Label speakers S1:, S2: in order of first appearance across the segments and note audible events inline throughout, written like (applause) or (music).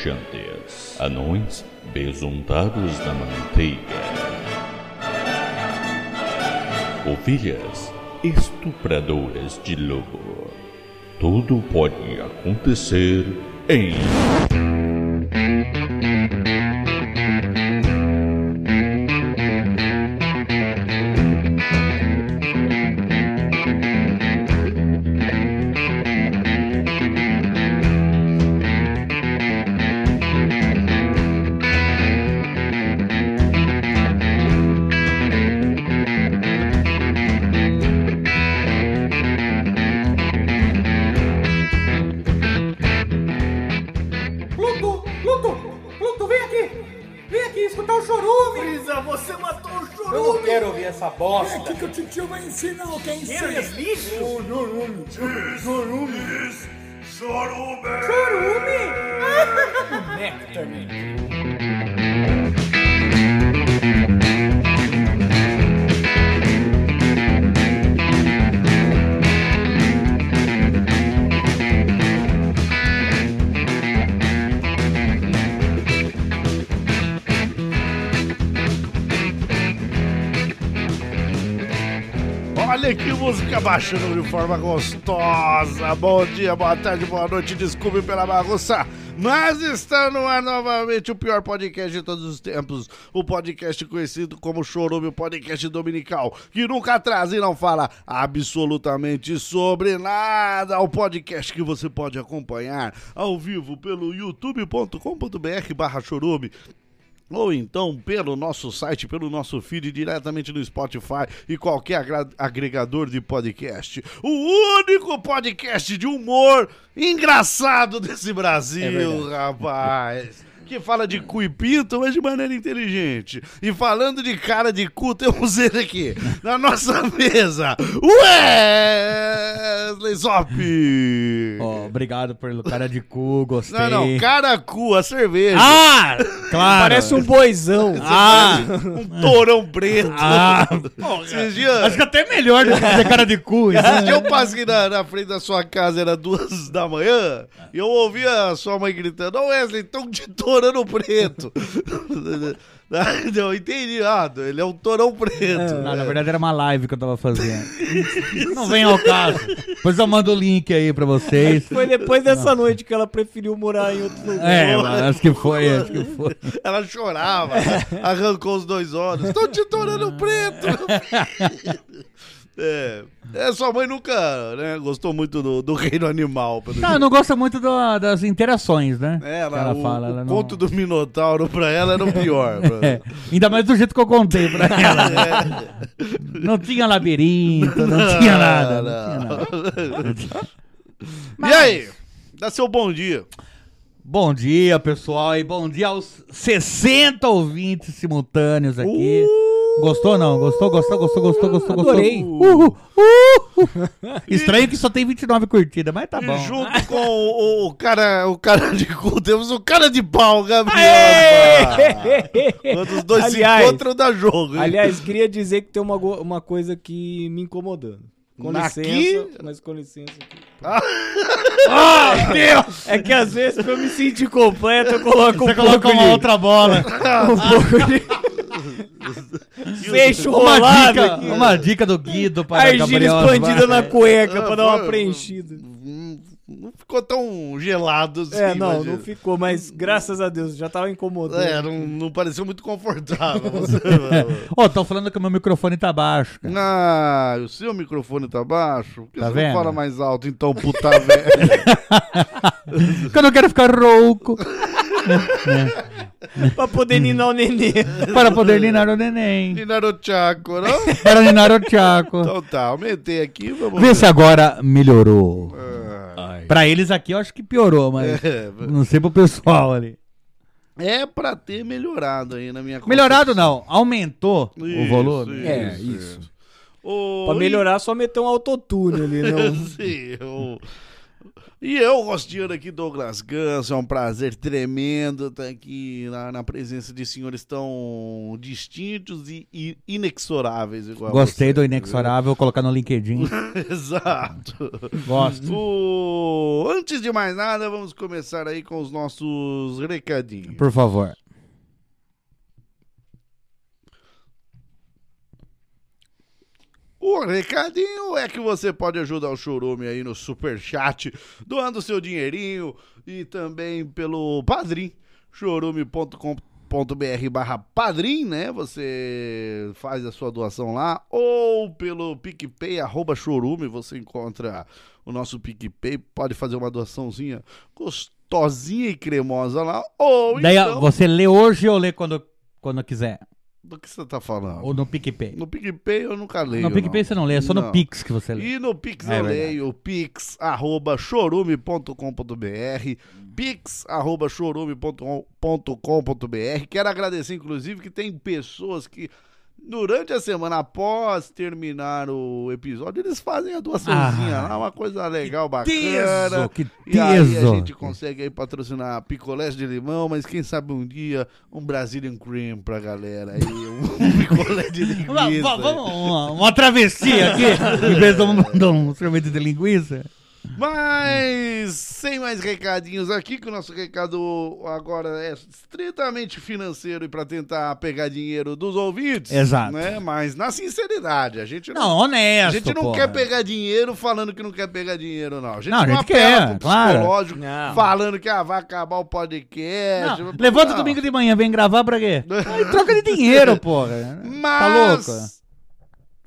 S1: flamejantes, anões besuntados na manteiga, ovelhas estupradoras de lobo. Tudo pode acontecer em
S2: que
S3: música baixando de forma gostosa. Bom dia, boa tarde, boa noite. Desculpe pela bagunça. Mas está no ar novamente o pior podcast de todos os tempos. O podcast conhecido como Chorume, o podcast dominical, que nunca traz e não fala absolutamente sobre nada. O podcast que você pode acompanhar ao vivo pelo youtube.com.br barra chorume ou então pelo nosso site, pelo nosso feed, diretamente no Spotify e qualquer agregador de podcast. O único podcast de humor engraçado desse Brasil, rapaz. Que fala de cu e pinto, mas de maneira inteligente. E falando de cara de cu, temos ele aqui, na nossa mesa, Wesley Zop.
S4: Ó, obrigado pelo cara de cu, gostei.
S3: Não, não, cara cu, a cerveja.
S4: Ah, claro.
S5: Parece um boizão.
S4: Ah,
S3: Um torão preto.
S4: ah.
S3: Esses dias,
S4: Acho que até melhor do que fazer cara de cu.
S3: esses dias eu passei na, na frente da sua casa, era duas da manhã, e eu ouvi a sua mãe gritando, ô Wesley, tão de torano preto. (laughs) eu entendi, ah, ele é um torão preto.
S4: Não, na verdade era uma live que eu tava fazendo. (laughs) Não vem ao caso. Depois eu mando o link aí pra vocês.
S5: Foi depois dessa noite que ela preferiu morar em outro lugar.
S4: É, mano, acho que foi, acho que foi.
S3: Ela chorava, arrancou os dois olhos. Tô te torando preto! (laughs) É, é, sua mãe nunca né, gostou muito do, do reino animal. Pelo
S4: Não, não gosta muito do- das interações, né?
S3: É, ela,
S4: ela
S3: o,
S4: fala,
S3: o
S4: ela não-
S3: conto do Minotauro pra ela era o pior. (laughs)
S4: É, ainda mais do jeito que eu contei pra (laughs) ela. né? Não tinha labirinto, não tinha nada. Não tinha nada. (laughs)
S3: E aí? Dá seu bom dia.
S4: Bom dia, pessoal, e bom dia aos 60 ouvintes simultâneos aqui. Gostou não? Gostou, gostou, gostou, gostou, gostou, gostou?
S5: adorei.
S4: Uhul, uhul. Estranho que só tem 29 curtidas, mas tá bom.
S3: E junto com o, o cara, o cara de cu, temos o cara de pau, Gabriel. Quando os dois
S5: Aliás-
S3: se encontram, dá jogo. hein?
S5: Aliás, queria dizer que tem uma, uma coisa que me incomodando. Com
S3: Aqui?
S5: licença, mas com licença. aqui.
S4: Ah, Deus!
S5: É que às vezes, pra eu me sentir completo, eu coloco
S4: Você
S5: um
S4: coloca
S5: pouco
S4: uma
S5: de...
S4: outra bola. (laughs)
S5: Um pouco de... Fecho
S4: Uma
S5: rolado
S4: dica,
S5: aqui.
S4: uma dica do Guido para
S5: Argila
S4: Gabriel
S5: expandida
S4: Osmar.
S5: na cueca
S3: Ah,
S5: pra dar uma preenchida.
S3: Não ficou tão gelado assim.
S5: É, não,
S3: imagina.
S5: não ficou, mas graças a Deus, já tava incomodando.
S3: É, não, não pareceu muito confortável. (laughs) Você-
S4: Ô, tão falando que o meu microfone tá baixo. cara.
S3: ah, o seu microfone tá baixo? Por que
S4: Tá
S3: você
S4: vendo?
S3: não fala mais alto, então, puta (laughs) velho? (laughs)
S4: Porque eu não quero ficar rouco (laughs)
S5: Pra poder ninar o nenê. (laughs)
S4: para poder ninar o neném.
S3: Ninaro Chaco, não?
S4: Para ninar o Chaco. (laughs)
S3: Então tá, aumentei aqui, vamos
S4: Vê se agora melhorou.
S3: Ah,
S4: Pra eles aqui eu acho que piorou, mas
S3: É,
S4: não sei pro pessoal ali.
S3: é pra ter melhorado aí na minha
S4: Melhorado não, aumentou o
S3: Isso,
S4: volume.
S5: É, isso. Pra melhorar, só meter um autotune ali, não.
S3: Sim, o- E eu, Rostiano aqui, Douglas Ganso, é um prazer tremendo estar aqui na, na presença de senhores tão distintos e, e inexoráveis.
S4: Gostei
S3: você.
S4: do inexorável, vou colocar no LinkedIn. (laughs)
S3: Exato.
S4: Gosto.
S3: O- Antes de mais nada, vamos começar aí com os nossos recadinhos.
S4: Por favor.
S3: O recadinho é que você pode ajudar o Chorume aí no Superchat, doando seu dinheirinho e também pelo Padrim, chorume.com.br barra padrim, né? Você faz a sua doação lá, ou pelo PicPay, arroba chorume, você encontra o nosso PicPay, pode fazer uma doaçãozinha gostosinha e cremosa lá, ou
S4: Daí,
S3: então...
S4: você lê hoje ou lê quando, quando quiser?
S3: Do que você tá falando?
S4: Ou no PicPay?
S3: No PicPay eu nunca leio,
S4: No PicPay
S3: não.
S4: você não lê, é só
S3: Não.
S4: no Pix que você lê.
S3: E no Pix
S4: É
S3: eu
S4: verdade.
S3: leio, pix arroba chorume.com.br, pix arroba chorume.com.br. Quero agradecer, inclusive, que tem pessoas que, durante a semana, após terminar o episódio, eles fazem a doaçãozinha
S4: Ah,
S3: lá, uma coisa legal,
S4: Teso,
S3: bacana.
S4: que
S3: E aí a
S4: teso.
S3: gente consegue aí patrocinar picolés de limão, mas quem sabe um dia um Brazilian Cream pra galera aí, um (laughs) picolé de linguiça.
S4: Va- va- Vamos, uma, uma travessia aqui, (laughs) em vez de um, de um sorvete de linguiça.
S3: Mas sem mais recadinhos aqui, que o nosso recado agora é estritamente financeiro e para tentar pegar dinheiro dos ouvintes.
S4: Exato.
S3: Né? Mas na sinceridade, a gente não,
S4: Não, honesto,
S3: a gente não
S4: porra.
S3: quer pegar dinheiro falando que não quer pegar dinheiro, não. A gente
S4: Não, a
S3: não,
S4: gente
S3: apela
S4: quer, claro.
S3: psicológico
S5: Não.
S3: falando que ah, vai acabar o podcast.
S4: Não, levanta
S3: Não.
S4: domingo de manhã, vem gravar pra quê? (laughs) Aí troca de dinheiro, porra.
S3: Mas
S4: Tá louco?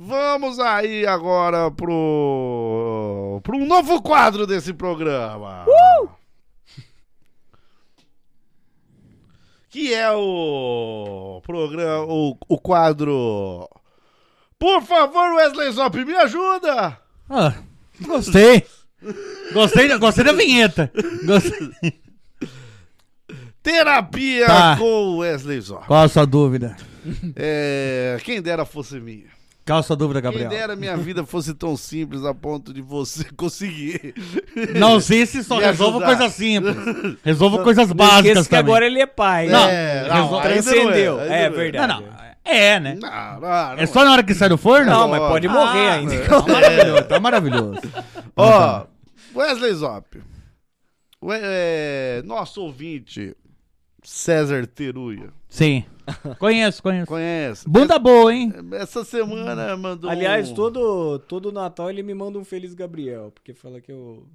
S3: vamos aí agora pro, pro um novo quadro desse programa.
S4: Uh!
S3: Que é o programa, o, o quadro. Por favor, Wesley Zop, me ajuda!
S4: Ah, gostei. Gostei, gostei da vinheta. Gostei.
S3: Terapia
S4: Tá.
S3: com Wesley Zop.
S4: Qual a sua dúvida?
S3: É, quem dera fosse minha.
S4: Qual a sua dúvida,
S3: Quem
S4: Gabriel?
S3: dera minha vida fosse tão simples a ponto de você (laughs) conseguir.
S4: Não sei se só resolvo coisas simples. Resolvo coisas
S5: Não
S4: básicas
S5: esqueça que
S4: também.
S5: agora ele é pai.
S4: Não,
S3: É, não,
S5: Transcendeu.
S3: ainda
S5: É,
S3: não
S5: verdade.
S4: Não, não. É, né?
S3: Não, não, não
S4: É só na hora que sai do forno?
S5: Não, mas pode morrer
S4: Ah,
S5: ainda.
S4: Tá maravilhoso, tá maravilhoso.
S3: Ó, Wesley Zop. É, nosso ouvinte, César Teruia.
S4: Sim. Conheço, conheço.
S3: Conhece?
S4: Bunda boa, hein?
S3: Essa semana mandou.
S5: Aliás,
S3: um-
S5: todo, todo Natal ele me manda um Feliz Gabriel, porque fala que eu.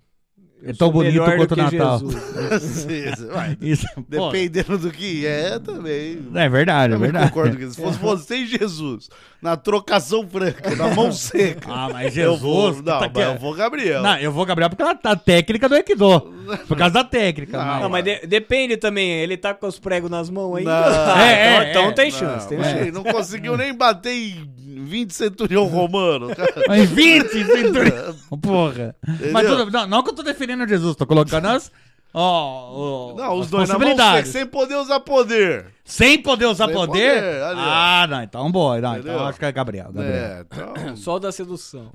S5: Eu
S4: É tão bonito quanto o Natal. (laughs) (laughs) Pô,
S3: Dependendo do que é, também.
S4: é verdade, é verdade.
S3: concordo com isso. Se fosse você e Jesus, na trocação franca, na mão (laughs) seca.
S4: Ah, mas
S3: eu
S4: Jesus.
S3: vou. Não,
S4: tá
S3: mas
S4: que-
S3: eu vou, Gabriel.
S4: Não, eu vou Gabriel porque ela tá técnica do Aikido. Por causa da técnica.
S3: Não,
S4: mas-
S5: Não, mas de- depende também. Ele tá com os pregos nas mãos ainda.
S3: Não.
S5: Ah,
S4: É,
S5: então,
S4: é,
S5: então
S4: é.
S5: tem
S3: Não,
S5: chance, tem chance.
S3: Não conseguiu nem bater em 20 centurião romano. cara.
S4: Mas 20 (laughs) centurião. Porra. Mas tudo, não, não que eu tô defendendo Jesus, tô colocando as. Ó, ó,
S3: Não, os dois na mão seca, sem poder usar poder.
S4: Sem poder usar
S3: Sem
S4: poder?
S3: poder, ali,
S4: ah, não, então boa. Não,
S3: Entendeu?
S4: então acho que é Gabriel. Gabriel.
S3: É, então.
S5: Só o da sedução. (laughs)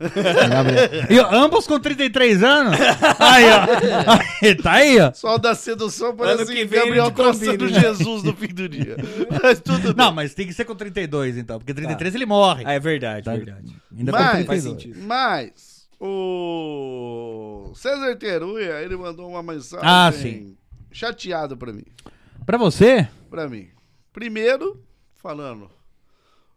S4: Gabriel. E ambos com 33 anos? Aí, ó. Aí, tá aí, ó.
S3: Só da sedução parece
S5: Ano que vem
S3: Gabriel traçando. Jesus no fim do dia. Mas tudo
S4: Não,
S3: bem.
S4: mas tem que ser com 32, então. Porque 33 ele morre.
S5: Ah, é verdade,
S4: Tá.
S5: verdade.
S4: Ainda com
S3: Mas,
S4: 32.
S5: faz sentido.
S3: mas o César Teruia, ele mandou uma mensagem
S4: Ah, sim.
S3: chateado pra mim.
S4: Pra você?
S3: Pra mim. Primeiro, falando.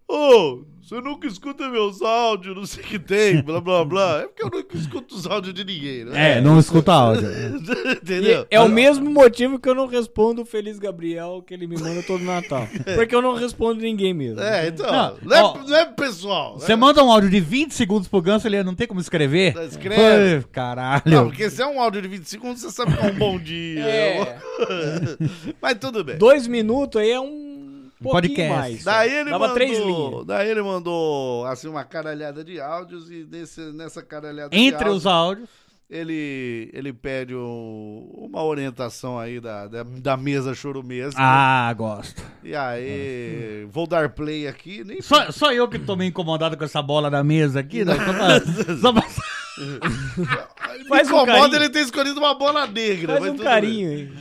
S3: Ô, você nunca escuta meus áudios, não sei o que tem, blá blá blá. É porque eu nunca escuto os áudios de ninguém, né?
S4: É, não escuta áudio. (laughs)
S3: Entendeu?
S5: E é o mesmo motivo que eu não respondo o Feliz Gabriel que ele me manda todo Natal. (laughs) Porque eu não respondo ninguém mesmo.
S3: É, então.
S4: Não,
S3: Não, é,
S4: ó,
S3: não é pessoal.
S4: Você
S3: né?
S4: manda um áudio de 20 segundos pro Ganso, ele não tem como escrever?
S3: Tá, escreve.
S4: Pô, Caralho.
S3: Não, porque se é um áudio de 20 segundos, você sabe que é um bom dia.
S5: É. (laughs)
S3: Mas tudo bem.
S5: Dois minutos aí é um pouquinho
S4: podcast.
S5: mais.
S3: Daí ele
S5: Dava
S3: mandou,
S5: três linhas.
S3: daí ele mandou assim uma caralhada de áudios e nesse, nessa caralhada de
S4: Entre
S3: áudios,
S4: os áudios.
S3: ele ele pede um- uma orientação aí da, da, da mesa chorumesa.
S4: Ah, gosto.
S3: E aí, vou dar play aqui, nem
S4: Só, só eu que tô meio incomodado com essa bola na mesa aqui, né? Só pra, (laughs) só pra-
S5: Faz um
S3: incomoda
S5: carinho.
S3: ele ter escolhido uma bola negra.
S5: Faz
S3: mas
S5: um carinho aí.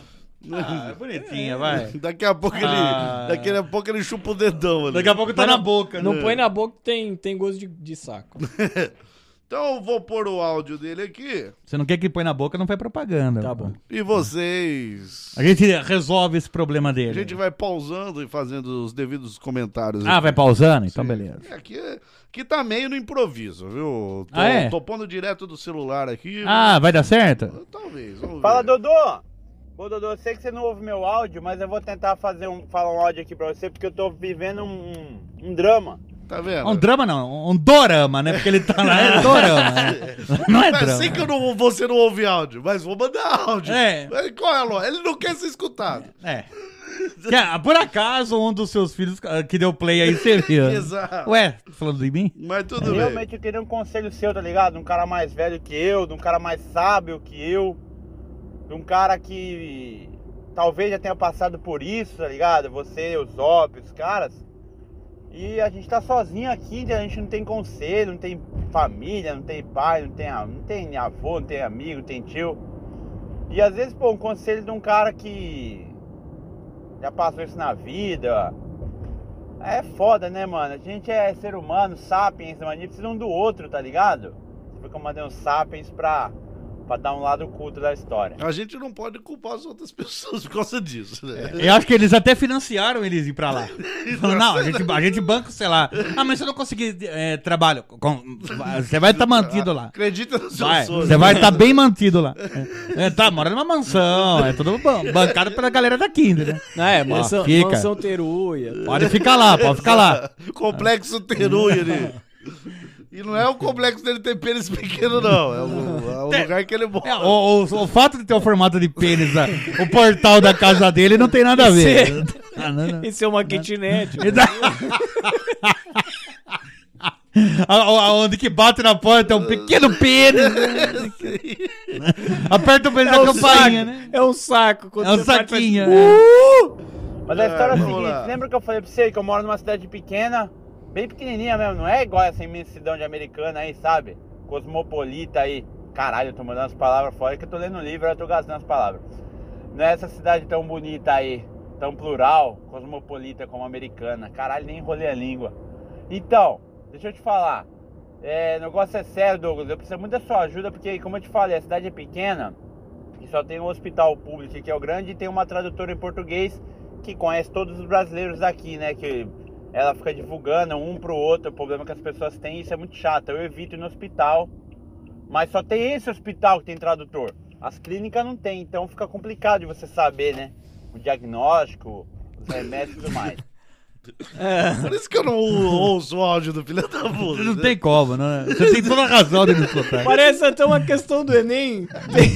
S4: Ah, é (laughs) bonitinha, vai. (laughs)
S3: Daqui a pouco
S4: Ah.
S3: ele. Daqui a pouco ele chupa o dedão ali.
S4: Daqui a pouco tá na boca,
S5: Não
S4: né?
S5: põe na boca que tem, tem gosto de, de saco. (laughs)
S3: Então eu vou pôr o áudio dele aqui.
S4: Você não quer que põe na boca, não faz propaganda.
S5: Tá bom.
S3: E vocês.
S4: A gente resolve esse problema dele.
S3: A gente vai pausando e fazendo os devidos comentários.
S4: Ah,
S3: aqui.
S4: vai pausando? Então beleza.
S3: É, Aqui, aqui tá meio no improviso, viu? Tô,
S4: Ah, é?
S3: tô pondo direto do celular aqui.
S4: Ah, vai dar certo?
S3: Talvez. Vamos
S6: Fala,
S3: ver.
S6: Dodô! Ô, Dodô, eu sei que você não ouve meu áudio, mas eu vou tentar fazer um, falar um áudio aqui pra você, porque eu tô vivendo um, um, um drama.
S3: Tá vendo?
S4: Um drama não, um dorama, né? Porque ele tá lá, é dorama. né? (laughs) Não é
S3: Mas
S4: drama.
S3: sei que eu não, você não ouve áudio, mas vou mandar áudio.
S4: É.
S3: Mas Qual é? Ele não quer ser escutado.
S4: É. Que, ah, por acaso, um dos seus filhos ah, que deu play aí, você viu?
S3: Exato.
S4: Ué, falando de mim?
S3: Mas tudo bem.
S6: Realmente eu queria um conselho seu, tá ligado? De um cara mais velho que eu, de um cara mais sábio que eu, de um cara que talvez já tenha passado por isso, tá ligado? Você, os Zop, os caras. E a gente tá sozinho aqui, a gente não tem conselho, não tem família, não tem pai, não tem, não tem avô, não tem amigo, não tem tio. E às vezes, pô, um conselho de um cara que já passou isso na vida. É foda, né, mano? A gente é ser humano, sapiens, mano, a gente precisa um do outro, tá ligado? Foi que eu mandei uns sapiens pra, pra dar um lado culto da história.
S3: A gente não pode culpar as outras pessoas por causa disso, né?
S4: Eu acho que eles até financiaram eles ir pra lá. (laughs) Falaram, não, a gente, a gente banca, sei lá. Ah, mas se eu não conseguir é, trabalho, com- você vai estar mantido lá.
S3: Acredita no seu
S4: Vai,
S3: sonho.
S4: você vai estar bem mantido lá. É, tá, mora numa mansão, é tudo ban- bancado pela galera daqui, né?
S5: Ah, é, mansão,
S4: fica.
S5: mansão teruia.
S4: Pode ficar lá, pode ficar lá. (laughs)
S3: Complexo Teruia ali. (laughs) E não é o complexo dele ter pênis (laughs) pequeno, não. É o, é o lugar que ele mora.
S4: É, o, o- o fato de ter o formato de pênis, ah, o portal da casa dele não tem nada a ver. Ah, não, não.
S5: Isso é uma kitnet. (laughs)
S4: A- a- Onde que bate na porta é um pequeno pênis. né? Aperta o pênis
S5: É
S4: da
S5: um
S4: campainha,
S5: saco.
S4: né?
S5: É um saco. quando
S4: É um
S5: você parte, faz-
S4: saquinho.
S6: Mas a história é a seguinte,
S3: lá.
S6: lembra que eu falei pra você que eu moro numa cidade pequena, bem pequenininha mesmo, não é igual essa imensidão de americana aí, sabe? Cosmopolita aí. Caralho, eu tô mandando as palavras fora que eu tô lendo o livro, eu tô gastando as palavras. Não é essa cidade tão bonita aí, tão plural, cosmopolita como americana. Caralho, nem enrolei a língua. Então, deixa eu te falar. É, o negócio é sério, Douglas. Eu preciso muito da sua ajuda, porque, como eu te falei, a cidade é pequena e só tem um hospital público que é o grande e tem uma tradutora em português que conhece todos os brasileiros daqui, né? Que ela fica divulgando um pro outro o problema que as pessoas têm, isso é muito chato. Eu evito ir no hospital, mas só tem esse hospital que tem tradutor. As clínicas não tem, então fica complicado de você saber, né? O diagnóstico, os remédios e tudo mais. (laughs)
S3: Por isso que eu não ouço o áudio do filho da puta.
S4: Não tem como, né? Você tem toda a razão de me escutar.
S5: Parece até uma questão do Enem. Tem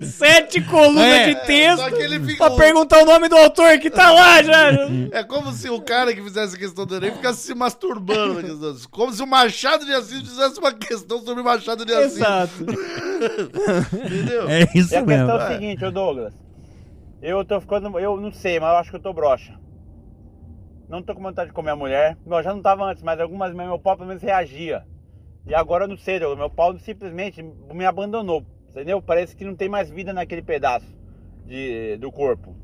S5: (laughs) sete colunas
S4: É,
S5: de texto
S3: que ele fica.
S5: pra perguntar o nome do autor que tá lá já.
S3: É como se o cara que fizesse a questão do Enem ficasse se masturbando. Como se o Machado de Assis fizesse uma questão sobre Machado de Assis.
S5: Exato. (laughs)
S3: Entendeu?
S4: É isso
S6: E a
S4: mesmo.
S6: questão é o seguinte, ô Douglas. Eu tô ficando. Eu não sei, mas eu acho que eu tô broxa. Não tô com vontade de comer a mulher. Bom, já não tava antes, mas algumas vezes meu pau pelo menos reagia. E agora eu não sei. Meu pau simplesmente me abandonou. Entendeu? Parece que não tem mais vida naquele pedaço de, do corpo.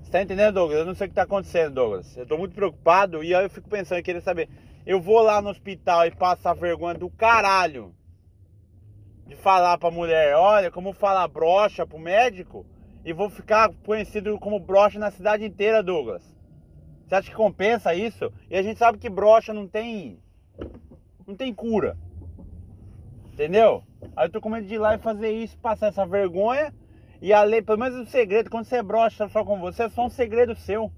S6: Você tá entendendo, Douglas? Eu não sei o que tá acontecendo, Douglas. Eu tô muito preocupado e aí eu fico pensando em querer saber. Eu vou lá no hospital e passo a vergonha do caralho de falar pra mulher, olha, como falar brocha pro médico e vou ficar conhecido como brocha na cidade inteira, Douglas. Você acha que compensa isso? E a gente sabe que brocha não tem não tem cura. Entendeu? Aí eu tô com medo de ir lá e fazer isso, passar essa vergonha e a lei, pelo menos o segredo, quando você brocha só com você, é só um segredo seu.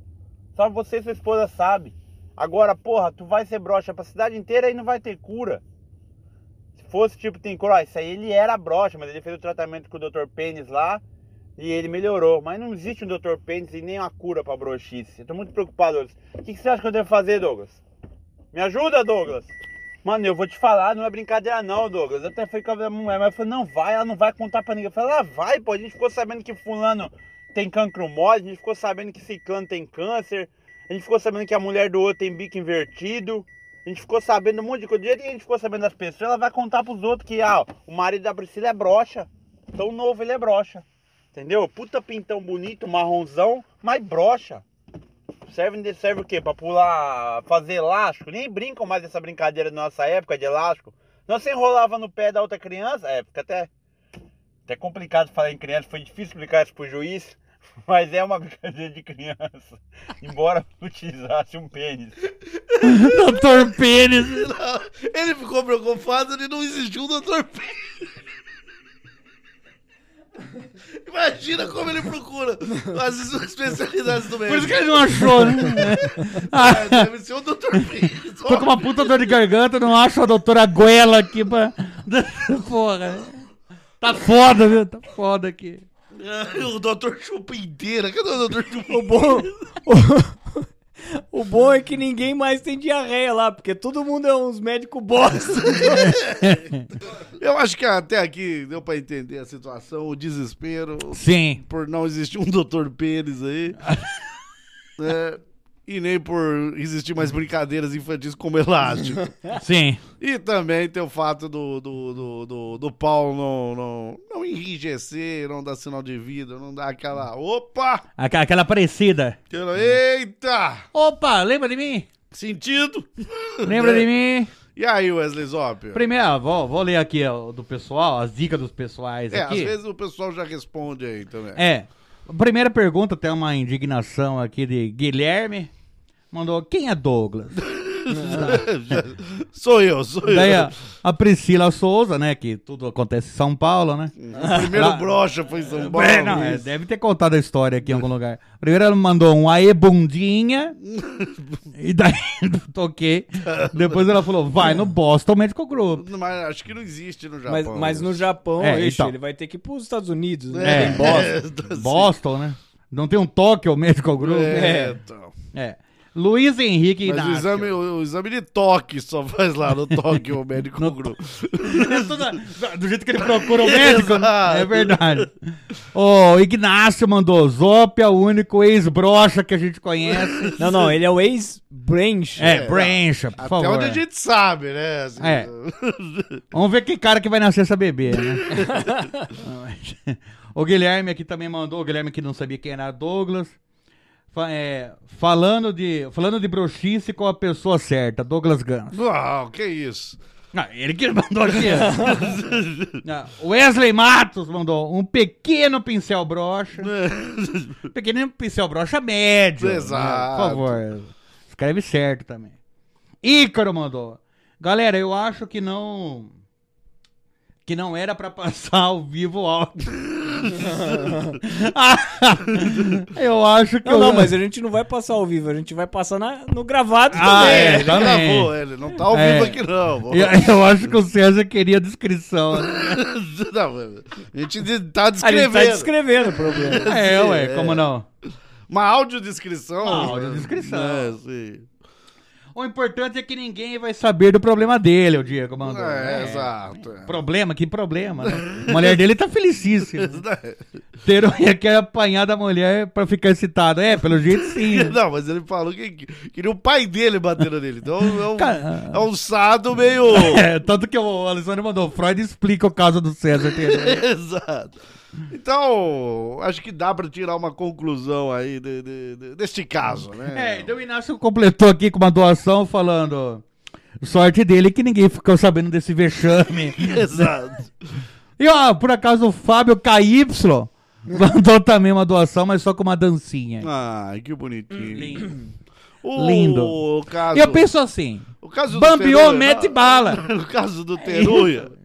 S6: Só você e sua esposa sabe. Agora, porra, tu vai ser brocha pra cidade inteira e não vai ter cura. Se fosse tipo, tem cura, ó, isso aí ele era brocha, mas ele fez o tratamento com o Dr. Pênis lá e ele melhorou. Mas não existe um Dr. Pênis e nem uma cura pra broxice. Eu tô muito preocupado, Douglas. O que, que você acha que eu devo fazer, Douglas? Me ajuda, Douglas! Mano, eu vou te falar, não é brincadeira não, Douglas. Eu até fui com a minha mulher, mas eu falei, não vai, ela não vai contar pra ninguém. Eu falei, ela vai, pô. A gente ficou sabendo que fulano tem cancro mole, a gente ficou sabendo que ciclano tem câncer, a gente ficou sabendo que a mulher do outro tem bico invertido. A gente ficou sabendo um monte de coisa. Do jeito que a gente ficou sabendo das pessoas, ela vai contar pros outros que ah, o marido da Priscila é broxa. Tão novo ele é broxa. Entendeu? Puta pintão bonito, marronzão, mas broxa. Serve, serve o quê? Pra pular, fazer elástico? Nem brincam mais dessa brincadeira na nossa época de elástico. Nós se enrolava no pé da outra criança, é, fica até, até complicado falar em criança, foi difícil explicar isso pro juiz, (laughs) mas é uma brincadeira de criança. Embora (laughs) utilizasse um pênis.
S4: Doutor Pênis.
S3: Ele ficou preocupado de não existir um Dr. P. (laughs) Imagina como ele procura as especialidades do
S4: Por
S3: médico.
S4: isso que ele não achou, né? (laughs)
S3: É, deve ser o Dr. P.
S4: Tô com uma puta dor de garganta, não acho a doutora Guela aqui pra. (laughs) Porra. Tá foda, viu? Tá foda aqui.
S3: O Dr. Chupa inteira. Cadê o Dr. Chupa?
S5: O bom, o, o bom é que ninguém mais tem diarreia lá, porque todo mundo é uns médicos bosta. (laughs)
S3: Eu acho que até aqui deu pra entender a situação, o desespero
S4: Sim.
S3: por não existir um Dr. Pênis aí. (laughs) É, e nem por existir mais brincadeiras infantis como elástico. (laughs)
S4: Sim.
S3: E também tem o fato do, do, do, do, do Paulo não, não, não enrijecer, não dar sinal de vida, não dar aquela. Opa!
S4: Aqu- Aquela parecida.
S3: Aquela, Eita!
S4: Opa, lembra de mim?
S3: Sentido!
S4: Lembra de mim? (laughs)
S3: E aí, Wesley Zop?
S4: Primeiro, ó, vou, vou ler aqui ó, do pessoal, as dicas dos pessoais
S3: É, às
S4: aqui.
S3: vezes o pessoal já responde aí também.
S4: É. Primeira pergunta, tem uma indignação aqui de Guilherme. Mandou, quem é Douglas?
S3: Sou eu, sou eu.
S4: Daí a, a Priscila Souza, né, que tudo acontece em São Paulo, né?
S3: O primeiro
S4: Lá-
S3: brocha foi em São Paulo.
S4: É, não, é, deve ter contado a história aqui em algum lugar. Primeiro ela mandou um aê bundinha. (laughs) e daí (laughs) toquei. Depois ela falou, vai no Boston Medical Group.
S3: Mas acho que não existe no
S5: Mas,
S3: Japão.
S5: mas no
S3: isso.
S5: Japão,
S4: É,
S5: ixi,
S4: então.
S5: ele vai ter que ir pros Estados Unidos,
S3: É,
S5: né? Em Boston. (laughs)
S4: Boston, né? Não tem um Tokyo Medical Group?
S3: É,
S5: É.
S3: então.
S4: É. Luiz Henrique
S3: Mas o
S4: Inácio.
S3: exame, o, o exame de toque só faz lá no toque o médico grupo. (laughs)
S4: É toda- do jeito que ele procura o médico.
S3: Exato.
S4: É verdade. O Ignácio mandou Zópia, o único ex-brocha que a gente conhece. (laughs)
S5: Não, não, ele é o ex-branch.
S4: É, Brancha, por
S3: Até
S4: favor.
S3: onde a gente sabe, né? assim,
S4: É. (laughs) Vamos ver que cara que vai nascer essa bebê, né? o Guilherme aqui também mandou, o Guilherme que não sabia quem era Douglas. É, falando, de, falando de broxice com a pessoa certa, Douglas Gans.
S3: Uau, que isso?
S4: Ah, ele que mandou aqui. (laughs) Wesley Matos mandou um pequeno pincel brocha. (laughs) pequeno pincel brocha médio. né?
S3: Exato.
S4: Por favor. Escreve certo também. Ícaro mandou. Galera, eu acho que não. Que não era pra passar ao vivo áudio. (laughs) (laughs) eu acho que
S5: Não,
S4: eu...
S5: não, mas a gente não vai passar ao vivo, a gente vai passar na- no gravado
S4: Ah,
S5: também.
S4: é.
S3: ele
S4: também.
S3: gravou, ele não tá ao
S4: É.
S3: vivo aqui não.
S4: Eu, eu acho que o César queria a descrição. né? (laughs)
S3: não a gente tá
S5: A
S3: descrevendo.
S5: gente tá descrevendo o problema.
S4: É, ué, como não?
S3: Uma audiodescrição.
S4: Uma audiodescrição.
S3: É, sim.
S4: O importante é que ninguém vai saber do problema dele, o Diego mandou.
S3: É,
S4: É.
S3: exato. é.
S4: Problema? Que problema, né? (laughs) A mulher dele tá felicíssima.
S3: É.
S4: Ter quer apanhar da mulher pra ficar excitado. É, pelo jeito sim. (laughs)
S3: Não, mas ele falou que queria o pai dele batendo nele. Então é um,
S4: Cara,
S3: é um sado meio. (laughs)
S4: É, tanto que o Alessandro mandou, Freud explica o caso do César.
S3: Exato. Então, acho que dá pra tirar uma conclusão aí de- de- de- deste caso, né?
S4: É, então o Inácio completou aqui com uma doação falando... Sorte dele que ninguém ficou sabendo desse vexame. (laughs)
S3: Exato.
S4: E ó, por acaso o Fábio KY mandou também uma doação, mas só com uma dancinha.
S3: Ai, que bonitinho.
S4: Lindo.
S3: O
S4: Lindo.
S3: Caso,
S4: E eu penso assim,
S3: o caso do
S4: bambiou, mete bala. (laughs)
S3: No caso do Teruya, o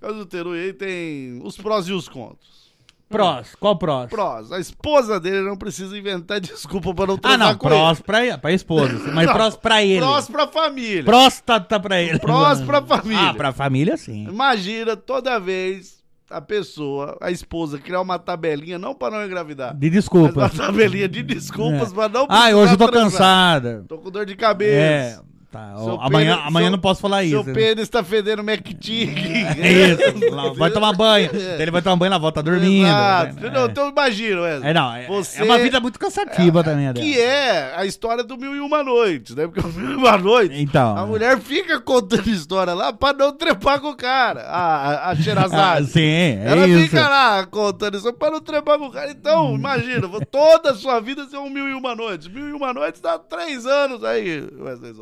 S3: caso do Teruya aí tem os prós e os contras.
S4: Prós, qual prós?
S3: Prós, a esposa dele não precisa inventar desculpa pra não
S4: Ah,
S3: transar
S4: não,
S3: com
S4: prós
S3: ele.
S4: pra, pra esposa, mas
S3: Não,
S4: prós pra ele.
S3: Prós pra família.
S4: Próstata pra ele.
S3: Prós (laughs) pra família.
S4: Ah, pra família sim.
S3: Imagina toda vez a pessoa, a esposa, criar uma tabelinha, não pra não engravidar,
S4: De
S3: mas
S4: desculpa.
S3: uma tabelinha de desculpas
S4: É.
S3: pra não
S4: Ah, hoje eu tô
S3: transar.
S4: cansada.
S3: Tô com dor de cabeça.
S4: É, Tá,
S3: Seu
S4: amanhã, amanhã
S3: seu-
S4: não posso falar
S3: Seu
S4: isso. hein?
S3: pênis tá fedendo McTick. (laughs)
S4: É isso. (laughs) vai tomar banho. Daí Ele vai tomar banho na volta, tá dormindo.
S3: Exato.
S4: né?
S3: Não, então imagina, Wesley.
S4: É, não, é,
S3: Você-
S4: é uma vida muito cansativa também, a dela.
S3: Que é a história do Mil e Uma Noites, né? Porque o Mil e Uma Noites,
S4: Então,
S3: a
S4: é.
S3: mulher fica contando história lá pra não trepar com o cara, a, a, Sherazade. (laughs)
S4: sim, é
S3: Ela
S4: isso.
S3: fica lá contando isso pra não trepar com o cara. Então, imagina, vou- toda a sua vida ser um Mil e Uma Noites. Mil e Uma Noites dá três anos aí, Wesley.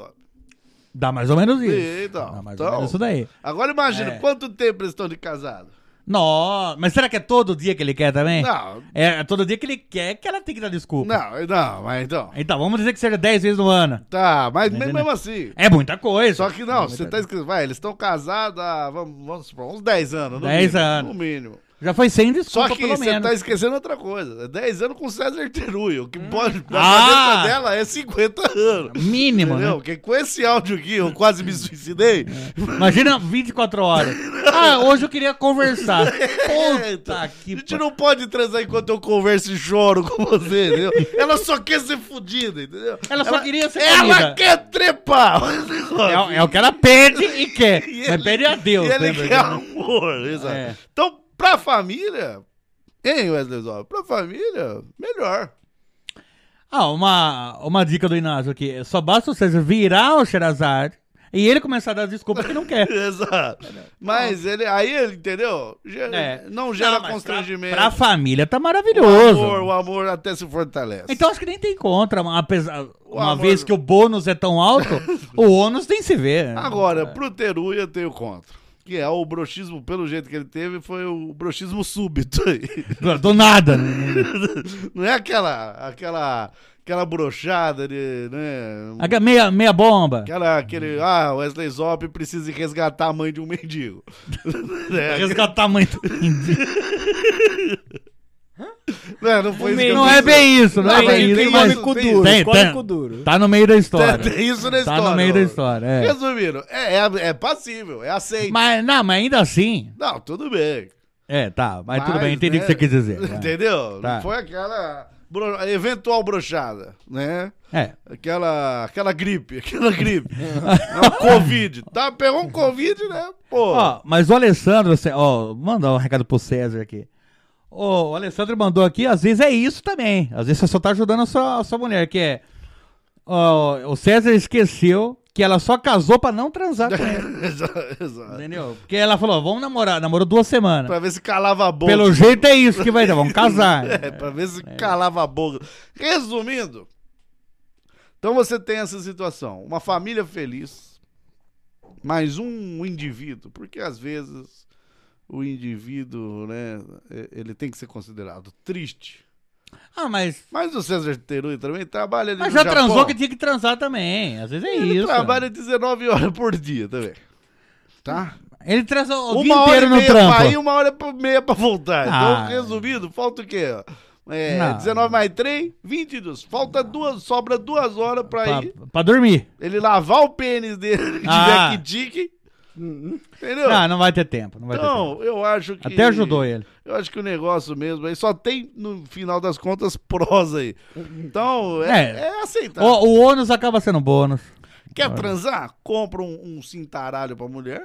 S4: Dá mais ou menos isso.
S3: Então,
S4: Dá mais
S3: então-
S4: ou menos isso daí.
S3: Agora imagina,
S4: É.
S3: quanto tempo eles estão de casado?
S4: Não, mas será que é todo dia que ele quer também?
S3: Não,
S4: É todo dia que ele quer que ela tem que dar desculpa.
S3: não, não, mas então...
S4: Então, vamos dizer que seja 10 vezes no ano.
S3: Tá, mas
S4: Entendeu?
S3: mesmo assim...
S4: É muita coisa.
S3: Só que não,
S4: É
S3: você tá escrito, vai, eles estão casados há, vamos, vamos supor, uns 10 anos. No
S4: 10
S3: mínimo,
S4: anos.
S3: No mínimo.
S4: Já foi sem
S3: Só
S4: desculpa,
S3: que
S4: pelo
S3: você tá esquecendo outra coisa. É 10 anos com César Teruio, o que pode, na
S4: Ah!
S3: cabeça dela é 50 anos.
S4: Mínimo,
S3: Entendeu?
S4: né?
S3: Porque com esse áudio aqui, eu quase me suicidei.
S4: Imagina 24 horas. (laughs) Ah, hoje eu queria conversar. (laughs)
S3: É, então,
S4: Puta
S3: a
S4: que
S3: gente
S4: pariu.
S3: não pode transar enquanto eu converso e choro com você, entendeu? (laughs) Ela só quer ser fodida, entendeu?
S4: Ela só queria ser
S3: Ela
S4: comida.
S3: quer trepar.
S4: É, o- é o que ela pede e quer.
S3: E
S4: Mas
S3: ele-
S4: pede a Deus,
S3: E ele
S4: né?
S3: quer amor, exato.
S4: É.
S3: Então, pra família, hein, Wesley Zó? Pra família, melhor.
S4: Ah, uma, uma dica do Inácio aqui. Só basta o César virar o Sherazade e ele começar a dar desculpa que não quer. (laughs)
S3: Exato. Mas ele, aí ele, entendeu? Ge-
S4: É.
S3: Não gera
S4: Não,
S3: constrangimento.
S4: Pra, pra família tá
S3: o
S4: maravilhoso.
S3: amor, o amor até se fortalece.
S4: Então acho que nem tem contra, apesar, uma
S3: amor-
S4: vez que o bônus é tão alto, (laughs) o ônus tem que se ver.
S3: Agora, pro Teruya tem o contra. Que é o broxismo, pelo jeito que ele teve, foi o broxismo súbito. (laughs)
S4: Do, nada, né? (laughs)
S3: Não é aquela, aquela, aquela brochada de, né?
S4: Meia, meia bomba.
S3: Aquela, aquele, ah, Wesley Zop precisa resgatar a mãe de um mendigo. né? (laughs)
S4: Resgatar a mãe do
S3: Não, não foi isso eu
S4: Não é bem isso, não,
S3: Não,
S4: é bem isso.
S3: tem
S4: mas-
S3: tem
S5: duro,
S4: Tem, tem.
S5: com duro.
S4: Tá no meio da história. (laughs)
S3: Tem isso na história.
S4: Tá no meio da história, é.
S3: Resumindo, é, é, é passível, é aceito.
S4: Mas, não, mas ainda assim.
S3: Não, tudo bem.
S4: É, tá, mas, tudo
S3: Mas,
S4: bem, entendi o
S3: né,
S4: que você quis dizer. é.
S3: Entendeu?
S4: Tá.
S3: Não foi aquela bro- eventual brochada, né?
S4: É.
S3: Aquela, aquela gripe, (laughs) aquela gripe. Não, Covid. Tá, pegou um Covid, né? Pô.
S4: Ó, mas o Alessandro, você- ó, mandar um recado pro César aqui. O Alessandro mandou aqui, às vezes é isso também. Às vezes você só tá ajudando a sua, a sua mulher, que é. ó, o César esqueceu que ela só casou pra não transar com ele. (laughs)
S3: exato, exato.
S4: Entendeu? Porque ela falou, vamos namorar, namorou duas semanas.
S3: Pra ver se calava a boca.
S4: Pelo jeito é isso que vai dar, vamos casar. (laughs)
S3: É, pra ver se calava a boca. Resumindo, então você tem essa situação: uma família feliz, mais um indivíduo, porque às vezes o indivíduo, né, ele tem que ser considerado triste.
S4: Ah, mas.
S3: Mas o César Terui também trabalha ali
S4: Mas já
S3: Japão.
S4: transou que tinha que transar também. Às vezes é
S3: Ele
S4: isso.
S3: trabalha 19 horas por dia também. Tá?
S4: Ele transou o dia
S3: uma hora
S4: inteiro
S3: e
S4: no trampo.
S3: pra ir, uma hora e meia pra voltar.
S4: Ah.
S3: Então, resumido, falta o quê? É,
S4: Não.
S3: 19 mais 3, 22. Falta duas, sobra duas horas pra,
S4: Pra,
S3: ir.
S4: pra dormir.
S3: Ele lavar o pênis dele (laughs) de
S4: Ah.
S3: tique. Entendeu?
S4: Não, não vai ter tempo. Não vai ter tempo.
S3: então, eu acho que.
S4: Até ajudou ele.
S3: Eu acho que o negócio mesmo aí só tem, no final das contas, prosa aí. Então, é,
S4: É.
S3: é aceitar.
S4: O, o ônus acaba sendo bônus.
S3: Quer transar? Compra um, um cintaralho pra mulher.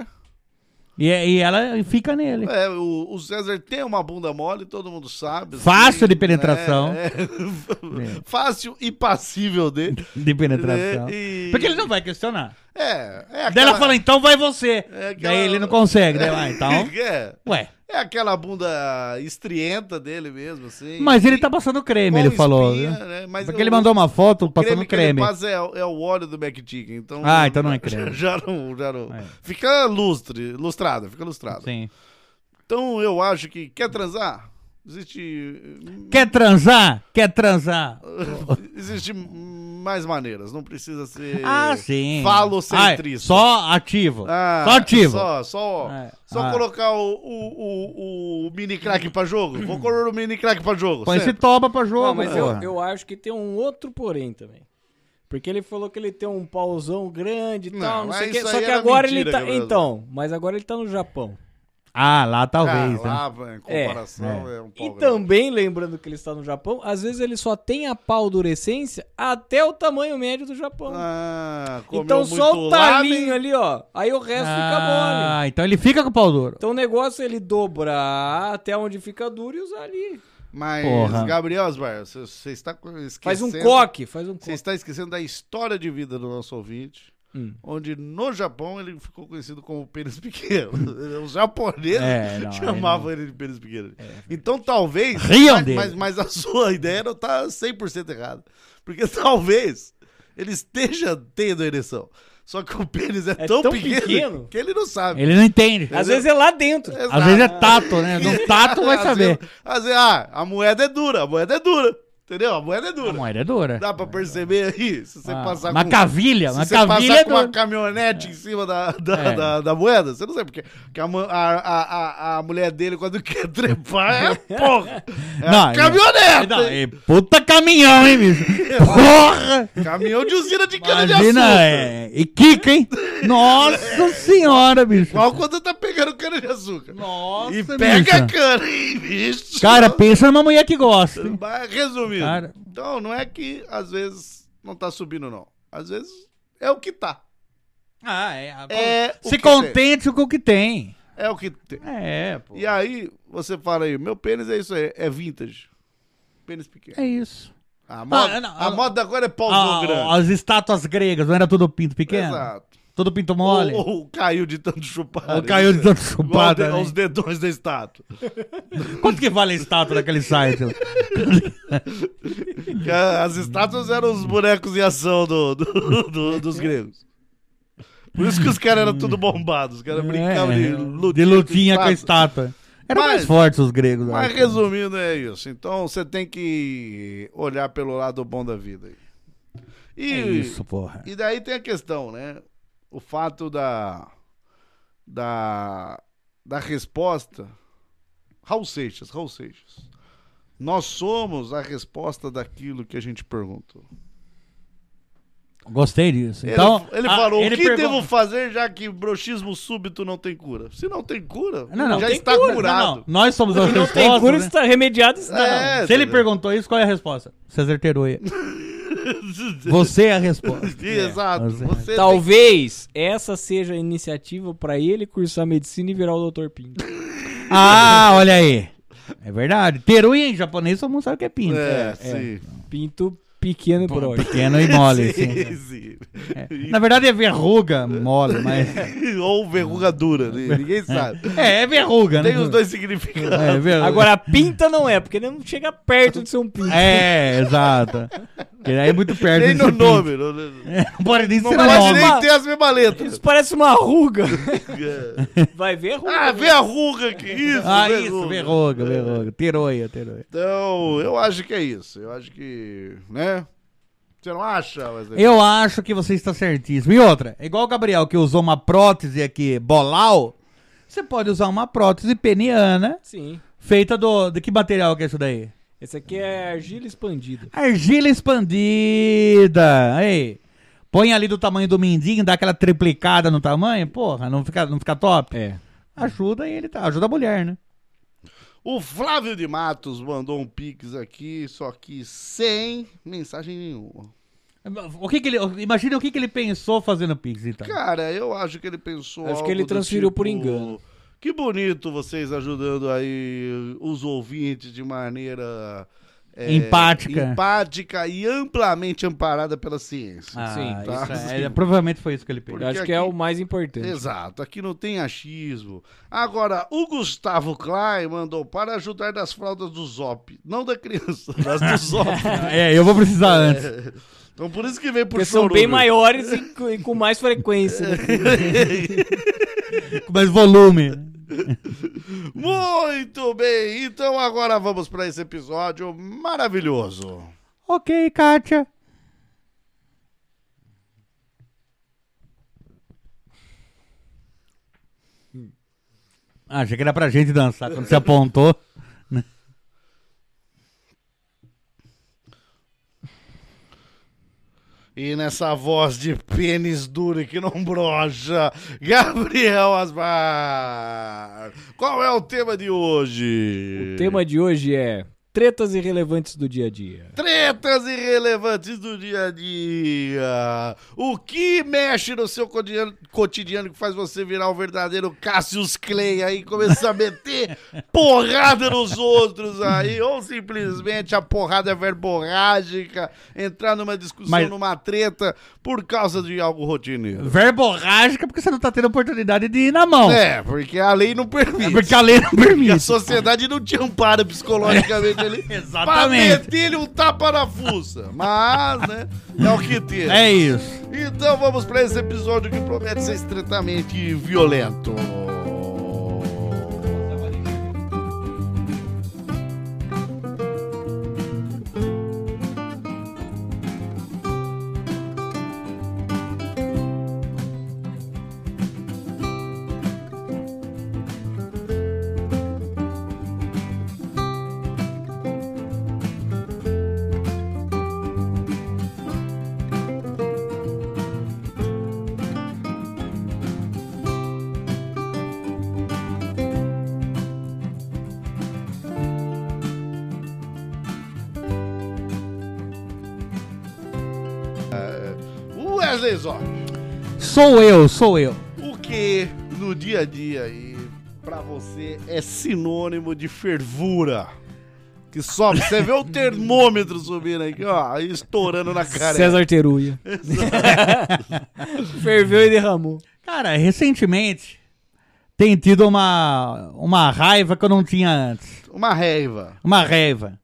S4: E, e ela fica nele.
S3: É, o, o César tem uma bunda mole, todo mundo sabe. assim,
S4: Fácil de penetração.
S3: É, é. (laughs) Fácil e passível de. (laughs)
S4: De penetração.
S3: E-
S4: Porque ele não vai questionar.
S3: É, é
S4: Daí
S3: aquela...
S4: ela fala, então vai você.
S3: É aquela-
S4: Daí ele não consegue. Daí, (laughs) ah, então.
S3: É,
S4: Ué.
S3: É aquela bunda estrienta dele mesmo, assim.
S4: Mas ele tá passando creme, ele falou.
S3: espinha, né? Mas
S4: Porque
S3: o-
S4: ele mandou uma foto passando
S3: ele
S4: creme.
S3: passa é, é o óleo do McChicken, então...
S4: Ah, então não é creme. (laughs)
S3: Já não, já não.
S4: É.
S3: Fica lustre, lustrado, fica lustrado.
S4: Sim.
S3: Então eu acho que, quer transar? Existe...
S4: Quer transar? Quer transar? (laughs)
S3: Existe mais maneiras, não precisa ser...
S4: Ah, sim.
S3: Falocentrista.
S4: Só ativo.
S3: Ah,
S4: só ativo.
S3: Só, só,
S4: É.
S3: só
S4: Ah.
S3: colocar o, o, o, o mini crack pra jogo. Vou colocar o mini crack pra jogo.
S4: Põe esse toba pra jogo.
S5: Não, mas eu, eu acho que tem um outro porém também. Porque ele falou que ele tem um pauzão grande e
S3: Não,
S5: tal, não sei o que. Só que agora
S3: mentira,
S5: ele tá. Então, mas agora ele tá no Japão.
S4: Ah, lá talvez.
S3: Ah,
S4: né?
S3: lá, em comparação, é, um
S5: E
S3: pau grande.
S5: também, lembrando que ele está no Japão, às vezes ele só tem a paldurecência até o tamanho médio do Japão.
S3: Ah, comeu
S5: então só o talinho
S3: lamen.
S5: ali, ó. Aí o resto fica mole.
S4: Ah, então ele fica com o pau duro.
S5: Então o negócio é ele dobrar até onde fica duro e usar ali.
S3: Mas,
S4: Porra.
S3: Gabriel Osmar, você, você está esquecendo...
S5: Faz um coque, faz um
S3: Você
S5: coque.
S3: está esquecendo da história de vida do nosso ouvinte,
S5: Hum.
S3: onde no Japão ele ficou conhecido como pênis pequeno. (laughs) Os japoneses
S4: É, não,
S3: chamavam ele de pênis pequeno. então talvez.
S4: Riam
S3: mas,
S4: dele.
S3: mas, mas a sua (laughs) ideia não está 100% errada. Porque (laughs) talvez ele esteja tendo ereção. Só que o pênis é,
S5: É
S3: tão,
S5: tão
S3: pequeno,
S5: pequeno.
S3: que ele não sabe.
S4: Ele não entende.
S5: Às vezes é lá dentro.
S3: Exato.
S4: Às vezes é tato, né? No tato vai saber.
S3: às vezes, ah, a moeda é dura, a moeda é dura. Entendeu? A moeda é dura.
S4: A moeda é dura.
S3: Dá pra perceber aí? Se você
S4: Ah,
S3: passar
S4: uma
S3: com...
S4: cavilha,
S3: Se
S4: uma
S3: você
S4: cavilha
S3: passar
S4: é
S3: com uma caminhonete em cima da, da,
S4: É.
S3: da, da moeda, você não sabe porque, porque a, a, a, a, mulher dele, quando (laughs) quer trepar, é porra! É
S4: Não, é-
S3: caminhonete!
S4: Não, é puta caminhão, hein, bicho? Porra!
S3: Caminhão de usina de cana de
S4: Imagina,
S3: açúcar!
S4: é. E Kika, hein? (laughs) Nossa senhora, bicho.
S3: Igual quando tá pegando cana de açúcar.
S4: Nossa,
S3: e pega a cana, hein, bicho?
S4: Cara, pensa numa mulher que gosta. hein?
S3: Mas, resumindo,
S4: Cara.
S3: então não é que às vezes não tá subindo, não. Às vezes é o que tá.
S4: Ah, é.
S3: É o
S4: Se
S3: que
S4: contente com o que tem.
S3: É o que tem.
S4: É, pô.
S3: E aí, você fala aí, meu pênis é isso aí, é vintage. Pênis pequeno.
S4: É isso.
S3: A moda,
S4: não,
S3: a
S4: ah,
S3: moda agora é pauzão
S4: Ah,
S3: grande.
S4: as estátuas gregas, não era tudo pinto pequeno?
S3: Exato.
S4: Tudo pinto mole?
S3: Ou, ou caiu de tanto chupar.
S4: Ou caiu de tanto
S3: Igual
S4: chupada,
S3: de-
S4: né?
S3: Os dedões da estátua.
S4: Quanto que vale a estátua daquele site? (laughs)
S3: As estátuas eram os bonecos em ação do, do- do- dos gregos. Por isso que os caras eram tudo bombados. Os caras brincavam de
S4: É,
S3: lutinha,
S4: de lutinha com a
S3: estátua.
S4: Eram
S3: Mas-
S4: mais fortes os gregos.
S3: Mas
S4: acho.
S3: resumindo, é isso. Então você tem que olhar pelo lado bom da vida. E,
S4: É isso, porra.
S3: E daí tem a questão, né? O fato da. Da. Da resposta. Raul Seixas, Raul Seixas. Nós somos a resposta daquilo que a gente perguntou.
S4: Gostei disso.
S3: Ele-
S4: Então,
S3: ele,
S4: ah,
S3: falou:
S4: ele
S3: o que
S4: pergun-
S3: devo fazer já que bruxismo súbito não tem cura? Se não tem cura,
S4: Não, não,
S3: já
S4: tem
S3: está
S4: cura.
S3: curado.
S4: Não, não. Nós somos a
S5: Não
S4: resposta.
S5: tem cura,
S4: né?
S5: está remediado. Está.
S3: É,
S4: Se ele perguntou isso, qual é a resposta? César Teroia. (laughs) (laughs) Você é a resposta. (laughs)
S3: Exato.
S4: você-
S3: Você tem
S5: Talvez essa seja a iniciativa pra ele cursar medicina e virar o Dr. Pinto. (laughs)
S4: Ah, olha aí. É verdade. Teruya em japonês todo mundo sabe o que é pinto.
S3: É, sim.
S5: Pinto pequeno e grosso.
S4: Pequeno e mole,
S3: Sim,
S4: sim.
S3: sim.
S4: É. Na verdade é verruga mole, mas.
S3: Ou verruga dura, né? ninguém sabe.
S4: É, é verruga, né?
S3: Tem os dois significados.
S4: É.
S5: Agora, pinta não é, porque ele não chega perto de ser um pinto.
S4: É, exato. Porque aí é muito perto
S3: Nem no
S4: pinto.
S3: nome. Não, não
S4: É, não pode nem
S3: não
S4: ser
S3: pode nem ter as mesmas letras.
S5: Isso parece uma ruga. Vai ver a ruga.
S3: Ah, vê a ruga que isso.
S4: Ah,
S3: verruga.
S4: isso, verruga, verruga. Teroia, teroia.
S3: Então, eu acho que é isso. Eu acho que, né? Você não acha? Wesley?
S4: Eu acho que você está certíssimo. E outra, é igual o Gabriel que usou uma prótese aqui, bolau. Você pode usar uma prótese peniana
S5: Sim.
S4: feita do. De que material que é isso daí?
S5: Esse aqui é argila expandida.
S4: Argila expandida. Aí. Põe ali do tamanho do mindinho, dá aquela triplicada no tamanho, porra, não fica, não fica top?
S5: É.
S4: Ajuda ele, tá? Ajuda a mulher, né?
S3: O Flávio de Matos mandou um pix aqui, só que sem mensagem nenhuma.
S4: O que que ele, imagina o que, que ele pensou fazendo Pix, então.
S3: Cara, eu acho que ele pensou.
S5: Acho que ele
S3: do
S5: transferiu por
S3: tipo,
S5: engano.
S3: Que bonito vocês ajudando aí os ouvintes de maneira é,
S4: Empática.
S3: empática e amplamente amparada pela ciência.
S4: Ah,
S5: Sim,
S3: tá.
S4: isso é- provavelmente foi isso que ele pensou.
S5: Eu acho
S3: Porque
S5: que é
S3: aqui-
S5: o mais importante.
S3: Exato, aqui não tem achismo. Agora, o Gustavo Klein mandou para ajudar das fraldas do Zop. Não da criança, (laughs) das do Zop. (laughs)
S4: É, eu vou precisar antes.
S3: Então por isso que vem pro
S5: Porque são bem maiores e, com- e com mais frequência. né? (laughs)
S4: Com mais volume. (laughs)
S3: Muito bem, então agora vamos para esse episódio maravilhoso.
S4: Ok, Kátia. Ah, achei que era pra gente dançar quando você apontou.
S3: E nessa voz de pênis duro que não brocha, Gabriel Asmar. Qual é o tema de hoje?
S5: O tema de hoje é tretas irrelevantes do dia a dia.
S3: Tretas irrelevantes do dia a dia. O que mexe no seu cotidiano, cotidiano que faz você virar o verdadeiro Cassius Clay aí começar a meter (laughs) porrada nos outros aí, ou simplesmente a porrada é verborrágica, entrar numa discussão,
S4: Mas-
S3: numa treta por causa de algo rotineiro.
S4: Verborrágica porque você não tá tendo oportunidade de ir na mão.
S3: É, porque a lei não
S4: É
S3: permite.
S4: porque a lei não
S3: Porque (laughs) a
S4: permite.
S3: sociedade não te ampara psicologicamente ali. (laughs) Pra
S4: Exatamente.
S3: meter-lhe um tapa na fuça. Mas, né? É o que tem.
S4: É isso.
S3: Então vamos pra esse episódio que promete ser estritamente violento.
S4: Sou eu, sou eu.
S3: o que no dia a dia aí pra você é sinônimo de fervura? Que sobe, você vê o termômetro subindo aqui, ó, aí estourando na cara.
S5: César Teruia. (laughs) Ferveu e derramou.
S4: Cara, recentemente tem tido uma, uma raiva que eu não tinha antes.
S3: Uma raiva.
S4: Uma raiva.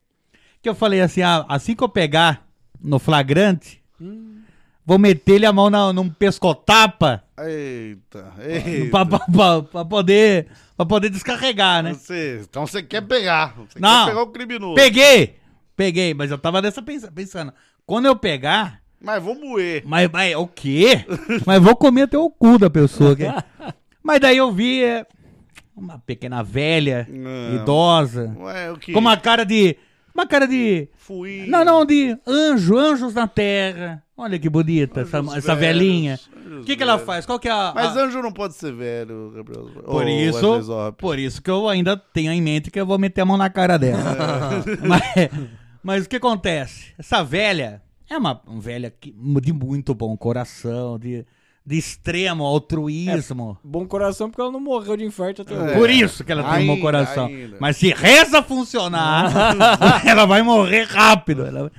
S4: Que eu falei assim, ah, assim que eu pegar no flagrante, vou meter-lhe a mão na, num pescotapa
S3: Eita, eita.
S4: pra, pra- pra- pra poder, pra poder descarregar, né?
S3: Você, então você quer pegar. Você
S4: Não.
S3: quer pegar o criminoso.
S4: Peguei! Peguei, mas eu tava nessa pensa- pensando. Quando eu pegar,
S3: Mas vou moer.
S4: mas, mas o quê? mas vou comer até o cu da pessoa. que- (laughs) mas daí eu vi é, uma pequena velha,
S3: Não.
S4: idosa,
S3: Ué, o que?
S4: com uma cara de. Uma cara de.
S3: Fui.
S4: Não, não, de anjo, anjos na terra. Olha que bonita essa, essa velhinha. O que, que ela faz? Qual que é a.
S3: Mas
S4: a-
S3: anjo não pode ser velho, Gabriel.
S4: Por
S3: Ô,
S4: isso, por isso que eu ainda tenho em mente que eu vou meter a mão na cara dela. (laughs) mas, mas o que acontece? Essa velha é uma, uma velha que- de muito bom coração, de, de extremo altruísmo.
S5: Bom coração porque ela não morreu de infarto até hoje.
S3: É.
S4: Por isso que ela tem um bom
S3: Ainda,
S4: coração.
S3: ainda.
S4: Mas se reza funcionar, (laughs) ela vai morrer rápido. Ela...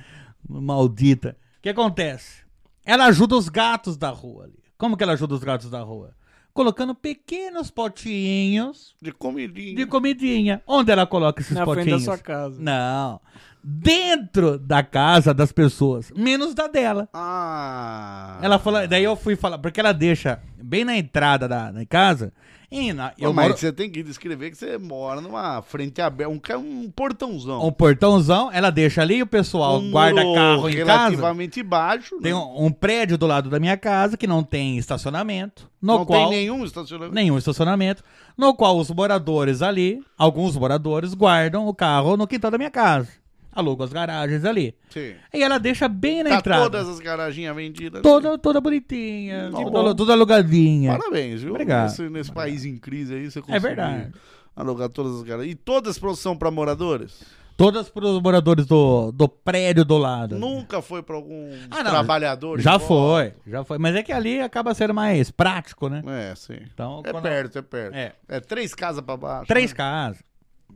S4: Maldita. O que acontece? Ela ajuda os gatos da rua ali. Como que ela ajuda os gatos da rua? Colocando pequenos potinhos
S3: De comidinha.
S4: de comidinha. Onde ela coloca esses
S5: Na frente da
S4: potinhos?
S5: sua casa.
S4: Não. Dentro da casa das pessoas, menos da dela.
S3: Ah.
S4: Ela fala, daí eu fui falar, porque ela deixa bem na entrada da, da casa. E na, eu
S3: Ô, mas
S4: moro
S3: você tem que descrever que você mora numa frente aberta, um, um portãozão.
S4: um portãozão, ela deixa ali, o pessoal
S3: Um
S4: guarda carro em casa.
S3: relativamente baixo.
S4: Tem
S3: né?
S4: um, um prédio do lado da minha casa que não tem estacionamento, no
S3: Não
S4: qual
S3: tem nenhum estacionamento.
S4: nenhum estacionamento, no qual os moradores ali, alguns moradores guardam o carro no quintal da minha casa. Alugam as garagens ali.
S3: Sim.
S4: E ela deixa bem na
S3: Tá
S4: entrada.
S3: todas as garaginhas vendidas.
S4: Toda, toda bonitinha, toda, toda alugadinha.
S3: Parabéns, viu?
S4: Obrigado.
S3: Nesse, nesse país em crise aí, você
S4: É
S3: conseguiu
S4: verdade.
S3: alugar todas as garagens. E todas são pra moradores?
S4: Todas para os moradores do, do prédio do lado.
S3: Nunca foi pra algum
S4: Ah, não,
S3: trabalhador?
S4: Já foi, já foi. Mas é que ali acaba sendo mais prático, né?
S3: É, sim.
S4: Então,
S3: É
S4: quando-
S3: perto, é perto.
S4: É.
S3: É, três casas pra baixo.
S4: Três
S3: né?
S4: casas.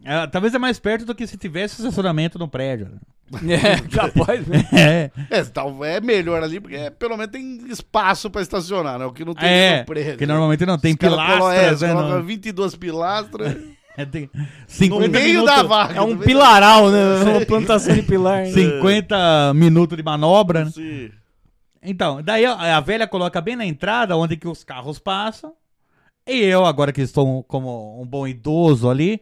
S4: É, talvez é mais perto do que se tivesse estacionamento no prédio. (laughs)
S5: É, capaz, né? (laughs)
S4: É.
S3: É, tal- é melhor ali, porque é, pelo menos tem espaço pra estacionar, né? O que não tem
S4: É,
S3: no prédio.
S4: que normalmente não tem
S3: Os caras colocam- é,
S4: pilastras, né,
S3: colocam
S4: no-
S3: 22 pilastras (laughs)
S4: É, tem
S3: no
S4: 50
S3: meio
S4: minutos,
S3: da vaga.
S5: É um
S3: meio
S5: pilaral, né? Uma plantação de pilar. né?
S4: 50 minutos de manobra, né?
S3: Sim.
S4: Então, daí a, a velha coloca bem na entrada, onde que os carros passam. E eu, agora que estou como um bom idoso ali,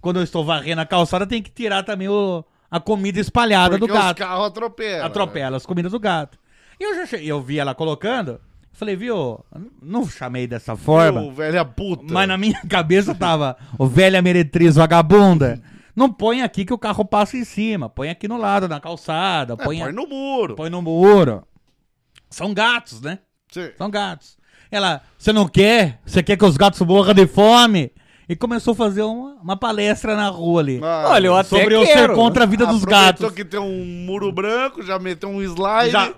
S4: quando eu estou varrendo a calçada, tem que tirar também o, a comida espalhada
S3: Porque
S4: do
S3: os
S4: gato.
S3: carros atropelam.
S4: Atropela as comidas do gato. E eu já che- eu vi ela colocando, falei, viu, não chamei dessa forma,
S3: Ô, velha puta.
S4: mas na minha (laughs) cabeça tava, o velha meretriz vagabunda, não põe aqui que o carro passa em cima, põe aqui no lado, na calçada,
S3: É,
S4: põe,
S3: põe no muro.
S4: põe no muro. São gatos, né?
S3: Sim.
S4: São gatos. Ela, você não quer? Você quer que os gatos morram de fome? E começou a fazer uma, uma palestra na rua ali.
S3: Ah,
S5: Olha, eu até
S4: sobre eu ser
S5: quero.
S4: contra a vida dos
S3: aproveitou
S4: gatos.
S3: que tem um muro branco, já meteu um slide
S4: Já,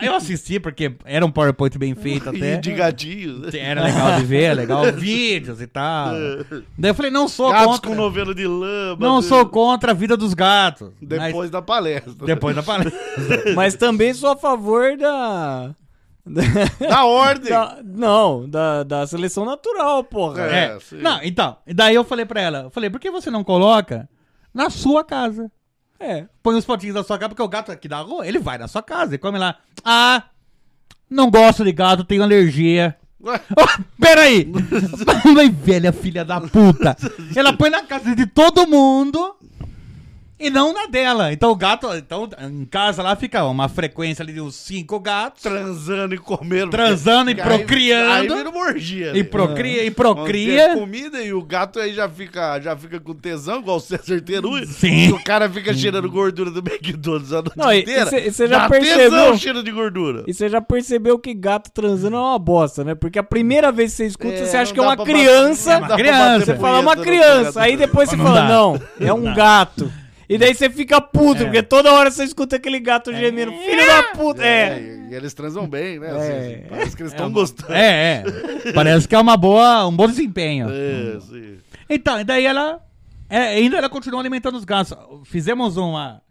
S4: eu assisti porque era um PowerPoint bem feito (laughs)
S3: e
S4: até.
S3: de gatinhos.
S4: Era legal de ver, legal. (laughs) Vídeos e tal. Daí eu falei, não sou
S3: Gatos
S4: contra.
S3: com novelo de lama.
S4: Não
S3: de-
S4: sou contra a vida dos gatos. Mas-
S3: Depois da palestra.
S4: depois da palestra. (laughs)
S5: Mas também sou a favor da. Da- (laughs)
S3: Da ordem.
S5: da- não, da, da seleção natural, porra.
S3: É.
S4: É.
S3: sim.
S4: Não, então. E daí eu falei pra ela, eu falei, por que você não coloca na sua casa?
S5: É.
S4: Põe os potinhos na sua casa, porque o gato aqui da rua, ele vai na sua casa e come lá. Ah, não gosto de gato, tenho alergia. (laughs) Oh, peraí! (laughs) Mas velha filha da puta! Ela põe na casa de todo mundo e não na dela. Então o gato, então em casa lá fica uma frequência ali de uns cinco gatos.
S3: transando e comendo.
S4: Transando e
S3: aí-
S4: procriando.
S3: Aí vira uma orgia.
S4: E procria, e procria.
S3: comida e o gato aí já fica, já fica com tesão, igual o César Teru.
S4: Sim.
S3: E o cara fica cheirando gordura do McDonald's a noite
S5: Não,
S3: inteira.
S5: e cê- cê já percebeu?
S3: tesão cheiro de gordura.
S5: E você já percebeu que gato transando é uma bosta, né? Porque a primeira vez que você escuta,
S3: É,
S5: você acha que é uma criança.
S3: bater- dá pra
S4: criança. Você
S5: Você fala uma criança, aí depois você fala, não, é um gato. E daí você fica puto,
S4: É.
S5: porque toda hora você escuta aquele gato gemendo. Filho da puta! É.
S3: É, e eles transam bem, né?
S5: É.
S3: Assim, parece que eles estão gostando.
S4: É, é. Parece que é uma boa, um bom desempenho.
S3: É, sim.
S4: Então, e daí ela. é, ainda ela continuou alimentando os gatos. Fizemos uma,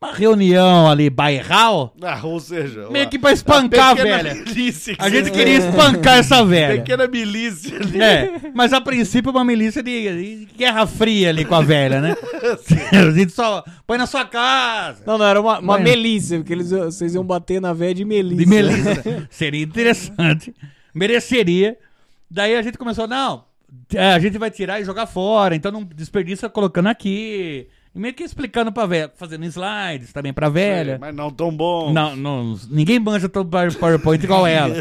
S4: uma reunião ali, bairral,
S3: Ah, ou seja,
S4: meio
S3: uma-
S4: que pra espancar a velha.
S3: Milícia que
S4: A gente queria espancar essa velha.
S3: Pequena milícia ali.
S4: É, mas a princípio uma milícia de, de guerra fria ali com a velha, né? (laughs) A gente só põe na sua casa.
S5: Não, não, era uma, uma melícia, porque eles, vocês iam bater na véia de melícia.
S4: De melícia. né? Seria interessante. Mereceria. Daí a gente começou, não, é, a gente vai tirar e jogar fora, então não desperdiça colocando aqui. Meio que explicando pra velha, fazendo slides também pra velha.
S3: Mas não tão bom.
S4: Não, não, ninguém manja todo Power- PowerPoint igual (laughs) ela.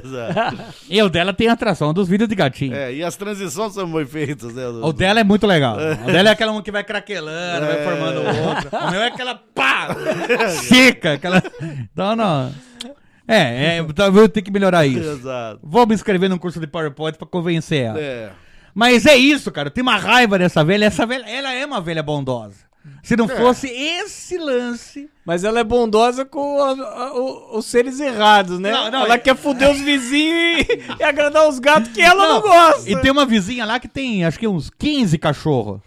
S4: E o dela tem atração dos vídeos de gatinho.
S3: É, e as transições são bem feitas, né?
S4: O dela é muito legal. O dela é aquela que vai craquelando, vai
S3: É.
S4: formando outra. O meu é aquela pá! (laughs) seca, aquela. Não, não. É, é talvez eu tenha que melhorar isso.
S3: Exato.
S4: Vou me inscrever num curso de PowerPoint pra convencer ela.
S3: É.
S4: Mas é isso, cara. Eu tenho uma raiva dessa velha. Essa velha, ela é uma velha bondosa. Se
S3: É.
S4: não fosse esse lance.
S5: Mas ela é bondosa com a- a- o- os seres errados, né?
S4: Não, não,
S5: ela
S4: é-
S5: quer foder os vizinhos e, e agradar os gatos que ela não, gosta.
S4: E tem uma vizinha lá que tem, acho que uns 15 cachorros.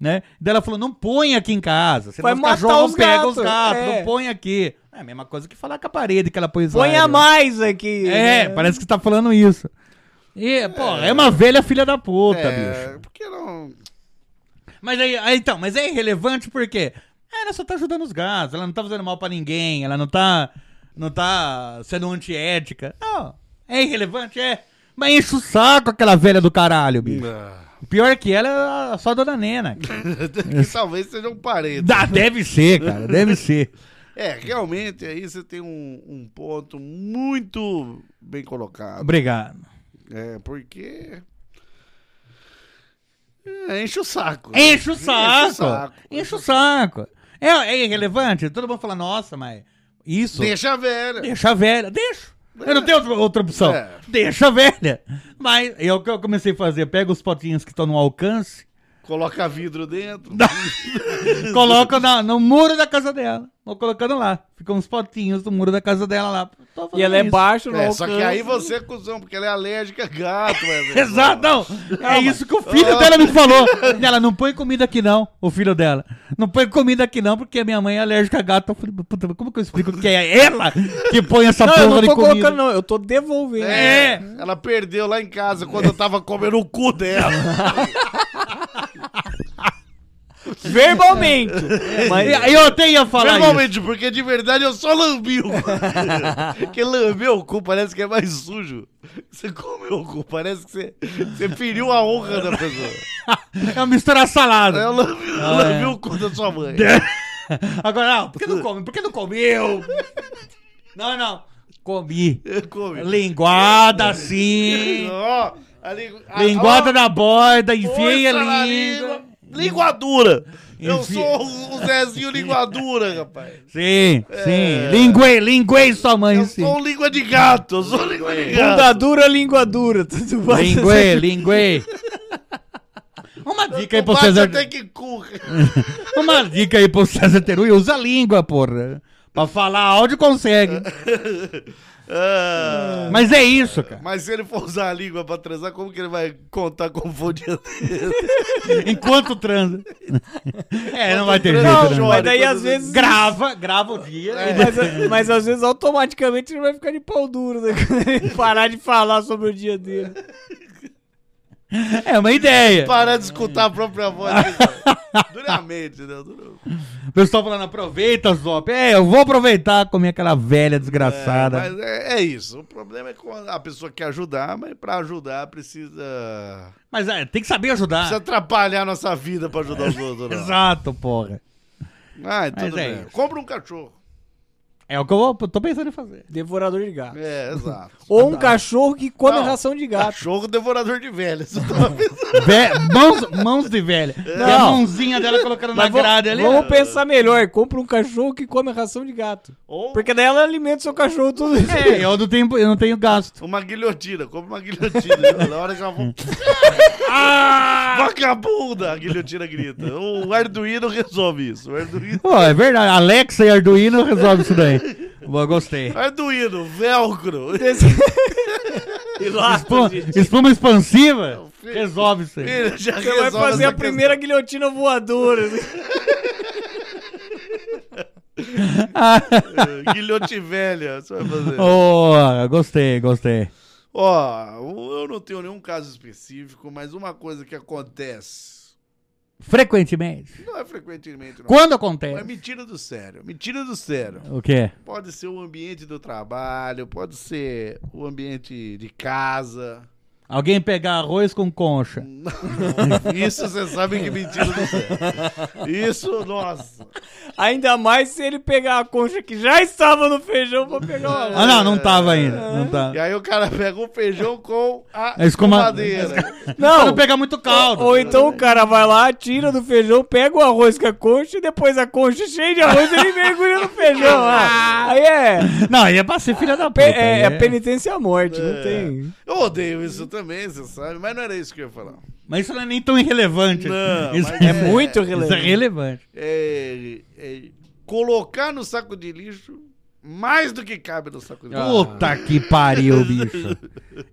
S4: Né? Daí ela falou: não põe aqui em casa. Senão
S5: Vai
S4: os
S5: matar
S4: cachorros
S5: os
S4: pegam
S5: gatos,
S4: os gatos.
S5: é.
S4: Não põe aqui. É a mesma coisa que falar com a parede que ela põe
S5: Põe a mais aqui.
S4: É,
S5: né?
S4: parece que você tá falando isso. E, pô, é uma velha filha da puta, bicho.
S3: É, porque não.
S4: Mas aí, aí, então, mas é irrelevante porque ela só tá ajudando os gatos, ela não tá fazendo mal pra ninguém, ela não tá não tá sendo antiética. Não, é irrelevante, é. Mas enche o saco aquela velha do caralho, bicho.
S3: Ah,
S4: Pior que ela é só a dona Nena. (laughs)
S3: que talvez seja um parente.
S4: Dá, deve ser, cara, deve ser. (laughs)
S3: É, realmente aí você tem um, um ponto muito bem colocado.
S4: Obrigado.
S3: É, porque. É, enche o saco.
S4: Enche o saco.
S3: saco.
S4: Enche o saco. É, é irrelevante? Todo mundo fala, nossa, mas isso.
S3: Deixa a velha.
S4: Deixa a velha, deixa. Eu não tenho outra, outra opção.
S3: É.
S4: Deixa a velha. Mas é o que eu comecei a fazer. Pega os potinhos que estão no alcance,
S3: Coloca vidro dentro. (laughs)
S4: coloco na- no muro da casa dela. Vou colocando lá. Ficam uns potinhos no muro da casa dela lá. Tô
S5: E ela é
S4: isso.
S5: baixo, não
S3: É, só que
S5: alcança.
S3: aí você é cuzão, porque ela é alérgica a gato, velho. (laughs)
S4: Exato, não. É isso que o filho dela me falou. Ela não põe comida aqui não, o filho dela. Não põe comida aqui não, porque a minha mãe é alérgica a gato. Eu falei, puta, como que eu explico que é ela que põe essa
S5: Não, eu
S4: porra
S5: não
S4: de
S5: tô
S4: comida?
S5: colocando, não. Eu tô devolvendo.
S4: É.
S3: Ela perdeu lá em casa quando eu tava comendo o cu dela. (laughs) (laughs)
S5: Verbalmente. Mas,
S4: E- Eu até ia falar isso.
S3: Normalmente, porque de verdade eu só lambi o cu. (laughs) Porque lamber o cu parece que é mais sujo. Você comeu o cu, parece que você, você feriu a honra da pessoa.
S4: É uma mistura salada.
S3: Eu lambi, eu lambi o cu da sua mãe. (laughs)
S4: Agora, não, por que não come? Por que não comeu? Não, não. Comi.
S3: Eu comi.
S4: Linguada
S3: lingu- a-
S4: Linguada na borda, enfiei a língua.
S3: língua. Linguadura. Eu
S4: Enfia-
S3: sou o, Zezinho Linguadura, rapaz.
S4: Sim, sim. Linguei, linguei sua mãe,
S3: Eu
S4: sim.
S3: sou um língua de gato. Eu sou língua de gato.
S5: Bunda dura, língua dura. (laughs)
S4: Linguei, linguei. (laughs) Uma dica aí pro César.
S3: até que curra.
S4: Uma dica aí pro César Terui. Usa a língua, porra. Pra falar áudio consegue. (laughs)
S3: Ah,
S4: Mas é isso, cara.
S3: mas se ele for usar a língua pra transar, como que ele vai contar como foi o dia dele? (laughs)
S4: Enquanto transa. É, não vai ter jeito,
S3: não
S4: né?
S3: chora.
S5: Mas daí às vezes.
S4: Grava, grava o dia.
S3: É.
S5: Mas, mas às vezes automaticamente ele vai ficar de pau duro, né? Quando (laughs) ele parar de falar sobre o dia dele.
S4: É uma ideia.
S3: Parar de escutar a própria voz. (laughs) Duramente, né?
S4: O pessoal falando, aproveita, Zop. É, eu vou aproveitar comer aquela velha desgraçada.
S3: Mas é, é isso. O problema é quando a pessoa quer ajudar, mas pra ajudar precisa.
S4: Mas é, tem que saber ajudar.
S3: Precisa atrapalhar a nossa vida pra ajudar os (laughs) outros. não.
S4: Exato, porra.
S3: Ai, tudo
S4: é
S3: bem. Compra um cachorro.
S4: É o que eu tô pensando em fazer.
S5: Devorador de gato.
S3: É, exato.
S5: Ou um cachorro que come
S3: Não,
S5: ração de gato.
S3: Cachorro devorador de velhas. Eu tava pensando. (laughs)
S4: Vé- mãos, mãos de velha. E a
S5: Não.
S4: mãozinha dela colocando na
S5: Mas
S4: grade ali.
S5: Vamos pensar melhor. Compra um cachorro que come ração de gato.
S3: Ou
S5: Porque daí ela alimenta o seu cachorro todo dia.
S4: É, eu não tenho, eu não tenho gasto.
S3: uma guilhotina. Compra uma guilhotina. (laughs) Na hora que ela for...
S4: Ah!
S3: Vagabunda! A guilhotina grita. O Arduino resolve isso. O Arduino...
S4: Pô, é verdade. Alexa e Arduino resolve isso daí. Boa, gostei.
S3: Arduino, velcro.
S5: E lá, (laughs)
S4: Espuma, espuma expansiva resolve isso aí.
S3: Já
S5: Você vai fazer a primeira guilhotina voadora.
S3: questão. (laughs) Guilhote velha. Você vai fazer.
S4: Oh, gostei, gostei.
S3: Ó, eu não tenho nenhum caso específico, mas uma coisa que acontece.
S4: Frequentemente.
S3: Não é frequentemente, não.
S4: Quando
S3: É
S4: acontece?
S3: mentira do sério. Mentira do sério.
S4: O quê?
S3: Pode ser o ambiente do trabalho, pode ser o ambiente de casa.
S4: Alguém pegar arroz com concha.
S3: Isso você sabe que mentira do. Isso, nossa.
S5: Ainda mais se ele pegar a concha que já estava no feijão pra pegar o arroz.
S4: Ah, não, não tava ainda. Não
S3: E
S4: tava.
S3: aí o cara pega o feijão com a
S4: É escuma-
S3: escumadeira.
S4: Pra (laughs)
S5: Não,
S4: não pegar muito caldo.
S5: Ou então o cara vai lá, tira do feijão, pega o arroz com a concha e depois a concha cheia de arroz ele mergulha no feijão. (laughs) Ah, aí é,
S4: Não, aí é pra ser filha da puta.
S5: é,
S4: aí
S5: é penitência à morte, não tem.
S3: Eu odeio isso também, você sabe, mas não era isso que eu ia falar.
S4: Mas isso não é nem tão irrelevante.
S3: Não,
S4: isso é,
S3: é-
S4: muito
S5: relevante.
S4: Isso é relevante.
S3: É, é colocar no saco de lixo mais do que cabe no saco de lixo.
S4: Puta que pariu, bicho.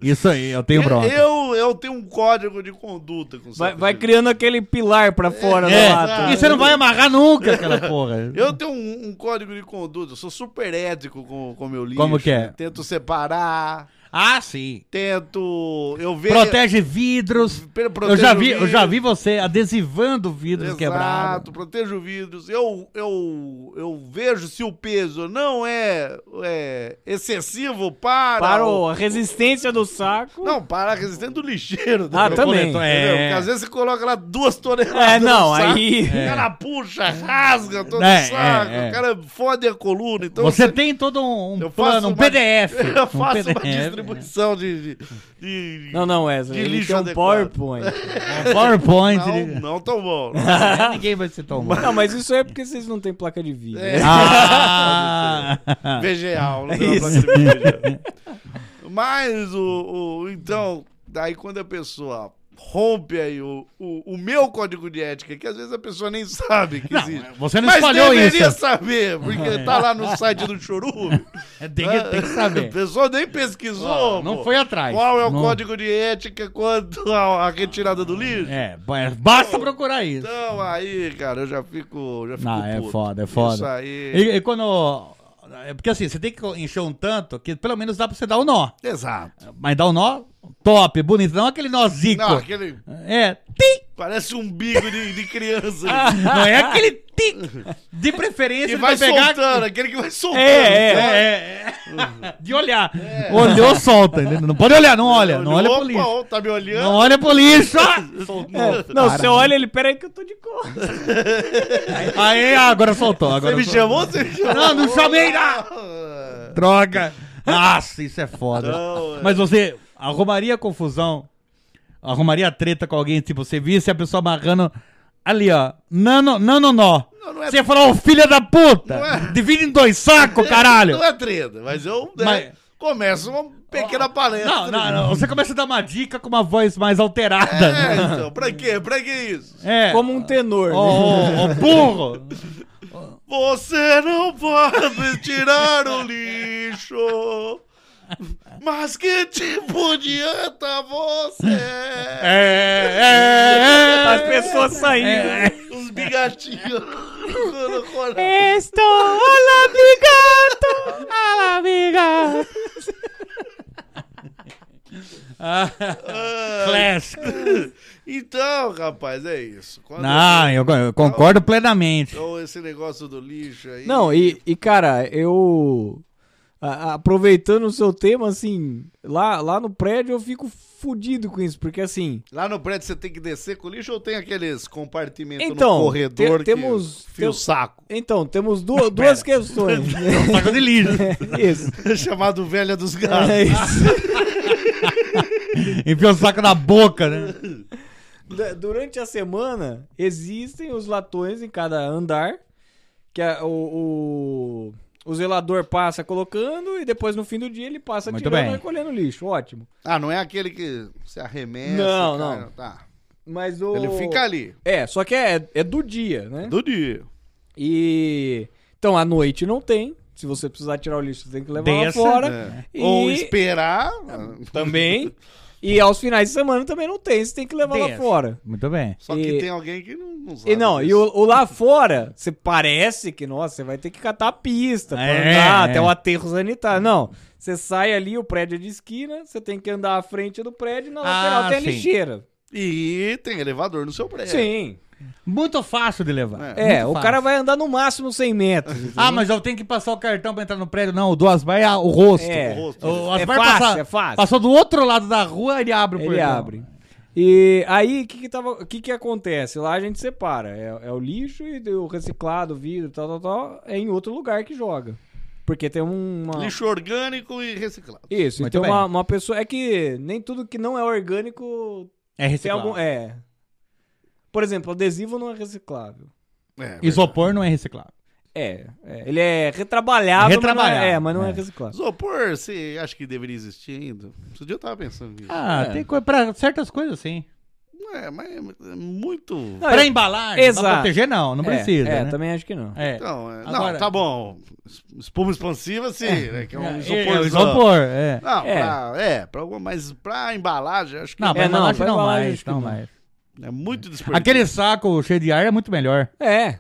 S4: Isso aí, eu tenho bronca.
S3: Eu, eu tenho um código de conduta com
S5: Vai,
S3: saco
S5: vai
S3: de
S5: criando aquele pilar pra fora
S4: É,
S5: da lata.
S4: e você não vai amarrar nunca aquela porra.
S3: Eu tenho um, um código de conduta, eu sou super ético com o meu lixo.
S4: Como que é?
S3: Tento separar,
S4: Ah, sim.
S3: tento. Eu vejo.
S4: Protege vidros. Eu já vi, eu já vi você adesivando vidros
S3: Exato,
S4: quebrados.
S3: protejo vidros. Eu, eu, eu vejo se o peso não é, é excessivo para.
S5: Para
S3: o-
S5: a resistência do saco.
S3: Não, para a resistência do lixeiro.
S5: Ah,
S3: do
S5: também.
S3: Entendeu?
S4: coletor, é.
S3: Porque às vezes você coloca lá duas toneladas.
S5: É, não,
S3: no saco,
S5: aí-
S3: O cara puxa, rasga todo
S4: É,
S3: o saco.
S4: é, é.
S3: O cara fode a coluna. Então
S4: Você tem todo um, um
S3: eu
S4: plano,
S3: faço
S4: um
S3: uma-
S4: PDF. (laughs)
S3: Eu
S4: um
S3: faço uma
S4: PDF.
S3: Distribuição de. de, de- (laughs)
S5: Não, não, Wesley.
S3: De
S5: ele
S3: lixo
S5: tem um
S3: adequado.
S5: PowerPoint. (laughs)
S4: Um PowerPoint.
S3: Não, não tão bom.
S4: É, Ninguém vai se tomar.
S5: não, mas isso é porque vocês não têm placa de vídeo.
S3: É.
S4: Ah! (laughs)
S3: VGA, não tem uma placa de VGA. Mas o, o- Então, daí quando a pessoa rompe aí o, o, o meu código de ética, que às vezes a pessoa nem sabe que existe.
S4: Você não
S3: Mas deveria
S4: isso.
S3: saber, porque tá lá no site do Chorume.
S4: Tem que, tem que (laughs)
S3: A
S4: saber.
S3: pessoa nem pesquisou.
S4: Não
S3: pô.
S4: foi atrás.
S3: Qual é o
S4: Não-
S3: código de ética quanto (laughs) à retirada do lixo?
S4: É, ba- basta procurar isso.
S3: Então aí, cara, eu já fico. Já fico
S4: Não, é
S3: puto.
S4: foda, é foda.
S3: Isso aí.
S4: E, e quando. É porque assim, você tem que encher um tanto que pelo menos dá pra você dar o nó.
S3: Exato.
S4: Mas dá o nó top, bonito, não aquele nó zico.
S3: Não, aquele.
S4: É, tim!
S3: Parece um bico de, de criança. (laughs)
S4: Não é aquele tim! De preferência, ele
S3: vai
S4: vai pegar.
S3: soltando, aquele que vai soltando.
S4: É, é, é, é. De olhar. Olhou, solta. Não pode olhar, não olha. Não olha pro lixo.
S3: tá me olhando?
S4: Não olha pro lixo. Ah! (laughs) Soltou.
S5: Não, você olha ele, peraí que eu tô de cor. (laughs)
S4: Aí, agora soltou. Agora
S3: Você me chamou? Você me chamou?
S4: Não, não chamei, não.
S3: Ah, (laughs)
S4: Droga! Nossa, isso é foda.
S3: Não, é.
S4: Mas você arrumaria confusão, arrumaria treta com alguém, tipo, você visse a pessoa amarrando Ali, ó. Nano, nano nó.
S3: Não, não é-
S4: Você falou, ô filha da puta!
S3: É- (laughs)
S4: Divide em dois sacos, caralho!
S3: Não é treta, mas eu né,
S4: Mas-
S3: começo uma pequena palestra.
S4: Não, não, não. Você começa a dar uma dica com uma voz mais alterada.
S3: É, então, pra quê? Pra que isso?
S4: É.
S5: Como um tenor.
S4: Ô,
S5: né?
S4: ô, ô, burro!
S3: Você não pode tirar o lixo. Mas que tipo adianta você?
S4: É, é,
S5: As pessoas saindo.
S4: é.
S3: Os bigatinhos.
S5: Estou alabigato, alabigato.
S4: Ah, Clássico.
S3: Então, rapaz, é isso. Quando
S4: Não, eu, eu concordo plenamente.
S3: Então, esse negócio do lixo aí.
S5: Não, e, e cara, eu. A- aproveitando o seu tema, assim, lá, lá no prédio eu fico fudido com isso, porque assim.
S3: Lá no prédio você tem que descer com o lixo ou tem aqueles compartimentos
S5: Então,
S3: no corredor
S5: te-
S3: que
S5: temos-
S3: fio o
S5: tem-
S3: saco?
S5: Então, temos du duas questões. (laughs)
S4: Saco de lixo. (laughs)
S5: isso. (laughs)
S3: Chamado velha dos gatos.
S5: É isso.
S4: Enfiou o saco na boca, né?
S5: Durante a semana, existem os latões em cada andar, que a- o, o, o zelador passa colocando e depois no fim do dia ele passa
S4: Muito
S5: tirando
S4: bem.
S5: e recolhendo lixo. Ótimo.
S3: Ah, não é aquele que se arremessa?
S5: Não,
S3: cara,
S5: não.
S3: Tá.
S5: Mas o...
S3: Ele fica ali.
S5: É, só que é, é do dia, né?
S3: Do dia.
S5: E... Então, à noite não tem. Se você precisar tirar o lixo, você tem que levar lá
S4: Desça,
S5: fora.
S3: É.
S5: E-
S3: Ou esperar.
S5: Também. (laughs) E aos finais de semana também não tem. Você tem que levar lá fora.
S4: Muito bem.
S3: Só que
S5: E-
S3: tem alguém que não, não sabe.
S5: E não, e
S3: disso.
S5: o, o lá fora, você parece que, nossa, você vai ter que catar a pista pra
S4: É,
S5: andar
S4: é.
S5: até o aterro sanitário. Não, você sai ali, o prédio é de esquina, você tem que andar à frente do prédio e na
S4: Ah,
S5: lateral tem a lixeira.
S3: E tem elevador no seu prédio.
S5: Sim.
S4: Muito fácil de levar.
S3: É.
S5: É, o
S4: fácil.
S5: cara vai andar no máximo 100 metros.
S4: Ah, mas eu tenho que passar o cartão pra entrar no prédio. Não, o do Asbar é o rosto.
S5: É.
S3: O rosto.
S4: O
S5: É fácil,
S4: passa-
S5: é fácil.
S4: Passou do outro lado da rua, ele abre o
S5: Ele
S4: portão.
S5: abre. E aí, o que que, tava- o que que acontece? Lá a gente separa. É, é o lixo e o reciclado, o vidro, tal, tal, tal. É em outro lugar que joga. Porque tem uma...
S3: Lixo orgânico e reciclado.
S5: Isso,
S4: Muito
S5: então
S4: bem.
S5: uma, uma pessoa. É que nem tudo que não é orgânico
S4: É
S5: tem
S4: reciclável.
S5: algum. É. Por exemplo, adesivo não é reciclável.
S3: É,
S4: Isopor não é reciclável.
S5: É, é, ele é retrabalhável,
S4: Retrabalhável,
S5: mas não é, é, mas não é,
S4: é.
S5: reciclável.
S3: Isopor, você acha que deveria existir ainda? Esse dia eu tava pensando nisso.
S4: Ah,
S5: É.
S4: tem coisa pra certas coisas, sim.
S3: É, mas é muito.
S5: Não,
S4: pra
S5: eu-
S4: embalagem,
S5: Exato.
S4: pra proteger, não. Não
S5: é,
S4: precisa,
S5: É,
S4: né?
S5: também acho que não.
S4: É.
S3: Então, é,
S4: Agora-
S3: não, tá bom. Espuma expansiva, sim, né? Que é um
S4: É,
S3: isopor.
S4: é, o isopor, é.
S3: Não,
S5: É.
S3: Pra, é, pra alguma, mas pra embalagem, acho que
S4: Não, pra
S5: É, não,
S4: embalagem
S5: pra
S4: não,
S5: embalagem
S4: mais, não
S5: não.
S4: mais.
S3: É muito desperdício.
S4: Aquele saco cheio de ar é muito melhor.
S5: É.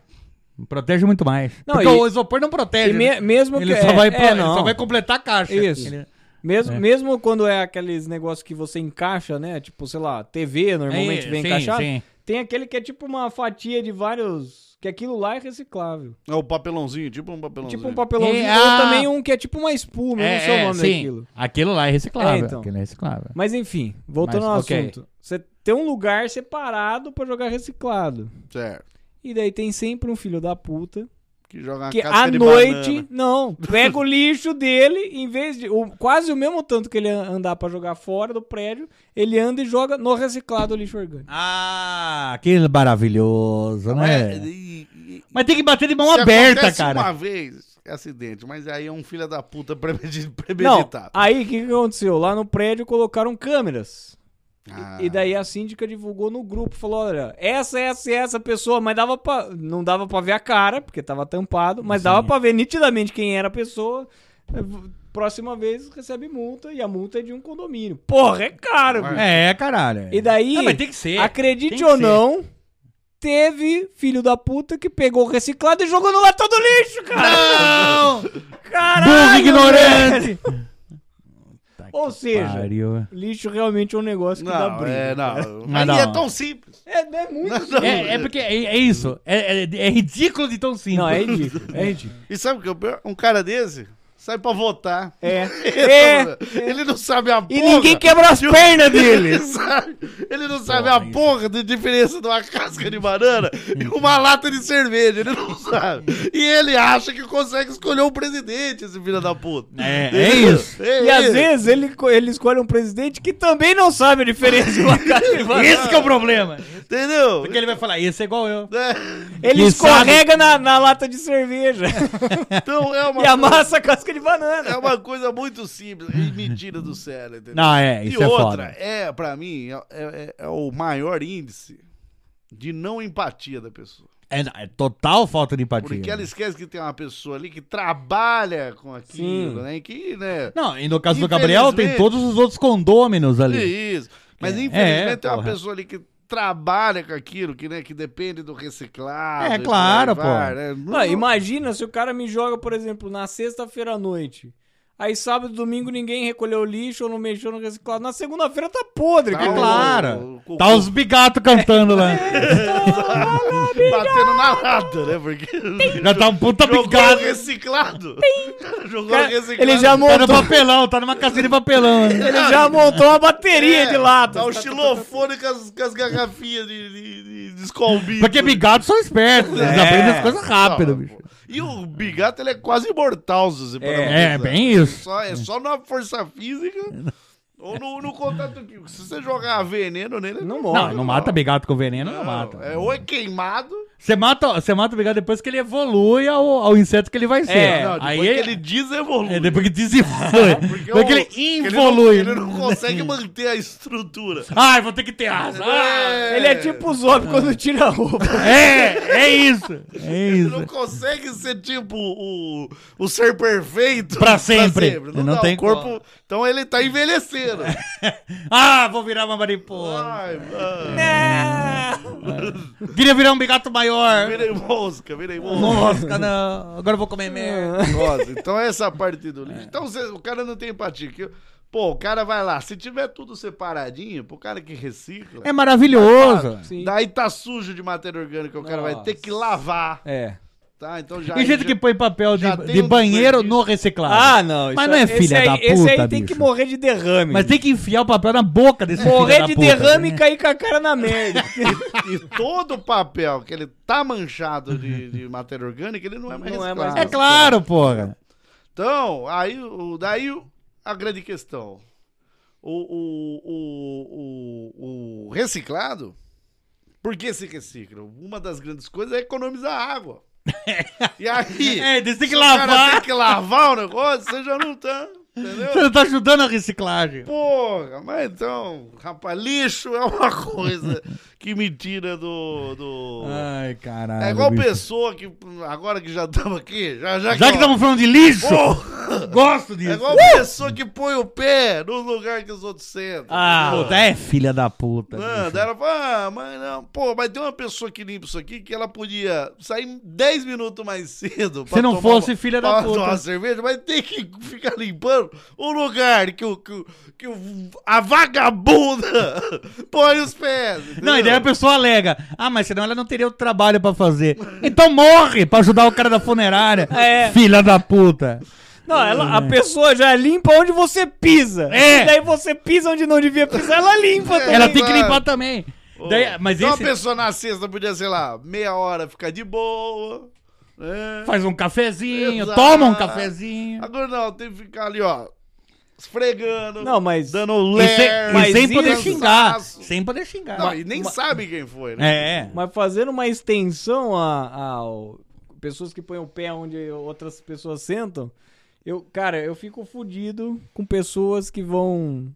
S4: Protege muito mais.
S5: Não,
S4: Porque
S5: e-
S4: o isopor não protege.
S5: E me-
S4: né?
S5: mesmo
S4: Ele,
S5: que.
S4: só
S5: é,
S4: vai,
S5: é,
S4: ele só vai completar a caixa.
S5: Isso.
S4: Ele-
S5: Mesmo,
S4: É.
S5: mesmo quando é aqueles negócios que você encaixa, né? Tipo, sei lá, TV normalmente
S4: É,
S5: vem
S4: sim,
S5: encaixado.
S4: sim.
S5: Tem aquele que é tipo uma fatia de vários. Que aquilo lá é reciclável.
S3: É o papelãozinho, tipo um papelãozinho.
S5: Tipo um papelãozinho.
S4: É,
S5: ou
S4: ah.
S5: também um que é tipo uma espuma, eu não sei o nome
S4: sim.
S5: daquilo.
S4: Aquilo lá é reciclável.
S5: É, então.
S4: Aquilo é reciclável.
S5: Mas enfim, voltando
S4: Mas,
S5: ao
S4: ok.
S5: assunto. Você tem um lugar separado pra jogar reciclado.
S3: Certo.
S5: E daí tem sempre um filho da puta
S3: Que joga uma
S5: que
S3: casca
S5: à
S3: de
S5: noite,
S3: banana.
S5: não, (laughs) pega o lixo dele, em vez de. o- quase o mesmo tanto que ele andar pra jogar fora do prédio, ele anda e joga no reciclado o lixo orgânico.
S4: Ah, que maravilhoso, né?
S3: É, e- e-
S4: Mas tem que bater de mão
S3: se
S4: aberta, cara.
S3: uma vez, é acidente, mas aí é um filho da puta (laughs) premedi-
S5: Não,
S3: premeditado.
S5: aí o que, que aconteceu? Lá no prédio colocaram câmeras.
S3: Ah.
S5: E daí a síndica divulgou no grupo, falou, olha, essa, essa essa pessoa, mas dava pra, não dava pra ver a cara, porque tava tampado, mas dava pra ver nitidamente quem era a pessoa. Próxima vez recebe multa, e a multa é de um condomínio. Porra, é caro, bicho.
S4: É, caralho.
S5: E daí,
S4: Não, mas tem que ser.
S5: acredite
S4: que
S5: ou
S4: ser.
S5: não, teve filho da puta que pegou o reciclado e jogou no latão do lixo, cara.
S4: Não!
S5: Caralho,
S4: Burro ignorante!
S5: velho. Ou seja,
S4: Pariu.
S5: lixo realmente é um negócio que dá
S3: Não,
S5: briga.
S3: é, não.
S4: Mas
S3: Aí é
S4: não.
S3: tão simples.
S5: É, é muito
S4: É, é porque é, é isso. É, é- é ridículo de tão simples.
S5: Não, é ridículo. É ridículo.
S3: E sabe o que é o pior? Um cara desse, sai pra votar.
S5: É.
S3: Ele, (laughs)
S5: É.
S3: ele não sabe a porra.
S5: E ninguém quebra as
S3: um-
S5: pernas (laughs) dele.
S3: Ele, sabe- ele não sabe a porra de diferença de uma casca de banana e uma lata de cerveja. Ele não sabe. E ele acha que consegue escolher o presidente, esse filho da puta.
S4: É, é isso.
S3: É
S5: E às
S3: isso.
S5: vezes ele, ele escolhe um presidente que também não sabe a diferença de uma (laughs) casca de banana.
S4: Esse que é o problema.
S3: Entendeu?
S4: Porque ele vai falar, esse é igual eu.
S3: É,
S5: Ele
S4: Que
S5: escorrega na, na lata de cerveja
S3: Então é uma,
S5: e amassa a casca de banana.
S3: é uma coisa muito simples e mentira do cérebro, entendeu?
S4: Não, é, isso
S3: e
S4: é
S3: outra,
S4: foda.
S3: é, pra mim, é, é- é o maior índice de não empatia da pessoa.
S4: É, é total falta de empatia.
S3: Porque ela esquece que tem uma pessoa ali que trabalha com aquilo,
S5: Sim.
S3: né? e Que, né?
S4: Não, e no caso do Gabriel, tem todos os outros condôminos ali.
S3: Isso. Mas
S4: É,
S3: infelizmente
S4: é,
S3: tem uma
S4: porra.
S3: pessoa ali que trabalha com aquilo, que, né, que depende do reciclado.
S4: É, claro, pô.
S3: vai, né? Não-
S5: Não, imagina se o cara me joga, por exemplo, na sexta-feira à noite. Aí sábado e domingo ninguém recolheu lixo ou não mexeu no reciclado. Na segunda-feira tá podre.
S3: Tá
S4: É
S5: cara.
S4: claro.
S3: o- o-
S4: Tá os bigatos cantando lá. (laughs)
S3: batendo na lata, né? Porque
S4: Já tá um puta
S3: jogou
S4: bigado.
S3: reciclado. jogou
S5: Cara,
S3: reciclado.
S5: ele já
S4: Tá no
S5: montou,
S4: papelão, tá numa casinha de papelão. né?
S5: ele já montou uma bateria
S3: É,
S5: de latas.
S3: Tá o xilofone com as, com as garrafinhas de, de, de, de.
S4: Porque bigados são espertos, eles
S5: É.
S4: aprendem as coisas rápido,
S3: Não,
S4: bicho.
S3: E o bigato, ele é quase imortal, se você
S4: É,
S3: pensar.
S4: bem isso.
S3: Só, é só na força física (laughs) ou no, no contato químico. Se você jogar veneno nele, ele
S5: Não
S4: Não,
S5: morre.
S4: não mata bigato com veneno, não,
S3: Não,
S4: mata.
S3: É, ou é queimado,
S4: Você mata, você mata o bigado depois que ele evolui ao, ao inseto que ele vai ser.
S5: É,
S3: não, depois
S4: Aí
S3: que
S4: ele,
S3: desevolui.
S4: é, depois que desevolui. (laughs)
S3: Porque
S4: depois que
S3: o-
S4: ele
S3: ele não-
S4: involui.
S3: Ele não, consegue manter a estrutura. (laughs)
S4: Ai, vou ter que ter asa. Ah,
S5: Ele é tipo o Zop quando tira a roupa. (laughs)
S4: É, é isso. É
S3: Ele não
S4: isso.
S3: consegue ser tipo o, o ser perfeito
S4: Pra sempre.
S3: Não,
S4: Não
S3: dá,
S4: tem
S3: o corpo.
S4: como.
S3: Então ele tá envelhecendo. (laughs)
S4: Ah, vou virar uma mariposa.
S3: Ai, mano.
S4: Queria virar um bigato maior.
S3: Virei mosca, virei mosca.
S4: Nossa, não. Agora eu vou comer merda. (laughs)
S3: Nossa, então essa parte do lixo. Então o cara não tem empatia. Que, pô, o cara vai lá, se tiver tudo separadinho, pro cara que recicla.
S4: É maravilhoso.
S5: Sim.
S3: Daí tá sujo de matéria orgânica, o cara vai ter que lavar.
S5: É.
S3: Tá? Então já.
S4: E gente
S3: já-
S4: que põe papel de, de
S3: um
S4: banheiro no reciclado.
S5: Ah, não.
S4: Mas não é
S5: aí-
S4: filha
S5: aí,
S4: da
S5: Esse aí
S4: puta,
S5: tem que
S4: bicho.
S5: morrer de derrame.
S4: Mas tem que enfiar o papel na boca desse
S5: Morrer de
S4: da puta,
S5: derrame e
S4: né?
S5: cair com a cara na merda. (laughs)
S3: E todo o papel que ele tá manchado de, de matéria orgânica, ele não é mais
S5: Não é mais
S4: É claro, porra.
S3: Então, aí, daí a grande questão. O, o, o, o, o reciclado, por que se recicla? Uma das grandes coisas é economizar água. E aí, (laughs)
S4: É, você tem que
S3: cara
S4: lavar.
S3: tem que lavar o negócio, você já não tá, entendeu?
S4: Você não tá ajudando a reciclagem.
S3: Porra, mas então, rapaz, lixo é uma coisa (laughs) que me tira do... do...
S4: Ai, caralho.
S3: É igual
S4: bicho.
S3: pessoa que, agora que já estamos aqui, já, já,
S4: Já que estamos falando de lixo,
S3: Porra!
S4: gosto
S3: É
S4: disso.
S3: igual pessoa que põe o pé no lugar que os outros sentam.
S5: Ah,
S4: Puta, é filha da puta.
S3: Daí ela fala, ah, mas não, pô, mas tem uma pessoa que limpa isso aqui que ela podia sair 10 minutos mais cedo. pra
S4: Se não
S3: tomar
S4: fosse filha da puta.
S3: tomar cerveja, mas tem que ficar limpando o lugar que, o, que, o- que o- a vagabunda (laughs) põe os pés.
S4: Não, e
S3: entendeu?
S4: Daí a pessoa alega. Ah, mas senão ela não teria o trabalho pra fazer. Então morre pra ajudar o cara da funerária. (laughs)
S5: É.
S4: Filha da puta.
S5: Não, ela, a pessoa já limpa onde você pisa.
S4: É.
S5: E daí você pisa onde não devia pisar, ela limpa também.
S4: Ela tem que
S3: claro.
S4: limpar também. Daí, mas
S3: então
S4: esse
S3: a pessoa na sexta podia, sei lá, meia hora ficar de boa. Né?
S4: faz um cafezinho,
S3: Exato.
S4: toma um cafezinho.
S3: Agora não, tem que ficar ali, ó, esfregando.
S5: Não, mas-
S3: Dando
S4: E,
S3: ler.
S4: sem, e
S5: mas
S4: sem
S5: isso-
S4: poder xingar. Sem poder xingar.
S3: Não, e nem sabe quem foi, né?
S4: É.
S5: Mas fazendo uma extensão a, ao pessoas que põem o pé onde outras pessoas sentam, eu, cara, eu fico fudido com pessoas que vão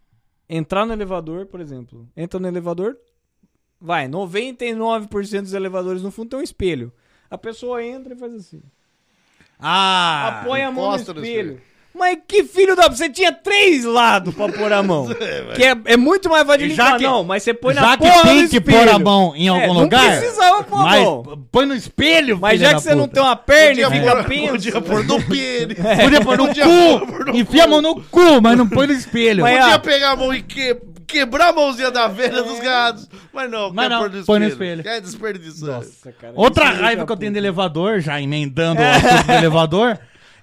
S5: entrar no elevador, por exemplo. Entra no elevador, vai, 99% dos elevadores no fundo tem um espelho. A pessoa entra e faz assim.
S4: Ah.
S5: apoia a mão no
S3: encosta no
S5: espelho. Mas que filho da... Você tinha três lados pra pôr a mão. (laughs) que é, é muito mais fácil de
S4: já
S5: limpar.
S4: que-
S5: Não, mas você põe
S4: já
S5: na
S4: que
S5: porra
S4: tem
S5: do
S4: que
S5: espelho.
S4: pôr a mão em algum
S5: É,
S4: lugar.
S5: Não precisava pôr a
S4: Mas
S5: mão.
S4: põe no espelho,
S5: Mas já que você não
S4: puta.
S5: tem uma perna e fica penso.
S3: Podia pôr no pênis.
S4: Podia pôr no cu. Enfia a mão no cu, mas não põe no espelho.
S5: Mas
S3: Podia
S5: ó.
S3: pegar a mão e que- quebrar a mãozinha da velha dos gatos. Mas não,
S4: Mas não,
S3: no
S4: põe no
S3: espelho. Quer desperdiçar.
S5: Nossa, cara,
S4: Outra
S5: é
S4: raiva que eu tenho de elevador, já emendando o assunto do elevador,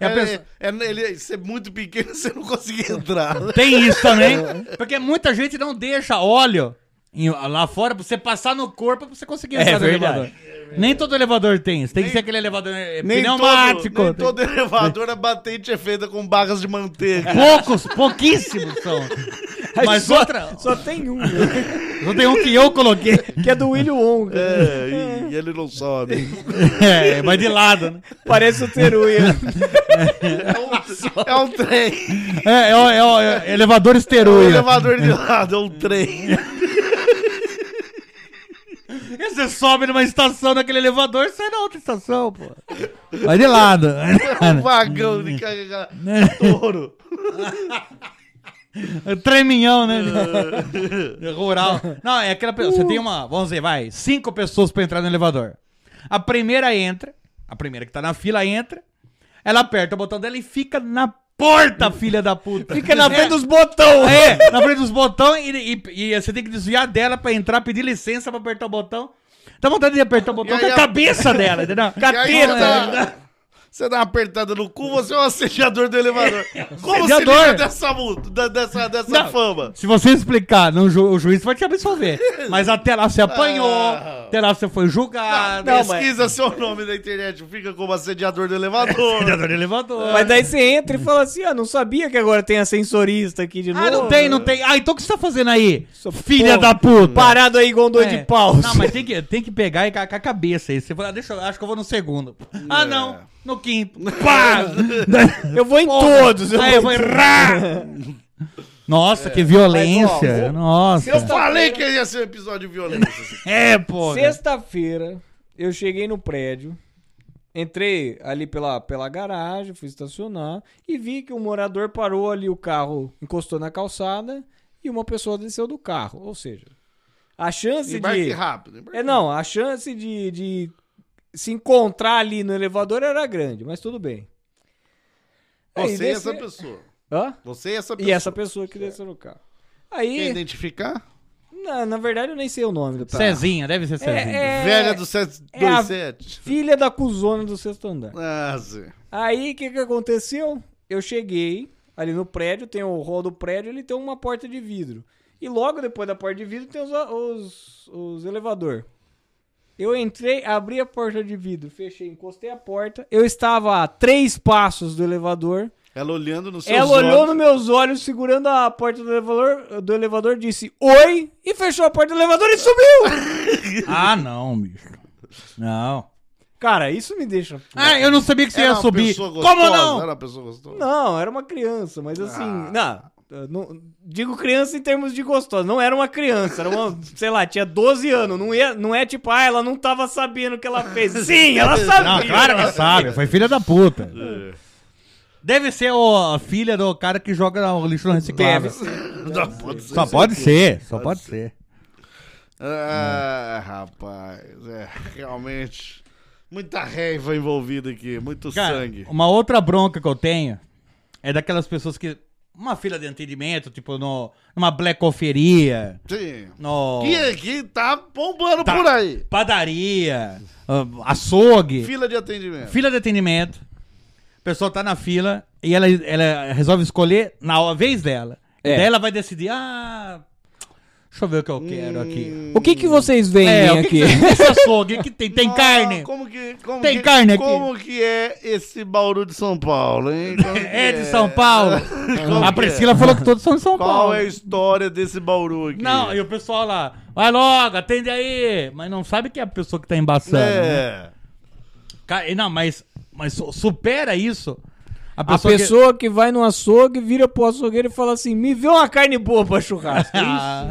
S3: É,
S4: pessoa-
S3: é, é- ele ser muito pequeno, (laughs) você não conseguia entrar.
S4: Tem isso também. Porque muita gente não deixa óleo lá fora pra você passar no corpo pra você conseguir entrar
S5: É
S4: no
S5: verdade.
S4: elevador. Nem todo elevador tem isso. Tem que ser aquele elevador é,
S3: Nem
S4: pneumático.
S3: todo, nem todo elevador a batente é feita com barras de manteiga. (laughs)
S4: Poucos, pouquíssimos são. Mas
S5: só,
S4: outra.
S5: Só tem um, né?
S4: Só tem um que eu coloquei.
S5: que é do William Wonka.
S3: É, e, e ele não sobe. (laughs)
S4: É, vai de lado, né?
S5: Parece o Teruya.
S3: É um trem.
S4: É, é, o- é o- é o elevador
S3: É um elevador de lado, é um trem.
S4: E você sobe numa estação naquele elevador e sai na outra estação, pô. Vai de lado.
S3: É (laughs) um vagão de carregar (laughs) touro.
S4: É Treminhão, né? (laughs) Rural. Não, é aquela pessoa. Você tem uma, vamos dizer, vai, cinco pessoas pra entrar no elevador. A primeira entra, a primeira que tá na fila entra, ela aperta o botão dela e fica na porta, filha da puta.
S5: Fica na frente
S4: É,
S5: dos botões.
S4: É, na frente dos botões e, e- e você tem que desviar dela pra entrar, pedir licença pra apertar o botão. Dá vontade de apertar o botão com a
S3: a-
S4: cabeça dela, (laughs) entendeu?
S3: Aí
S5: Cateta.
S3: Você dá, uma apertada no cu, você é um assediador do elevador. (laughs) Como se
S4: Assediador.
S3: livra dessa multa, dessa, dessa
S4: Não.
S3: fama?
S4: Se você explicar, não, ju- o juiz vai te absolver. (laughs) Mas até lá você apanhou,
S3: Ah.
S4: até lá você foi julgado.
S5: Não, mas-
S3: Pesquisa seu nome na internet, fica como assediador do elevador. (laughs)
S4: Cuidador de elevador.
S5: Mas daí você entra e fala assim, ah, não sabia que agora tem ascensorista aqui de novo.
S4: Ah, não tem, não tem. Ah, então o que você tá fazendo aí?
S5: Sou
S4: Filha
S5: porra.
S4: da puta.
S5: Parado aí igual um doido
S4: É.
S5: de paus.
S4: Não, mas tem que, tem que pegar e com a, com cabeça aí. Você fala, ah, deixa eu, acho que eu vou no segundo. Ah, não, no quinto. Pá! (laughs)
S5: Eu vou em
S4: Porra.
S5: todos.
S4: Aí eu vou errar. (laughs) Nossa, que violência.
S5: Mas, ó, vou-
S4: Nossa.
S3: Eu falei que ia ser um episódio de violência. (laughs)
S4: É, pô.
S5: Sexta-feira, eu cheguei no prédio, entrei ali pela, pela garagem, fui estacionar e vi que um morador parou ali o carro, encostou na calçada e uma pessoa desceu do carro. Ou seja, a chance
S3: Embarque
S5: de.
S3: rápido. embarque
S5: É, não, a chance de, de se encontrar ali no elevador era grande, mas tudo bem. Aí
S3: Você e essa
S5: desce-
S3: pessoa.
S5: Hã?
S3: Você e essa pessoa.
S5: E essa pessoa que desceu no carro.
S3: Quer
S5: Aí,
S3: identificar?
S5: na, na verdade, eu nem sei o nome do carro.
S4: Cezinha, deve ser Cezinha.
S5: É, é-
S3: Velha do 727.
S5: Filha da cuzona do sexto andar.
S3: Ah, sim.
S5: Aí, o que que aconteceu? Eu cheguei ali no prédio, tem o hall do prédio, ele tem uma porta de vidro. E logo depois da porta de vidro tem os, os, os elevador. Eu entrei, abri a porta de vidro, fechei, encostei a porta. Eu estava a três passos do elevador.
S3: Ela olhando no seu
S5: Ela olhou nos meus olhos, segurando a porta do elevador, do elevador, disse oi e fechou a porta do elevador e subiu! (laughs)
S4: Ah, não, bicho. Não.
S5: Cara, isso me deixa.
S4: Ah, eu não sabia que você ia subir. Como não?
S3: Era uma pessoa gostosa.
S5: Não, era uma criança, mas assim.
S3: Ah.
S5: Não, não. Digo criança em termos de gostosa. Não era uma criança, era uma. (laughs) sei lá, tinha 12 anos. Não, ia, não é tipo, ah, ela não tava sabendo o que ela fez. (laughs) Sim, ela sabia.
S4: Não, claro que sabe. Foi filha da puta. Deve ser o, a filha do cara que joga o lixo no reciclável.
S5: Deve ser. (laughs)
S3: Não, pode ser.
S4: Só pode ser, só pode ser.
S3: Ah, rapaz. É, realmente. Muita raiva envolvida aqui. Muito
S4: Cara,
S3: sangue.
S4: uma outra bronca que eu tenho é daquelas pessoas que. Uma fila de atendimento, tipo, no, numa blacoferia,
S3: Sim.
S4: no.
S3: Que, que tá bombando
S4: Tá.
S3: por aí.
S4: Padaria, ah, açougue.
S3: Fila de atendimento.
S4: Fila de atendimento. A pessoa tá na fila e ela, ela resolve escolher na vez dela.
S5: É.
S4: Daí ela vai decidir, ah, deixa eu ver o que eu quero aqui.
S5: O que que vocês vendem
S4: É, o que,
S5: aqui?
S4: que esse açougue que tem? Tem (laughs) carne?
S3: Como que, como
S4: Tem
S3: que-
S4: carne aqui?
S3: Como que é esse Bauru de São Paulo, hein? (laughs) Que
S4: É de São Paulo? (laughs)
S3: Como
S4: A
S3: que
S4: Priscila
S3: é?
S4: falou que todos são de São
S3: Qual
S4: Paulo.
S3: é a história desse Bauru aqui?
S4: Não, e o pessoal lá, vai logo, atende aí. Mas não sabe que é a pessoa que tá embaçando. né?
S3: É.
S4: E Não, mas, mas su- supera isso. A
S5: A
S4: pessoa, que-
S5: pessoa que... vai no açougue, vira pro açougueiro e fala assim: me vê uma carne boa pra churrasco.
S4: Ah.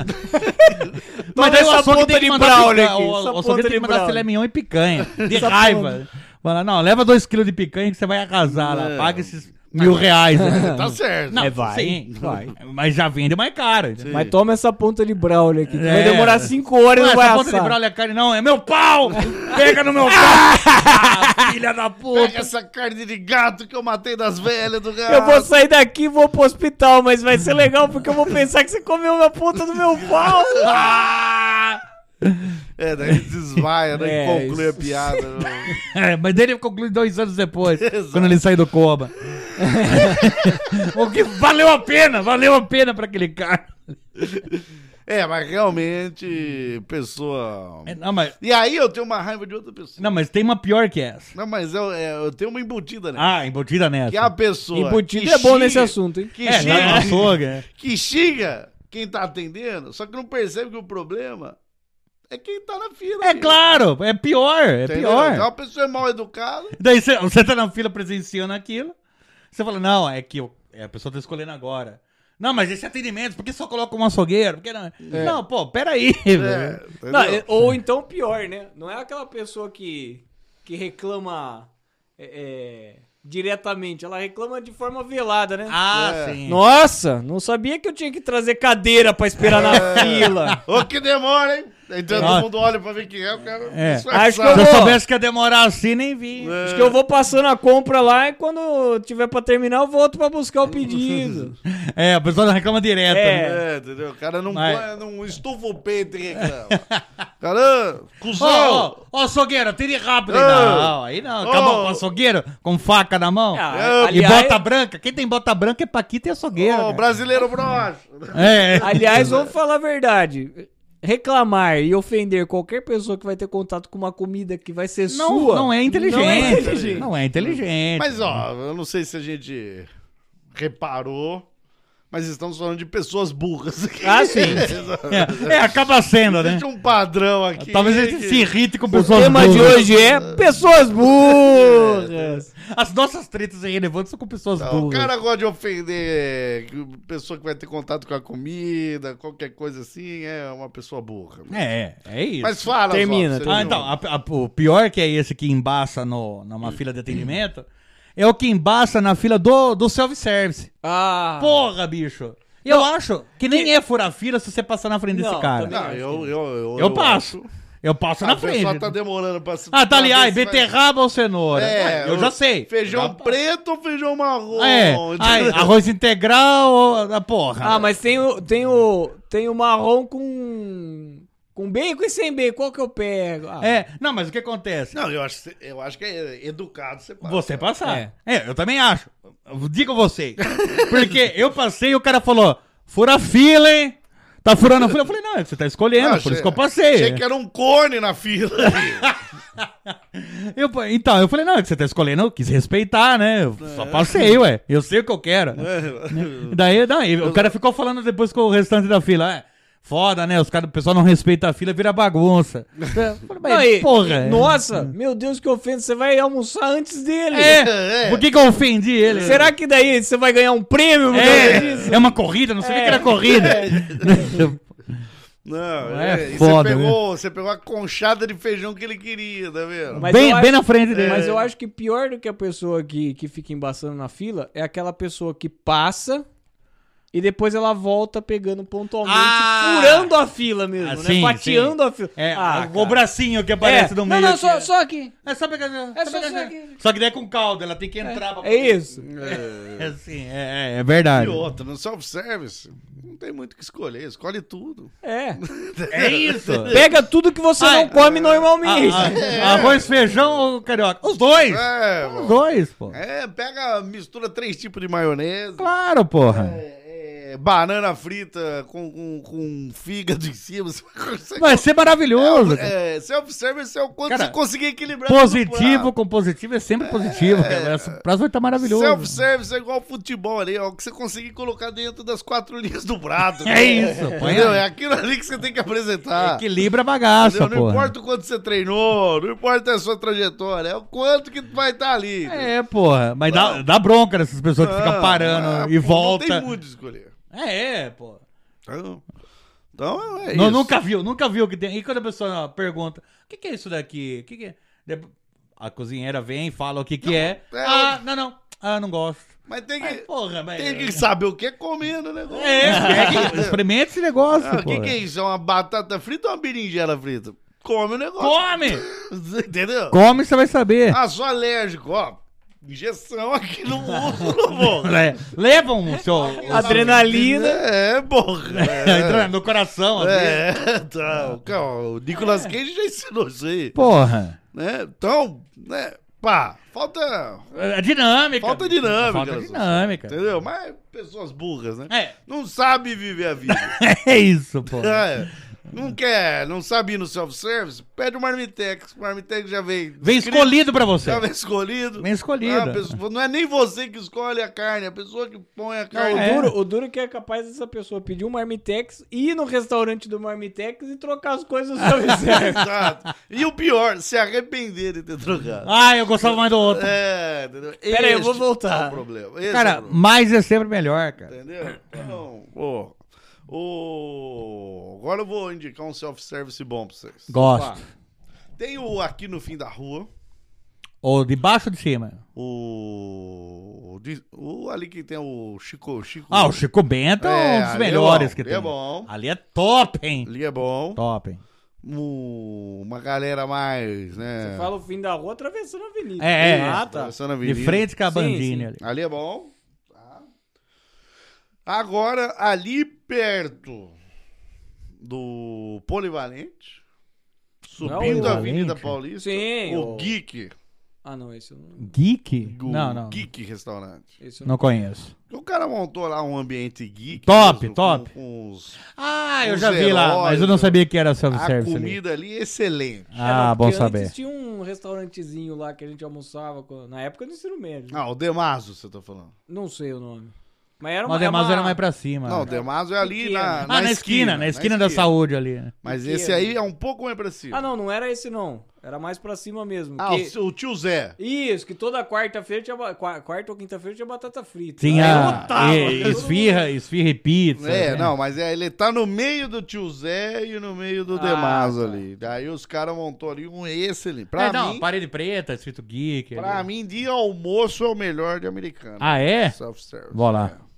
S5: Toma (laughs)
S4: Mas
S5: essa
S4: açougue
S5: ponta
S4: tem que
S5: de
S4: picanha,
S5: aqui,
S4: o,
S5: essa
S4: o açougue
S5: ponta
S4: tem
S5: de
S4: que mandar filé mignon e picanha. De raiva. Fala, não, leva 2kg de picanha que você vai arrasar lá.
S3: É.
S4: Paga esses mil reais. né? (laughs)
S3: Tá certo.
S4: Não,
S5: É, vai,
S4: sim.
S5: vai.
S4: Mas já vende mais caro.
S5: Mas toma essa ponta de brownie aqui. que Vai
S4: É.
S5: demorar 5 horas e
S4: Não,
S5: não vai
S4: essa ponta de
S5: assar.
S4: é carne, não. É meu pau! Pega no meu pau! (laughs) Ah, filha da
S3: Pega
S4: puta!
S3: essa carne de gato que eu matei das velhas do gato.
S5: Eu vou sair daqui e vou pro hospital, mas vai ser legal porque eu vou pensar que você comeu a ponta do meu pau.
S4: Ah!
S3: É, daí ele (laughs) desmaia, né?
S5: É,
S3: e conclui a
S5: isso.
S3: piada. né? (laughs)
S4: É, mas dele conclui dois anos depois, (laughs) quando ele saiu do coma. o que valeu a pena, valeu a pena pra aquele cara.
S3: É, mas realmente, pessoa.
S4: É, Não, mas,
S3: E aí eu tenho uma raiva de outra pessoa.
S4: não, mas tem uma pior que essa.
S3: Não, mas eu, é, eu tenho uma embutida, né?
S4: Ah, embutida nessa.
S3: que é a pessoa.
S5: Embutido
S3: que
S5: é bom nesse assunto, hein?
S3: Que
S4: É,
S3: xinga,
S4: na açougue, é.
S3: que xinga quem tá atendendo, só que não percebe que o problema é quem tá na fila.
S4: É claro, é pior, é
S3: Entendeu?
S4: pior.
S3: Então a pessoa é mal educada.
S4: Daí você, você tá na fila presenciando aquilo, você fala, não, é que eu- é, a pessoa tá escolhendo agora. Não, mas esse atendimento, por que só coloca um açougueiro? Por que não? Não, pô, peraí,
S3: É, (laughs)
S4: velho.
S3: entendeu?
S5: Não, é- ou então pior, né? Não é aquela pessoa que, que reclama é, é, diretamente, ela reclama de forma velada, né?
S4: Ah,
S3: É.
S4: sim.
S5: Nossa, não sabia que eu tinha que trazer cadeira pra esperar na fila.
S3: Ô, que demora, hein? Então todo mundo olha pra ver quem é, o cara.
S4: É.
S3: disfarçado.
S5: Acho que
S4: Se eu
S5: vou-
S4: soubesse que ia demorar assim, nem vi.
S5: Acho que eu vou passando a compra lá e quando tiver pra terminar eu volto pra buscar o pedido. (laughs)
S4: É, a pessoa não reclama direto.
S5: É.
S4: né?
S3: É, entendeu? O cara não,
S4: Mas-
S3: põe, não estufa o peito e reclama. (laughs) Cara,
S4: Ó,
S3: cuzão!
S4: ó, ó, açougueiro, tire rápido. aí.
S3: Ah.
S4: Não, aí não. Acabou
S3: Oh.
S4: com o açougueiro, com faca na mão.
S5: Ah,
S4: e
S5: aliás-
S4: bota branca. Quem tem bota branca é Paquita e açougueiro.
S3: Ô,
S4: cara.
S3: brasileiro broxa!
S4: É.
S5: Aliás, (laughs) vamos falar a verdade. Reclamar e ofender qualquer pessoa que vai ter contato com uma comida que vai ser
S4: Não,
S5: sua.
S4: não é inteligente.
S5: Não é inteligente.
S4: Não é inteligente.
S3: Mas, ó, eu não sei se a gente reparou, mas estamos falando de pessoas burras aqui.
S5: Ah, sim. (laughs)
S4: É, é, acaba sendo, né?
S3: Existe um padrão aqui.
S4: Talvez a gente
S3: que-
S4: se irrite com
S5: O
S4: pessoas
S5: tema de
S4: burras.
S5: hoje é pessoas burras.
S4: As nossas tretas irrelevantes são com pessoas
S3: Não, o
S4: burras.
S3: cara gosta de ofender pessoa que vai ter contato com a comida, qualquer coisa assim, é uma pessoa burra.
S4: É, é isso.
S3: Mas fala,
S5: Termina,
S3: você
S4: Ah, então, a- a- o pior que é esse que embaça no, numa fila de atendimento é o que embaça na fila do, do self-service.
S5: Ah.
S4: Porra, bicho. Eu acho que nem é furar fila se você passar na frente desse
S5: Não,
S4: cara.
S5: também
S3: Não, eu, eu, eu,
S4: Eu passo.
S3: acho-
S4: Eu passo
S3: Ah,
S4: na
S3: o pessoal
S4: frente.
S3: tá demorando pra se.
S4: Ah, tá ali, ai,
S3: se vai-
S4: beterraba ou cenoura?
S3: É,
S4: Ah, eu já sei.
S3: Feijão
S4: Já-
S3: preto ou feijão marrom?
S4: É, ai, arroz integral ou... Ah, porra.
S5: Ah, mas tem o, tem o, tem o marrom com, com bacon e sem bacon. Qual que eu pego? Ah,
S4: É, não, mas o que acontece?
S3: Não, eu acho, eu acho que é educado você passa.
S4: Você passar.
S5: É.
S4: É. eu também acho. Digo você. Porque eu passei e o cara falou: fura a fila, hein? Tá furando a fila? Eu falei: não, é que você tá escolhendo, por isso que eu passei.
S3: Achei que era um cone na fila.
S4: Eu, então, eu falei: não, é que você tá escolhendo, eu quis respeitar, né? Eu só passei, ué. Eu sei o que eu quero. (laughs) Daí, não, e o cara ficou falando depois com o restante da fila: é. Foda, né? Os cara, o pessoal não respeita a fila, vira bagunça. Falei, mas,
S5: Não, e-
S4: porra. é.
S5: Nossa, meu Deus, que ofensa. Você vai almoçar antes dele.
S4: É, (laughs)
S3: É.
S4: por que, que eu ofendi ele?
S5: Será que daí você vai ganhar um prêmio
S4: É,
S5: disso?
S4: é uma corrida, não sabia que era corrida. (laughs)
S3: Não,
S4: É
S3: é, e
S4: foda,
S3: você pegou, você pegou a conchada de feijão que ele queria, tá vendo?
S5: Mas
S4: bem,
S5: eu
S4: bem
S5: acho-
S4: na frente dele.
S5: Mas eu acho que pior do que a pessoa que, que fica embaçando na fila é aquela pessoa que passa e depois ela volta pegando pontualmente,
S4: Ah!
S5: furando a fila mesmo,
S4: Ah,
S5: né?
S4: sim,
S5: Fatiando a fila.
S4: É,
S5: Ah,
S4: o bracinho que
S5: É.
S4: aparece no meio.
S5: Não, não,
S4: aqui,
S5: só,
S4: é.
S5: só aqui.
S4: É só pegar.
S5: É só
S4: pegar-
S5: isso aqui.
S4: Só que daí é com calda, ela tem que entrar pra
S5: É isso.
S4: É assim, é, é- é verdade.
S3: E outra, no self-service, não tem muito o que escolher, escolhe tudo.
S5: É. (laughs)
S4: É isso.
S5: Pega tudo que você
S4: Ai,
S5: não come normalmente.
S4: Ah, ah, Arroz, feijão ou carioca? Os dois.
S3: É,
S4: Os dois, pô.
S3: É, pega, mistura três tipos de maionese.
S4: Claro, porra.
S3: É, é, banana frita com, com, com fígado em cima. (laughs) Você consegue-
S4: Vai ser maravilhoso. cara.
S3: É, self-service é o quanto
S4: Cara,
S3: você conseguir equilibrar.
S4: Positivo com positivo é sempre positivo, cara. Esse prazo vai estar maravilhoso.
S3: Self-service é igual futebol ali, é o que você conseguir colocar dentro das quatro linhas do prato. (laughs)
S4: É isso,
S3: Entendeu? É aquilo ali que você tem que apresentar.
S4: Equilibra a bagaça?
S3: Não
S4: porra.
S3: importa o quanto você treinou, não importa a sua trajetória, é o quanto que vai estar ali.
S4: É, porra. Mas dá, dá bronca nessas pessoas que ficam
S3: Não,
S4: parando
S3: ah,
S4: e volta.
S3: Não tem muito de escolher.
S4: É, é, pô.
S3: Então, então é
S4: Não,
S3: isso.
S4: nunca viu, nunca viu que tem. E quando a pessoa pergunta, o que, que é isso daqui? O que, que é? A cozinheira vem, fala o que, que é.
S3: é,
S4: Ah, não, não. Ah, não gosto.
S3: Mas tem que,
S4: porra, mas.
S3: tem que saber o que é comendo, né?
S4: É, pega, (laughs) experimenta esse negócio,
S3: Ah, o
S4: pô.
S3: que, que é isso? É uma batata frita ou uma berinjela frita? Come o negócio.
S4: Come! (laughs)
S3: Entendeu?
S4: Come, você vai saber.
S3: Ah, sou alérgico, ó. Injeção aqui no (laughs) músculo, porra.
S4: Le- Levam o seu.
S5: Adrenalina.
S3: É, porra. (laughs) É,
S4: Entra no coração,
S3: é tá. Calma, o Nicolas Cage já ensinou isso aí.
S4: Porra.
S3: Né? Então, né? Pá, falta.
S4: É dinâmica.
S3: Falta dinâmica.
S4: Falta dinâmica.
S3: Entendeu? Mas pessoas burras, né?
S4: É.
S3: Não sabe viver a vida. (laughs)
S4: É isso, pô.
S3: É. Não quer, não sabe ir no self-service? Pede o Marmitex. O Marmitex já vem.
S4: Vem
S3: escrito,
S4: escolhido pra você.
S3: Já vem escolhido.
S4: Vem escolhido.
S3: Ah, pessoa- não é nem você que escolhe a carne, é a pessoa que põe a
S5: Não,
S3: carne.
S5: o,
S4: É.
S5: duro, o duro é que é capaz dessa pessoa pedir um marmitex, ir no restaurante do marmitex e trocar as coisas no (laughs) reserva.
S3: Exato. E o pior, se arrepender de ter trocado.
S4: Ah, eu gostava mais do outro.
S3: É, entendeu?
S5: Pera aí, eu vou voltar.
S3: É o problema. Esse é o
S4: Cara,
S3: problema.
S4: mais é sempre melhor, cara.
S3: Entendeu? Então, ô, ô, agora eu vou indicar um self-service bom pra vocês.
S4: Gosto.
S3: Tem o aqui no fim da rua,
S4: Ou de baixo ou de cima?
S3: o, de- o ali que tem o Chico, Chico.
S4: Ah, o Chico Bento é,
S3: É,
S4: um dos
S3: ali é
S4: melhores
S3: bom,
S4: que
S3: ali
S4: tem.
S3: é bom.
S4: Ali é top, hein?
S3: Ali é bom.
S4: Top, hein?
S3: Um- uma galera mais, né?
S5: Fala o fim da rua atravessando a avenida.
S4: É, é,
S5: Ah,
S4: é.
S5: tá.
S3: Atravessando a
S4: De
S3: avenida.
S4: frente com a bandinha ali.
S3: Ali é bom. Agora, ali perto do Polivalente, subindo a? Avenida Paulista,
S5: Sim,
S3: o
S5: o-
S3: Geek.
S5: Ah, não, esse eu não.
S4: Geek?
S3: o
S4: Não, não.
S3: Geek Restaurante.
S5: Esse eu não.
S4: Não conheço.
S3: O cara montou lá um ambiente geek.
S4: Top,
S3: mesmo,
S4: top.
S3: Com, com os-
S4: Ah, eu
S3: Os
S4: já vi lá,
S3: heróis,
S4: mas eu não sabia que era
S3: a
S4: self-service ali.
S3: comida ali excelente.
S4: Ah,
S5: não,
S4: bom
S5: porque
S4: saber.
S5: Antes tinha um restaurantezinho lá que a gente almoçava com- na época do ensino médio.
S3: Ah, o Demaso, você tá falando.
S5: Não sei o nome. Mas era uma.
S4: o Demaso
S5: uma-
S4: era mais pra cima.
S3: Não, o
S4: né?
S3: Demaso é ali
S5: pequeno.
S3: na,
S4: Ah, na, esquina, na esquina da saúde ali.
S3: Mas
S5: Pequeno.
S3: esse aí é um pouco mais pra cima.
S5: Ah, não, não era esse não. Era mais pra cima mesmo.
S3: Ah,
S5: que-
S3: o, tio Zé.
S5: Isso, que toda quarta-feira tinha. Quarta ou quinta-feira tinha batata frita.
S4: Tinha e- esfirra, esfirra e pizza.
S3: É,
S4: né?
S3: não, mas é, ele tá no meio do tio Zé e no meio do
S5: Ah,
S3: Demaso
S5: tá.
S3: ali. Daí os caras montou ali um excelente. Pra
S4: É, não,
S3: mim,
S4: parede preta, escrito geek.
S3: pra
S4: ali.
S3: mim, de almoço é o melhor de americano.
S4: Ah, é?
S3: Self-service.
S4: Vou lá.
S3: É.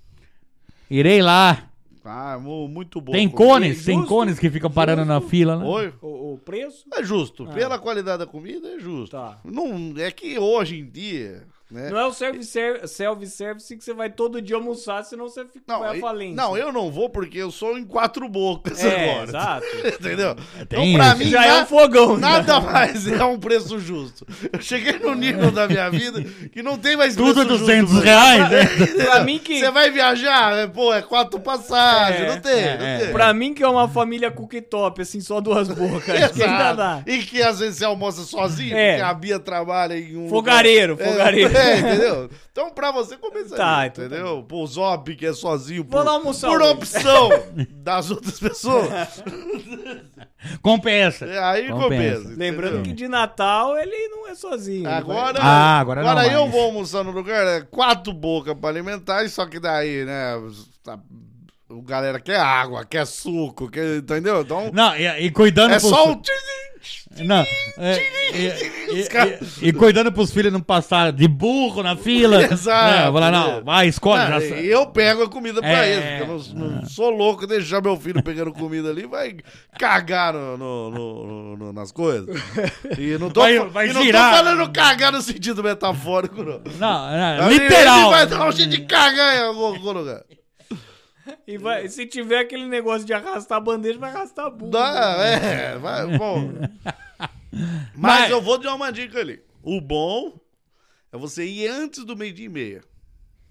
S4: Irei lá.
S3: Ah, mu- muito bom.
S4: Tem cones, tem
S5: justo,
S4: cones que ficam parando na fila, né?
S3: Oi?
S5: O, o preço?
S3: É justo. Pela qualidade da comida, é justo.
S5: Tá.
S3: Não, é que hoje em dia, né?
S5: Não é o self-ser- self-service que você vai todo dia almoçar, senão você fica,
S3: Não,
S5: vai à falência.
S3: não, eu não vou porque eu sou em quatro bocas
S5: É,
S3: agora.
S5: exato. (laughs)
S3: Entendeu?
S4: tem
S3: então, pra
S4: isso.
S3: mim,
S5: Já é
S3: na-
S5: um fogão.
S3: Nada mais é um preço justo. Eu cheguei no nível da minha vida que não tem mais
S4: Tudo é
S3: preço
S4: 200
S3: justo.
S4: reais, né? (laughs)
S5: Pra mim que...
S3: Você vai viajar, é, pô, é quatro passagens.
S5: É,
S3: não tem,
S4: é,
S3: não
S4: é.
S3: tem.
S5: Pra mim que é uma família cooktop, assim, só duas bocas. Acho que ainda
S3: Exato.
S5: dá.
S3: E que às vezes você almoça sozinho,
S5: É.
S3: porque a Bia trabalha em um.
S5: Fogareiro,
S3: lugar-
S5: fogareiro.
S3: É, (laughs) entendeu? Então pra você começar.
S5: Tá, então tá
S3: entendeu? Pô, o Zop, que é sozinho.
S5: Vou
S3: por,
S5: lá almoçar
S3: Por
S5: hoje.
S3: opção (laughs) das outras pessoas. (laughs)
S4: Compensa.
S3: É, aí
S4: Compensa.
S3: compensa.
S5: Lembrando que de Natal ele não é sozinho. ele
S3: Agora,
S4: Ah, agora não
S3: eu
S4: mais.
S3: vou almoçar no lugar, é quatro bocas pra alimentar, só que daí, né, tá- o galera quer água, quer suco, quer, entendeu? Então,
S4: Não, e, e cuidando
S3: é só o...
S4: Não, é, e, e- e- e cuidando pros filhos não passar de burro na fila. (laughs)
S3: Exato.
S4: Não, vou lá, não, vai, escolhe.
S3: Ah,
S4: já
S3: e eu pego a comida pra
S4: É.
S3: eles, eu não, não sou louco deixar meu filho pegando comida ali, vai cagar no, no- no- nas coisas. E não tô,
S4: Vai- vai
S3: não tô falando cagar no sentido metafórico, não.
S4: Não, não, literal.
S3: Ele vai dar um jeito de cagar em algum lugar. (laughs)
S5: E vai, se tiver aquele negócio de arrastar a bandeja, vai arrastar a bunda.
S3: Dá, é, vai, bom. (laughs) Mas,
S4: Mas-
S3: eu vou dar uma dica ali. O bom é você ir antes do meio-dia e meia.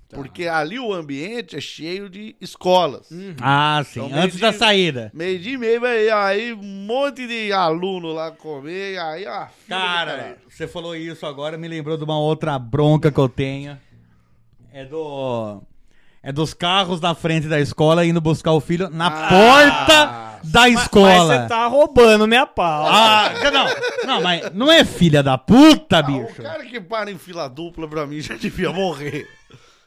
S3: Porque ali o ambiente é cheio de escolas.
S4: Ah, sim,
S3: Então,
S4: antes da saída.
S3: Meio-dia e meia, vai aí um monte de aluno lá comer, aí, ó.
S4: Cara, você falou isso agora, me lembrou de uma outra bronca que eu tenho. É do. É dos carros na frente da escola indo buscar o filho na
S3: Ah.
S4: porta da escola.
S5: Mas você tá roubando minha pau.
S4: Ah, não, não, mas não é filha da puta,
S3: Ah, o
S4: bicho.
S3: cara que para em fila dupla pra mim já devia morrer.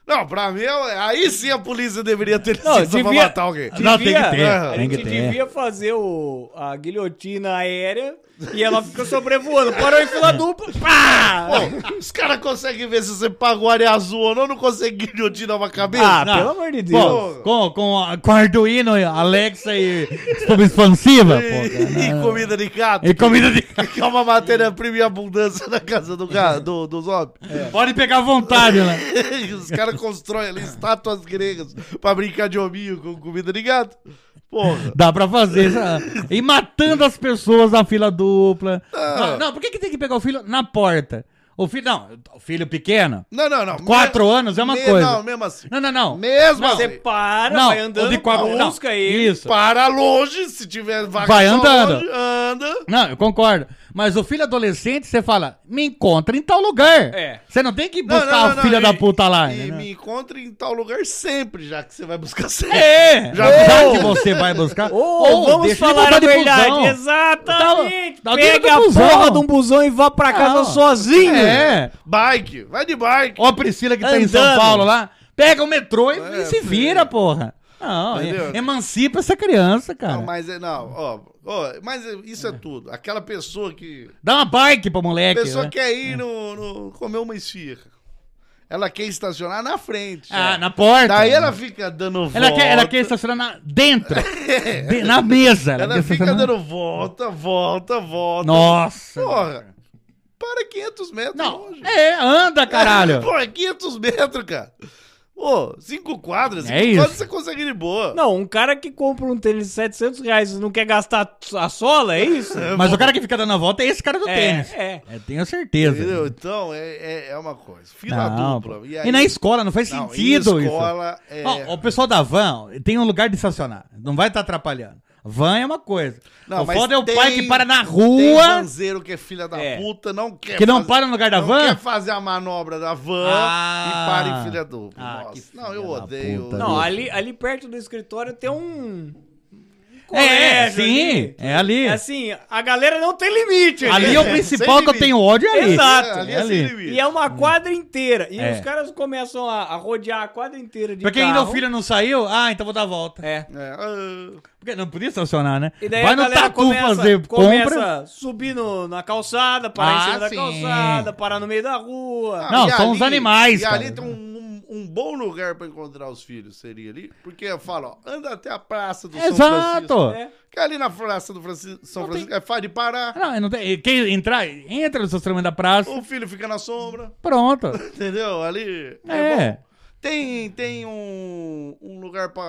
S3: Não, pra mim, é- aí sim a polícia deveria ter
S5: Não,
S3: licença pra
S5: devia-
S3: matar alguém.
S4: Não, tem que ter,
S3: Aham.
S5: A gente devia fazer o, a guilhotina aérea e ela fica sobrevoando. Parou em fila dupla. Pá!
S3: Pô, os caras conseguem ver se você pagou área azul ou não, não conseguem guilhotinar uma cabeça.
S5: Ah,
S4: Não.
S5: pelo amor de Deus.
S4: Pô, com, com, a- com Arduino, Alexa e escova expansiva,
S3: e
S4: cara.
S3: comida de gato.
S4: E comida de... (laughs)
S3: Que é uma matéria-prima em abundância na casa do, do, dos homens.
S4: Pode pegar à vontade, né? (laughs)
S3: Os caras (laughs) constroem ali estátuas gregas pra brincar de hominho com comida de gato. Porra.
S4: Dá pra fazer. já. E matando as pessoas na fila dupla.
S3: Ah.
S4: Não, não, por que, que tem que pegar o filho na porta? O filho, não, o filho pequeno.
S3: Não, não, não.
S4: Quatro
S3: Me-
S4: anos é uma
S3: me-
S4: coisa.
S3: Não, mesmo assim.
S4: Não, não, não.
S3: Mesmo
S4: Não,
S3: assim.
S5: Você para,
S4: não,
S5: vai andando,
S4: de quatro, não,
S5: busca ele.
S4: Isso.
S3: Para longe, se tiver vaga
S4: Vai andando.
S3: longe, anda.
S4: Não, eu concordo. Mas o filho adolescente, você fala, me encontra em tal lugar.
S5: É.
S4: Você não tem que buscar
S3: não,
S4: a
S3: não,
S4: filha
S3: não,
S4: da
S3: e-
S4: puta lá.
S3: E
S4: né?
S3: me encontre em tal lugar sempre, já que você vai buscar sempre.
S4: É,
S3: Já-
S4: já, que você vai buscar.
S5: Ou vamos falar a
S4: de
S5: verdade.
S4: busão.
S5: Exatamente.
S4: Dá- dá dentro
S5: Pega a porra de um busão e vá pra casa
S4: Não.
S5: sozinho.
S4: É.
S3: Bike, vai de bike.
S4: Ó a Priscila que tá em São
S5: Andando.
S4: Paulo lá. Pega o metrô e,
S3: É,
S4: e se
S3: filho.
S4: vira, porra. Não,
S3: Entendeu?
S4: emancipa essa criança, cara.
S3: Não, mas é, não, ó, ó, mas é- isso é tudo. Aquela pessoa que.
S4: Dá uma bike pro
S3: A
S4: moleque.
S3: pessoa
S4: né?
S3: quer ir no, no- comer uma esfirra. Ela quer estacionar na frente.
S4: Ah,
S3: ó.
S4: na porta.
S3: Daí ela fica dando volta.
S4: Ela quer, ela quer estacionar na- dentro. (laughs) de- na mesa. Ela,
S3: Ela fica dando volta, volta, volta.
S4: Nossa.
S3: Porra. Para 500 metros
S4: Não,
S3: longe.
S4: é, anda, caralho. (laughs)
S3: É 500 metros, cara. Pô, cinco quadras. Cinco
S4: É isso.
S3: quadras você consegue de boa.
S5: Não, um cara que compra um tênis de 700 reais e não quer gastar a sola, é isso?
S4: Mas o cara que fica dando a volta é esse cara do
S5: É,
S4: tênis.
S5: é.
S4: É, tenho certeza.
S3: Entendeu? Então, é, é, é uma coisa. Fila
S4: Não,
S3: dupla. E,
S4: E,
S3: aí-
S4: na escola não faz
S3: Não,
S4: sentido
S3: em
S4: isso.
S3: escola, é...
S4: Ó, o pessoal da van tem um lugar de estacionar. Não vai estar atrapalhando. Van é uma coisa.
S3: Não,
S4: o foda é o pai
S3: tem-
S4: que para na
S3: Tem
S4: rua,
S3: vanzeiro que é filha da
S5: É.
S3: puta, não quer
S4: que não
S3: fazer-
S4: para no lugar da
S3: não
S4: van.
S3: quer fazer a manobra da van
S4: Ah.
S3: e para em filha dupla.
S4: Ah,
S3: Nossa, não, eu odeio.
S4: puta,
S5: Não, ali, ali perto do escritório tem um.
S4: É, sim,
S5: ali.
S4: é ali.
S5: É assim, a galera não tem limite.
S4: Ali é o
S3: É,
S4: principal
S3: sem
S4: que eu tenho ódio é ali.
S5: Exato.
S3: É, ali
S4: É
S3: é
S4: ali.
S3: sem limite.
S5: E é uma quadra inteira. E
S4: É.
S5: os caras começam a, a rodear a quadra inteira de
S4: Pra quem
S5: carro.
S4: ainda o filho não saiu, ah, então vou dar a volta.
S5: É.
S3: É, ah,
S4: Porque não podia estacionar, né?
S5: E daí
S4: Vai
S5: a
S4: no
S5: galera
S4: tatu
S5: começa,
S4: fazer
S5: começa
S4: compra.
S5: a subir no- na calçada, parar
S4: Ah,
S5: em cima da
S4: sim.
S5: calçada, parar no meio da rua.
S3: ah,
S4: Não,
S3: e
S4: são os animais,
S3: E
S4: cara.
S3: ali tem um, um- bom lugar pra encontrar os filhos, seria ali. Porque eu falo, ó, anda até a praça do São
S4: Exato.
S3: Francisco.
S5: É.
S3: Que ali na praça do Franci- São Francisco é fácil de parar.
S4: Não, não tem. Quem entrar, entra no estacionamento da praça.
S3: O filho fica na sombra,
S4: Pronto. (laughs)
S3: entendeu? Ali é,
S4: É.
S3: bom. Tem, tem um, um lugar pra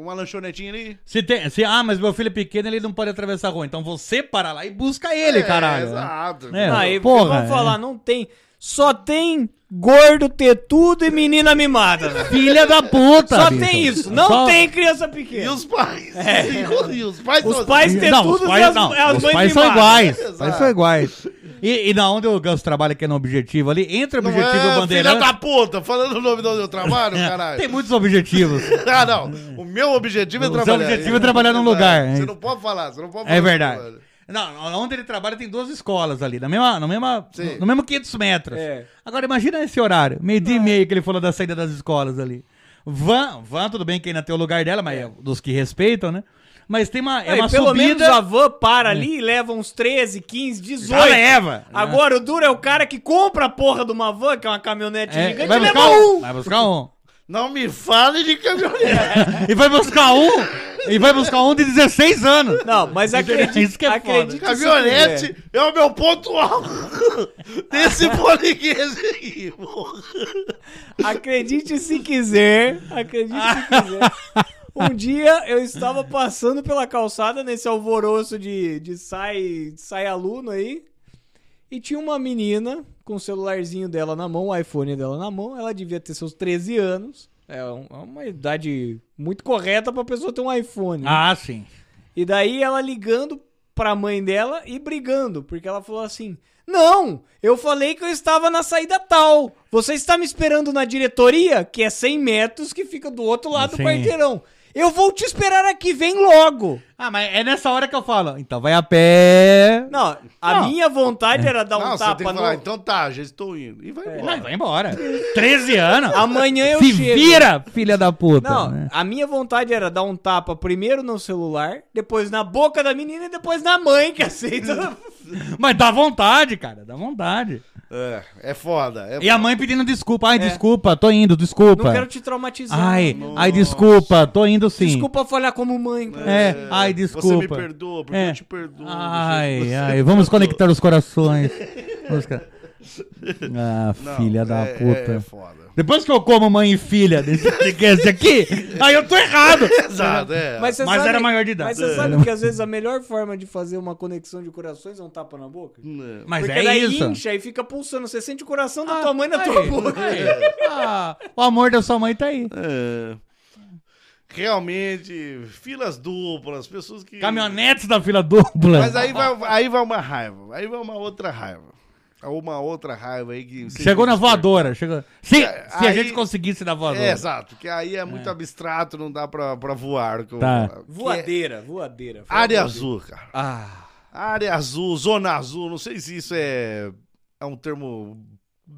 S3: uma lanchonetinha ali.
S4: Se tem, se, ah, mas meu filho é pequeno, ele não pode atravessar a rua. Então você para lá e busca ele,
S3: É,
S4: caralho.
S3: Exato.
S4: É,
S5: Não, e
S4: porra,
S5: vamos
S4: é.
S5: falar, não tem. Só tem gordo, tetudo e menina mimada.
S4: Filha da puta.
S5: Só tem isso. Não
S4: Só-
S5: tem criança
S3: E
S5: pequena.
S3: os pais?
S4: É. (laughs)
S3: E os pais
S5: Os pais
S4: Não,
S5: tetudos
S4: os
S5: e
S4: pais,
S5: as,
S4: não,
S5: as
S4: os
S5: mães
S4: pais são iguais. Os pais são iguais. E, e na onde o Gus trabalha, que é no Objetivo ali, entre o
S3: Não
S4: Objetivo e o
S3: é, filha
S4: Bandeirante.
S3: da puta, falando o nome de onde eu trabalho, (laughs) caralho.
S4: Tem muitos objetivos. (laughs)
S3: Ah, não. O meu objetivo é
S4: O seu
S3: trabalhar.
S4: objetivo é trabalhar num lugar,
S3: Você
S4: é.
S3: não pode falar, você não pode
S4: É
S3: falar.
S4: verdade. Não, onde ele trabalha tem duas escolas ali, na mesma, no, mesma,
S3: Sim.
S4: no mesmo 500 metros.
S5: É.
S4: Agora imagina esse horário, meio dia e meio que ele falou da saída das escolas ali. Van, van tudo bem que ainda tem o lugar dela, mas é dos que respeitam, né? Mas tem uma, é
S5: Aí,
S4: uma
S5: pelo
S4: subida...
S5: menos a van para ali e leva uns 13, 15, 18.
S4: Já leva.
S5: Agora, o duro é o cara que compra a porra de uma van, que é uma caminhonete
S4: É,
S5: gigante,
S4: vai
S5: e leva
S4: um.
S5: um.
S4: Vai buscar um.
S3: Não me fale de caminhonete. (laughs)
S4: E vai buscar um. E vai buscar um de 16 anos.
S5: Não, mas acredite,
S4: Isso que é foda.
S5: acredite se
S3: Caminhonete é o meu ponto alto (laughs) desse podcast aqui, porra.
S5: Acredite se quiser, acredite se quiser. Um (laughs) dia eu estava passando pela calçada nesse alvoroço de, de sai, de sai aluno aí. E tinha uma menina com o celularzinho dela na mão, o iPhone dela na mão. Ela devia ter seus 13 anos. É é uma idade muito correta pra pessoa ter um iPhone.
S4: Ah, sim.
S5: E daí ela ligando pra mãe dela e brigando, porque ela falou assim: Não, eu falei que eu estava na saída tal. Você está me esperando na diretoria, que é 100 metros, que fica do outro lado
S4: Sim.
S5: do quarteirão. Eu vou te esperar aqui, vem logo.
S4: Ah, mas é nessa hora que eu falo. Então vai a pé.
S5: Não, a
S4: Não.
S5: minha vontade era dar um
S3: Não, você
S5: tapa
S3: tem que
S5: no...
S3: falar, então tá, já estou indo. E vai
S4: Não,
S3: embora.
S4: vai embora. 13 anos.
S5: Amanhã eu
S4: Se
S5: chego.
S4: vira, filha da puta.
S5: Não,
S4: né?
S5: a minha vontade era dar um tapa primeiro no celular, depois na boca da menina e depois na mãe que aceita.
S4: Mas dá vontade, cara. Dá vontade.
S3: É, é foda. É
S4: E a mãe pedindo desculpa. Ai, desculpa, tô indo, desculpa.
S5: Não quero te traumatizar.
S4: Ai, ai, desculpa, tô indo sim.
S5: Desculpa falhar como mãe.
S4: É, ai,
S3: Você me
S4: desculpa.
S3: perdoa, porque
S4: É.
S3: eu te perdoo.
S4: Ai, ai, vamos conectar os corações. Vamos (laughs) Ah,
S3: Não,
S4: filha da
S3: é-
S4: puta.
S3: É, é foda.
S4: Depois que eu como mãe e filha desse (laughs) aqui, aí eu tô errado. (laughs)
S3: Exato, é.
S5: Mas,
S4: Mas
S5: sabe,
S4: era maior de idade.
S5: Mas você
S4: É.
S5: sabe que às vezes a melhor forma de fazer uma conexão de corações é um tapa na boca?
S3: Não.
S4: Mas
S5: Porque
S4: é
S5: daí
S4: isso.
S5: incha e fica pulsando. Você sente o coração da
S4: Ah,
S5: tua mãe na
S4: aí,
S5: tua boca.
S4: aí. Ah, o amor da sua mãe tá aí.
S3: É. Realmente, filas duplas, pessoas que.
S4: Caminhonetes da fila dupla.
S3: Mas aí vai, aí vai uma raiva. Aí vai uma outra raiva. Uma outra raiva aí que.
S4: Chegou na voadora. Chegou... Se,
S3: É,
S4: se a
S3: aí-
S4: gente conseguisse na voadora.
S3: É, exato. Que aí é muito abstrato, não dá pra, pra voar.
S4: Tá.
S3: é
S5: Voadeira, voadeira.
S3: área azul, cara.
S5: Ah,
S3: Área azul, zona azul, não sei se isso é, é um termo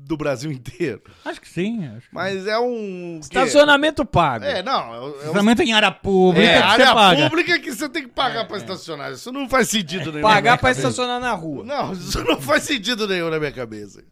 S3: do Brasil inteiro.
S4: Acho que sim. Acho que...
S3: Mas é um.
S5: estacionamento pago.
S3: É, não. É, é um-
S4: Estacionamento em área pública
S3: é
S4: que você
S3: área
S4: paga.
S3: pública que você tem que pagar pra estacionar. Isso não faz sentido nenhum. na
S5: Pagar
S3: minha
S5: pra
S3: cabeça.
S5: estacionar na rua.
S3: Não, isso não faz sentido nenhum na minha cabeça.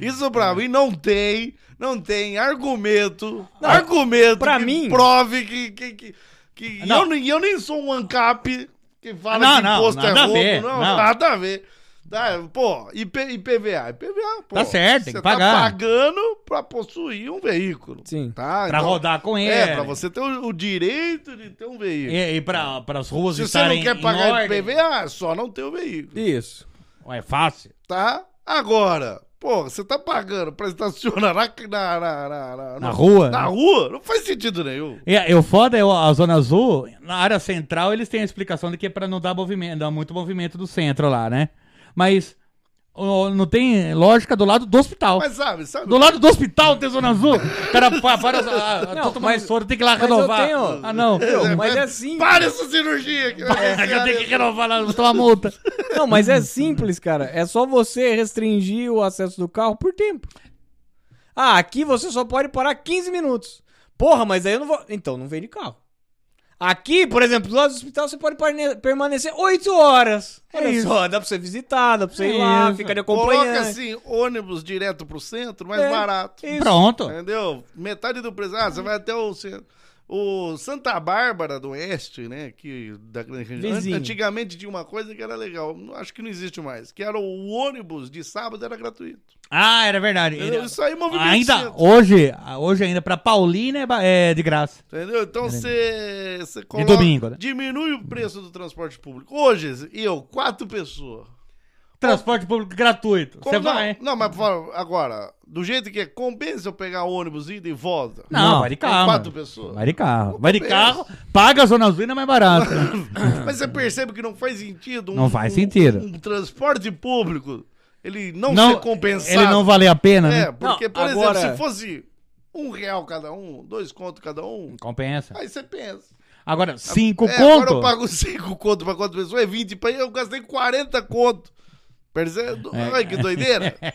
S3: Isso pra mim não tem, não tem argumento, argumento
S5: pra
S3: que
S5: mim-
S3: prove que, que, que, que
S4: Não.
S3: eu, nem- eu nem sou um ANCAP que fala
S4: Não,
S3: que
S4: não,
S3: imposto é
S4: nada a
S3: roubo.
S4: ver,
S3: não,
S4: não.
S3: nada a ver. Tá, pô, IP, IPVA, IPVA, pô.
S4: Tá certo, tem
S3: você
S4: que pagar.
S3: tá pagando pra possuir um veículo.
S5: Sim.
S3: Tá?
S4: Pra
S3: Então,
S4: rodar com ele.
S3: É, pra você ter o, o direito de ter um veículo.
S4: E, e pra, pras ruas
S3: Se você
S4: estarem
S3: não quer pagar
S4: ordem.
S3: IPVA, é só não ter o veículo.
S5: Isso.
S4: É fácil.
S3: tá? Agora, pô, você tá pagando pra estacionar na, na, na, na, na-
S4: Na rua?
S3: Na rua? Não faz sentido nenhum.
S4: E o foda é a Zona Azul, na área central, eles têm a explicação de que é pra não dar movimento, dar muito movimento do centro lá, né? Mas o- não tem lógica do lado do hospital.
S3: Mas sabe, sabe?
S4: Do lado do hospital tem Zona Azul. O cara pa- para, ah, ah,
S5: Não,
S4: tô tomando
S5: mas-
S4: soro, tem que ir lá
S5: mas eu
S4: renovar.
S5: tenho-
S4: Ah, não.
S5: Meu, mas é simples.
S3: Para essa cirurgia! Que
S4: É que (laughs) eu tenho que renovar lá, vou tomar multa.
S5: Não, mas é simples, cara. É só você restringir o acesso do carro por tempo. Ah, aqui você só pode parar 15 minutos. Porra, mas aí eu não vou. Então, não vem de carro. Aqui, por exemplo, do lado do hospital você pode permanecer 8 horas.
S4: É
S5: Olha
S4: isso.
S5: só, dá pra você visitar, dá pra você
S4: É
S5: ir lá,
S4: isso.
S5: fica de
S3: Coloca
S5: acompanhante.
S3: assim, ônibus direto pro centro, mais
S5: É,
S3: barato.
S5: isso.
S4: Pronto.
S3: Entendeu? Metade do preço. Ah, você vai até o centro. O Santa Bárbara do Oeste, né? Que da.
S5: Vizinho.
S3: Antigamente tinha uma coisa que era legal. não- Acho que não existe mais. Que era o ônibus de sábado era gratuito.
S4: Ah, era verdade.
S3: Entendeu? Isso aí movimenta
S4: Ainda, hoje, hoje ainda pra Paulina é é de graça.
S3: Entendeu? Então você você coloca,
S4: domingo, né?
S3: diminui o preço do transporte público. Hoje, eu, quatro pessoas.
S4: Transporte público gratuito. Você
S3: não,
S4: vai.
S3: Não, mas agora, do jeito que é, compensa eu pegar ônibus ida e volta?
S4: Não,
S5: Não,
S4: vai de
S3: Com
S4: carro.
S3: quatro
S4: mano.
S3: pessoas.
S4: Vai de carro. Vai de carro, paga a zona azul e ainda é mais barato. (laughs)
S3: Mas você percebe que não faz sentido um,
S4: Não faz
S3: um-
S4: sentido.
S3: um transporte público ele não,
S4: Não,
S3: ser compensado.
S4: ele não vale a pena,
S3: É,
S4: né?
S3: porque,
S5: Não,
S3: por
S5: agora-
S3: exemplo, se fosse um real cada um, dois contos cada um,
S4: Compensa.
S3: aí você pensa.
S4: Agora, cinco
S3: é, Agora
S4: conto.
S3: eu pago (laughs) cinco conto pra quatro pessoas, é 20 pra eu gastei 40 conto. Percebe? Olha que doideira. (laughs)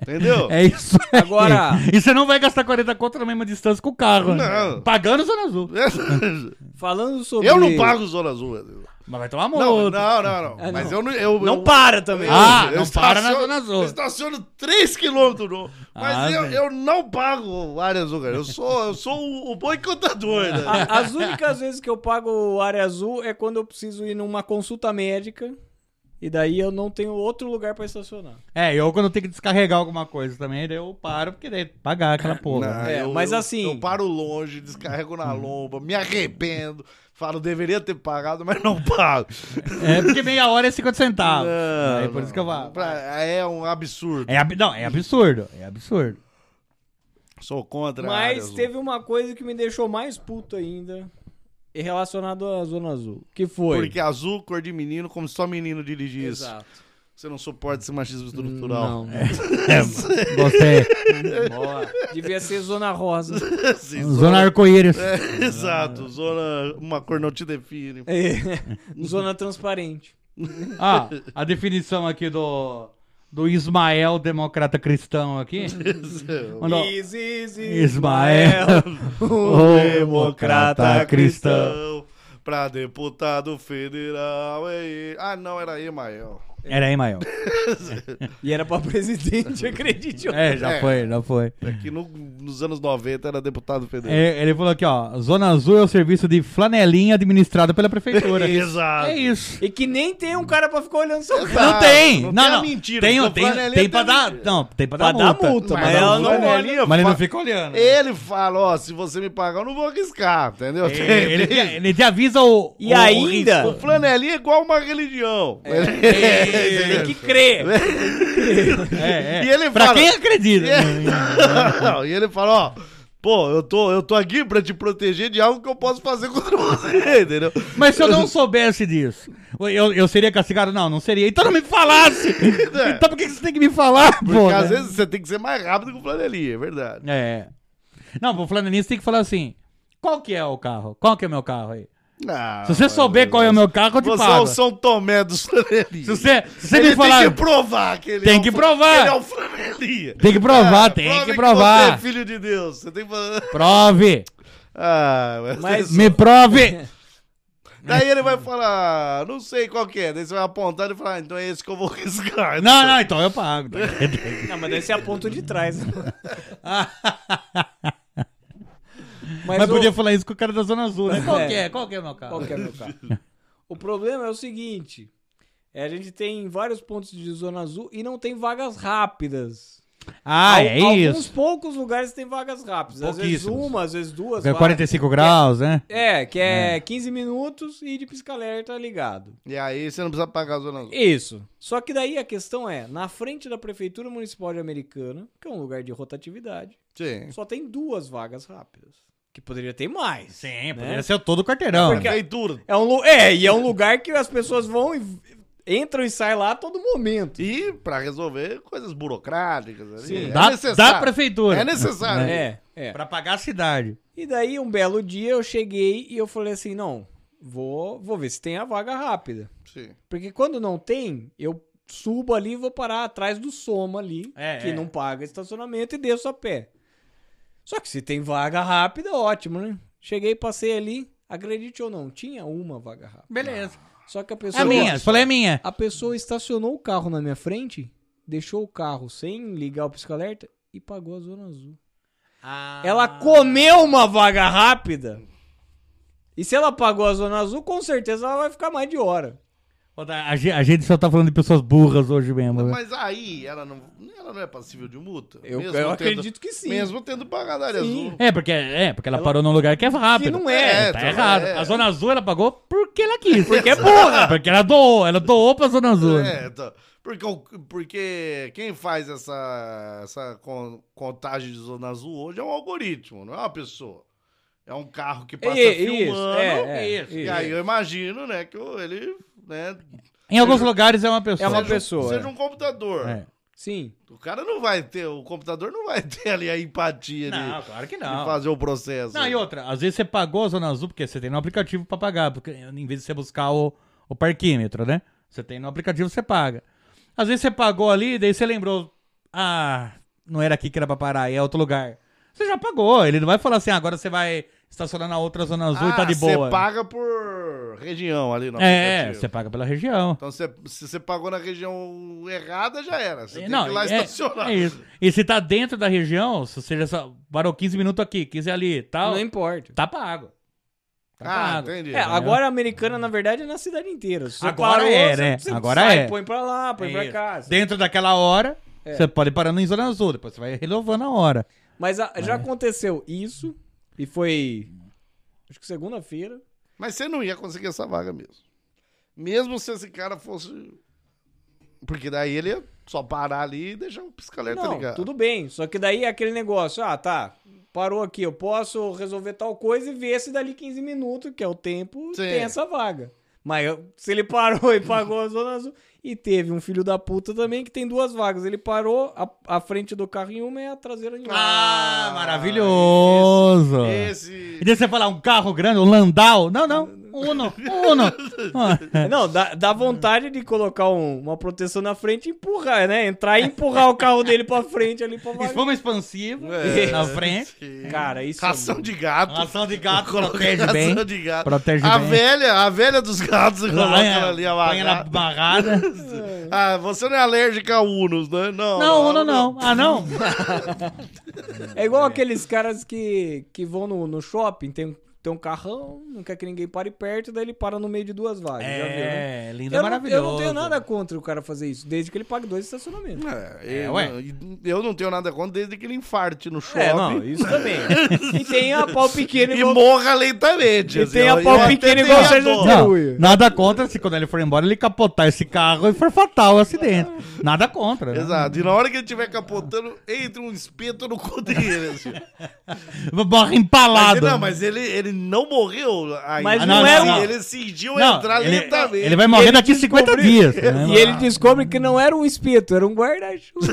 S3: Entendeu?
S4: É isso. aí.
S5: Agora-
S4: E você não vai gastar 40 conto na mesma distância com o carro. né?
S3: Não.
S4: Pagando zona azul. (laughs)
S5: Falando sobre.
S3: Eu não pago Zona Azul.
S4: Mas vai tomar
S3: Não,
S4: multa.
S3: não, não, não.
S5: É,
S3: Mas
S5: não.
S3: eu não. Eu,
S5: Não
S3: eu,
S5: para também.
S4: Ah,
S3: eu
S4: não para na Zona Azul.
S3: Eu estaciono 3km no. Mas
S4: Ah,
S3: eu, eu não pago área azul, cara. Eu sou, eu sou o, o boicotador, né?
S5: As únicas vezes que eu pago área azul é quando eu preciso ir numa consulta médica. E daí eu não tenho outro lugar pra estacionar.
S4: É, eu quando tenho que descarregar alguma coisa também, daí eu paro, porque daí pagar aquela (laughs) porra.
S3: Não?
S5: É,
S3: eu-
S5: mas
S3: eu-
S5: assim-
S3: Eu paro longe, descarrego na lomba, me arrependo. Falo, deveria ter pagado, mas não pago.
S4: É, porque meia hora é 50 centavos.
S3: Não,
S4: Aí por isso que eu falo.
S3: É um absurdo.
S4: É, ab- não, é absurdo. É absurdo.
S3: Sou contra a área
S5: Mas teve uma coisa que me deixou mais puto ainda. E Relacionado à Zona Azul. Que foi.
S3: Porque azul, cor de menino, como só menino dirige isso.
S5: Exato.
S3: Você não suporta esse machismo estrutural.
S5: Não. (laughs)
S4: É, gostei.
S5: Boa. Devia ser Zona Rosa. (laughs)
S3: Sim,
S4: Zona Arco-Íris.
S3: É, (laughs) exato, zona. Uma cor não te define.
S5: É. Zona transparente.
S4: Ah, a definição aqui do, do Ismael, democrata cristão aqui. (laughs) Mandou,
S5: Is, is,
S4: Ismael, (laughs)
S5: o democrata cristão.
S3: Pra deputado federal. é ele. Ah, não, era Emael.
S4: Era Ismael. (laughs)
S5: E era pra presidente, acredite. ou não.
S4: É, já
S3: É.
S4: foi, já foi.
S3: É que no- nos anos 90 era deputado federal.
S4: É, ele falou aqui, ó. Zona Azul é o serviço de flanelinha administrado pela prefeitura. (laughs)
S3: Exato.
S4: É isso.
S5: E que nem tem um cara pra ficar olhando seu carro.
S4: Não tem!
S3: não
S4: Não,
S3: tem a
S4: não.
S3: mentira,
S4: Tem,
S3: porque o
S4: tem,
S3: flanelinha
S4: tem pra
S3: tem
S4: dar.
S3: mentira.
S4: Não, tem pra
S5: Pra
S4: dar
S5: dar
S4: multa.
S5: multa,
S3: Mas
S5: mas ela não olha.
S3: flanelinha
S4: Mas ele não fica olhando.
S3: Ele fala, ó, se você me pagar, eu não vou arriscar, entendeu?
S4: Ele, ele, te, ele te avisa o.
S5: E
S4: o
S5: ainda-.
S3: O flanelinha é igual uma religião. (laughs)
S5: Tem que crer.
S4: É, é.
S3: E ele
S4: pra
S3: fala-
S4: quem acredita.
S3: Não, (laughs) e ele fala, ó, pô, eu tô, eu tô aqui pra te proteger de algo que eu posso fazer contra você, (laughs) entendeu?
S4: Mas se eu não soubesse disso, eu, eu seria castigado? Não, não seria. Então não me falasse! Então por que que você tem que me falar,
S3: Porque
S4: pô?
S3: às
S4: né?
S3: vezes você tem que ser mais rápido que o flanelinha, é verdade.
S4: É. Não, pro flanelinha você tem que falar assim: qual que é o carro? Qual que é o meu carro aí?
S3: Não,
S4: Se você souber qual é o meu carro, eu te
S3: Você é
S4: pago.
S3: o São Tomé dos flanelinhas.
S4: Se você, se você
S3: ele
S4: me falar.
S3: tem que provar que ele
S4: Tem
S3: é o
S4: que
S3: fla-
S4: provar.
S3: que ele é o flanelinha.
S4: Tem que provar,
S3: Ah,
S4: tem
S3: prove
S4: que
S3: Você
S4: provar.
S3: é filho de Deus. Você tem que.
S4: Prove!
S3: Ah, mas...
S5: Mas-
S4: Me prove! (laughs)
S3: Daí ele vai falar, não sei qual que é. Daí você vai apontar e falar, ah, então é esse que eu vou (laughs) riscar.
S4: Não, não, então eu pago.
S5: Não, mas daí você aponta o de trás. (laughs)
S4: Mas,
S5: o-
S4: podia falar isso com o cara da Zona Azul, né? Qual
S5: É.
S4: que é? Qual que é o meu carro?
S5: Qual que é meu carro? o problema é o seguinte: é, a gente tem vários pontos de zona azul e não tem vagas rápidas.
S4: Ah,
S5: Al-
S4: é
S5: Alguns
S4: isso.
S5: poucos lugares tem vagas rápidas. Às vezes uma, às vezes duas.
S4: É
S5: vagas.
S4: 45 graus, né?
S5: É, que é, 15 minutos e de pisca-alerta ligado.
S3: E aí você não precisa pagar a zona azul.
S5: Isso. Só que daí a questão é, na frente da Prefeitura Municipal de Americana, que é um lugar de rotatividade,
S3: Sim.
S5: só tem duas vagas rápidas. Que poderia ter mais.
S4: Sim,
S5: né?
S4: poderia ser todo o quarteirão.
S5: Porque-
S3: Prefeitura.
S5: É, um, é, e é um lugar que as pessoas vão e entram e saem lá a todo momento.
S3: E pra resolver coisas burocráticas. ali,
S5: Sim.
S3: é
S4: Da, da prefeitura.
S3: É necessário.
S5: É, é.
S4: Pra pagar a cidade.
S5: E daí, um belo dia, eu cheguei e eu falei assim, não, vou, vou ver se tem a vaga rápida.
S3: Sim.
S5: Porque quando não tem, eu subo ali e vou parar atrás do Soma ali,
S4: É,
S5: que
S4: é.
S5: não paga estacionamento e desço a pé. Só que se tem vaga rápida, ótimo, né? Cheguei, passei ali, acredite ou não, tinha uma vaga rápida.
S4: Beleza.
S5: Só que a
S4: É
S5: pessoa...
S4: minha, eu falei é minha.
S5: A pessoa estacionou o carro na minha frente, deixou o carro sem ligar o pisca-alerta e pagou a zona azul. Ela comeu uma vaga rápida. E se ela pagou a zona azul, com certeza ela vai ficar mais de hora.
S4: Tá, A ge- a gente só tá falando de pessoas burras hoje mesmo. né?
S3: Mas aí ela não, ela não é passível de multa?
S5: Eu,
S3: Mesmo
S5: eu
S3: tendo-
S5: acredito que sim.
S3: Mesmo tendo pagado a área
S5: Sim.
S3: azul.
S4: É, porque, é, porque ela, parou num lugar que é rápido.
S5: Que não é,
S4: Tá
S3: então,
S4: errado.
S3: é.
S4: A Zona Azul ela pagou porque ela quis. (laughs)
S5: Porque é burra.
S4: Porque ela doou. Ela doou pra Zona Azul.
S3: É, então, porque, porque quem faz essa, essa con- contagem de zona azul hoje é um algoritmo, não é uma pessoa. É um carro que passa
S5: E-
S3: filmando.
S5: é, é,
S4: isso.
S3: E
S5: isso.
S3: aí eu imagino, né, que ele, né,
S4: Em alguns lugares é uma pessoa.
S5: É uma
S3: seja,
S5: pessoa,
S3: seja
S5: é.
S3: um computador.
S4: É.
S5: Sim.
S3: O cara não vai ter, o computador não vai (laughs) ter ali a empatia
S4: Não,
S3: de,
S4: claro que
S3: de
S4: não.
S3: fazer o processo.
S4: Não, e outra, às vezes você pagou a Zona Azul porque você tem no aplicativo pra pagar, porque em vez de você buscar o, o parquímetro, né? Você tem no aplicativo, você paga. Às vezes você pagou ali, daí você lembrou, ah, não era aqui que era pra parar, é outro lugar. Você já pagou, ele não vai falar assim, ah, agora você vai estacionar na outra Zona Azul e tá de boa.
S3: Você paga por região ali no
S4: É, você paga pela região.
S3: Então, você- se você pagou na região errada, já era. Você tem
S4: não,
S3: que ir lá
S4: é,
S3: estacionar.
S4: é isso. E se tá dentro da região, se você já só parou 15 minutos aqui, 15 ali e tal,
S5: Não importa.
S4: tá pago. Tá
S3: Ah,
S4: pago.
S3: entendi.
S5: É, agora a americana, na verdade, é na cidade inteira. Você
S4: Agora
S5: parou,
S4: é,
S5: você-
S4: né?
S5: você
S4: Agora
S5: sai,
S4: é.
S5: põe pra lá, põe
S4: É
S5: pra cá.
S4: Dentro daquela hora,
S5: É.
S4: você pode ir parando em Zona Azul, depois você vai renovando a hora.
S5: Mas a-
S4: É.
S5: já aconteceu isso, e foi, acho que segunda-feira.
S3: Mas você não ia conseguir essa vaga mesmo. Mesmo se esse cara fosse. Porque daí ele ia só parar ali e deixar o pisca-alerta
S5: Não,
S3: ligado.
S5: tudo bem. Só que daí é aquele negócio, ah, tá, parou aqui, eu posso resolver tal coisa e ver se dali 15 minutos, que é o tempo,
S3: Sim.
S5: tem essa vaga. Mas se ele parou (laughs) e pagou a zona azul. E teve um filho da puta também que tem duas vagas. Ele parou a, a frente do carro em uma e a traseira em outra.
S4: Ah, maravilhoso.
S3: Esse.
S4: E daí você falar um carro grande, um Landau. Não, não. Uno, Uno. Ah, (laughs)
S5: Não, dá, dá vontade de colocar um- uma proteção na frente e empurrar, né? Entrar e empurrar o carro dele pra frente ali pra vaga.
S4: Espuma expansiva
S3: É.
S4: na frente.
S5: Cara, isso é
S3: Ração de gato.
S4: Ração de gato protege
S3: ração
S4: bem.
S3: de gato.
S4: Protege
S3: a
S4: bem.
S3: velha, a velha dos gatos coloca ela ali
S4: põe ela
S3: amarrada.
S4: barrada. (laughs)
S3: Ah, você não é alérgica a Unos, né? Não,
S4: Não, Uno não. Ah, não? (laughs)
S5: É igual aqueles caras que, que vão no, no shopping, tem, tem um carrão, não quer que ninguém pare perto, daí ele para no meio de duas vagas. já viu, né?
S4: É, lindo,
S5: Eu não,
S4: maravilhoso.
S5: eu não tenho nada contra o cara fazer isso, desde que ele pague dois estacionamentos.
S3: É,
S4: É,
S3: eu,
S4: ué.
S3: eu não tenho nada contra desde que ele infarte no shopping.
S5: É, não, isso também. (laughs) e tem a pau pequeno
S3: E
S5: igual...
S3: morra lentamente.
S5: E
S3: assim,
S5: tem
S3: eu-
S5: a pau pequena igual Sérgio.
S4: Não, nada contra se quando ele for embora ele capotar esse carro e for fatal o acidente. Nada contra. né?
S3: Exato. E na hora que ele estiver capotando, entra um espeto no cu dele. Assim. (laughs)
S4: Morre
S3: Mas,
S4: empalado.
S3: não, mas ele, ele não morreu ainda.
S5: Mas
S4: não
S3: Ele-
S4: é um-
S3: Ele fingiu
S4: Não,
S3: entrar
S4: ele,
S3: lentamente.
S4: ele vai morrer
S5: Ele
S4: daqui 50
S5: descobriu-
S4: dias. né? (laughs)
S5: E ele descobre que não era um espeto, era um guarda-chuva.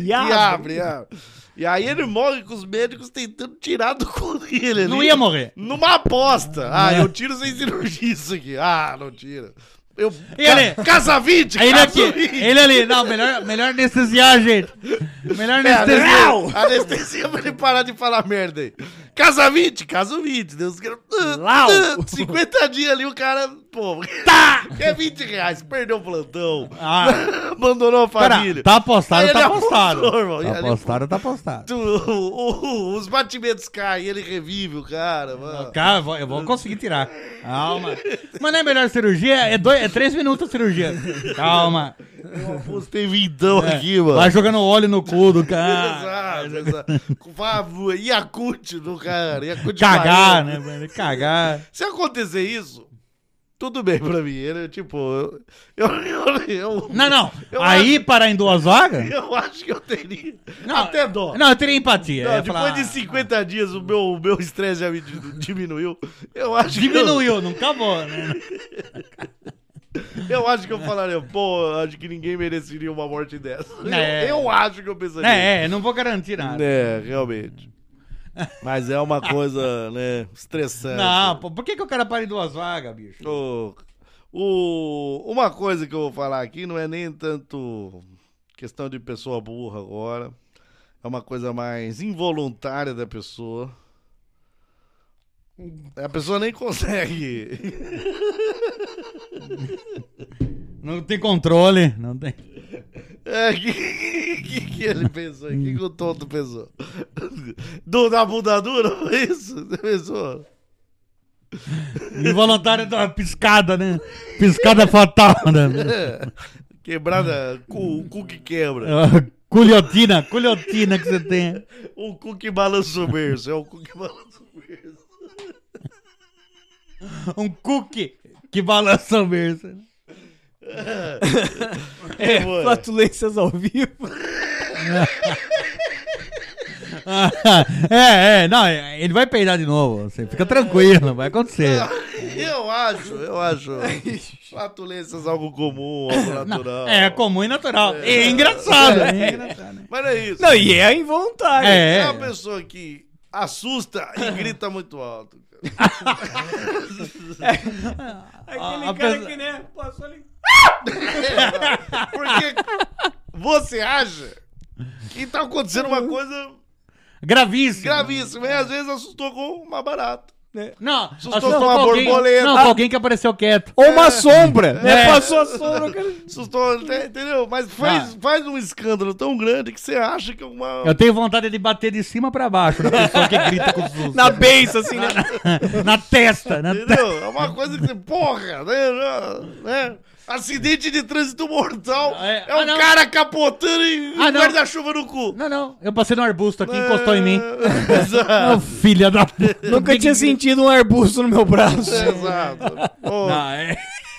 S5: e (laughs)
S3: E
S5: abre.
S3: abre, abre. E aí ele morre com os médicos tentando tirar do cu dele.
S4: Não ia morrer.
S3: Numa aposta. Ah, eu tiro sem cirurgia isso aqui. Ah, não tira. Eu,
S4: E ele-
S3: Casa 20,
S4: Aí ele
S3: casa
S4: aqui,
S3: 20.
S4: ele ali, não, melhor, melhor anestesiar, gente. Melhor
S3: É,
S4: anestesiar.
S3: anestesia, anestesia pra ele parar de falar merda aí. Casa 20, casa 20. Deus quer.
S5: Lau. (laughs)
S3: 50 dias ali, o cara, pô, tá! (laughs) Quer 20 reais, perdeu o plantão.
S4: Ah, (laughs)
S3: Abandonou a
S4: cara,
S3: família.
S4: tá apostado, tá apostado.
S3: E
S4: Tá apostado, tá apostado.
S3: tu- o- o- os batimentos caem, ele revive o cara, mano.
S4: Cara, eu vou, eu vou conseguir tirar. Calma. Mas não é melhor cirurgia? É, dois, é três minutos a cirurgia. Calma.
S3: Eu apostei vintão
S4: É,
S3: aqui, mano.
S4: Vai jogando óleo no cu do cara.
S3: Exato, exato. Favor, Yakut do cara. Yakut
S4: Cagar,
S3: Bahia.
S4: né? mano? Cagar.
S3: Se acontecer isso, tudo bem pra mim. Ele, tipo, eu. Eu, eu, eu,
S4: Não, não.
S3: Eu
S4: Aí parar em duas vagas?
S3: eu acho que eu teria.
S4: Não,
S3: até dó.
S4: Não, eu teria empatia.
S3: Não,
S4: Eu
S3: depois
S4: falar,
S3: de 50 dias o meu o meu estresse já me di- diminuiu. Eu acho
S4: Diminuiu, não acabou, né? (laughs)
S3: Eu, acho que eu falaria, pô, acho que ninguém mereceria uma morte dessa.
S4: É.
S3: Eu, eu acho que eu pensaria.
S4: É, é, não vou garantir nada.
S3: É, realmente. Mas é uma coisa, né, estressante.
S4: Não, pô, por que, que o cara para em duas vagas, bicho?
S3: O, o- uma coisa que eu vou falar aqui não é nem tanto questão de pessoa burra agora. É uma coisa mais involuntária da pessoa. A pessoa nem consegue.
S4: Não tem controle, não tem.
S3: É, que, que, que ele pensou? O que, que o tonto pensou? Do da bunda dura? Foi isso? Você pensou?
S4: Involuntário uma piscada, né? Piscada fatal, né?
S3: É. Quebrada, cu, o cu que quebra.
S4: Ah, Culhotina, culhotina que você tem.
S3: O cu que balança o berço. É o cu que balança o berço.
S4: Um cookie que balança o berço.
S5: É,
S3: Boa.
S5: flatulências ao vivo. (laughs)
S4: é, é, não, ele vai peidar de novo. Você fica tranquilo, vai acontecer. (laughs)
S3: Eu acho, eu acho. Flatulências algo comum, algo natural.
S4: É comum e natural. E é engraçado. É engraçado.
S3: Mas não é isso.
S5: Não, e é involuntário.
S3: É
S4: É.
S3: uma pessoa que assusta e grita muito alto.
S5: Aquele
S4: A
S5: cara
S4: pessoa-
S5: que, né, passou ali... (laughs)
S3: Porque você acha que tá acontecendo uma coisa
S4: Gravíssimo.
S3: gravíssima e às vezes assustou com uma barata.
S4: Não,
S3: Assustou
S4: assustou
S3: com uma
S4: com alguém,
S3: borboleta.
S4: não, com alguém que apareceu quieto.
S5: Ou uma sombra, né?
S4: É.
S5: Passou a sombra, cara.
S3: Assustou, entendeu? Mas faz, faz um escândalo tão grande que você acha que é uma.
S4: Eu tenho vontade de bater de cima pra baixo na pessoa que grita com susto.
S5: Na beiça, assim, né? (laughs)
S4: na testa, na testa.
S3: Entendeu? É uma coisa que você. Porra, né? né? Acidente de trânsito mortal.
S4: É.
S3: É,
S4: Ah,
S3: um
S4: não.
S3: cara capotando e
S4: Ah,
S3: um guarda-chuva no cu.
S4: Não, não. Eu passei no arbusto aqui, encostou em mim.
S3: É, (laughs) Exato.
S4: Filha da puta.
S5: Nunca tinha sentido um arbusto no meu braço.
S3: Exato. Pô, (laughs)
S4: Não, é...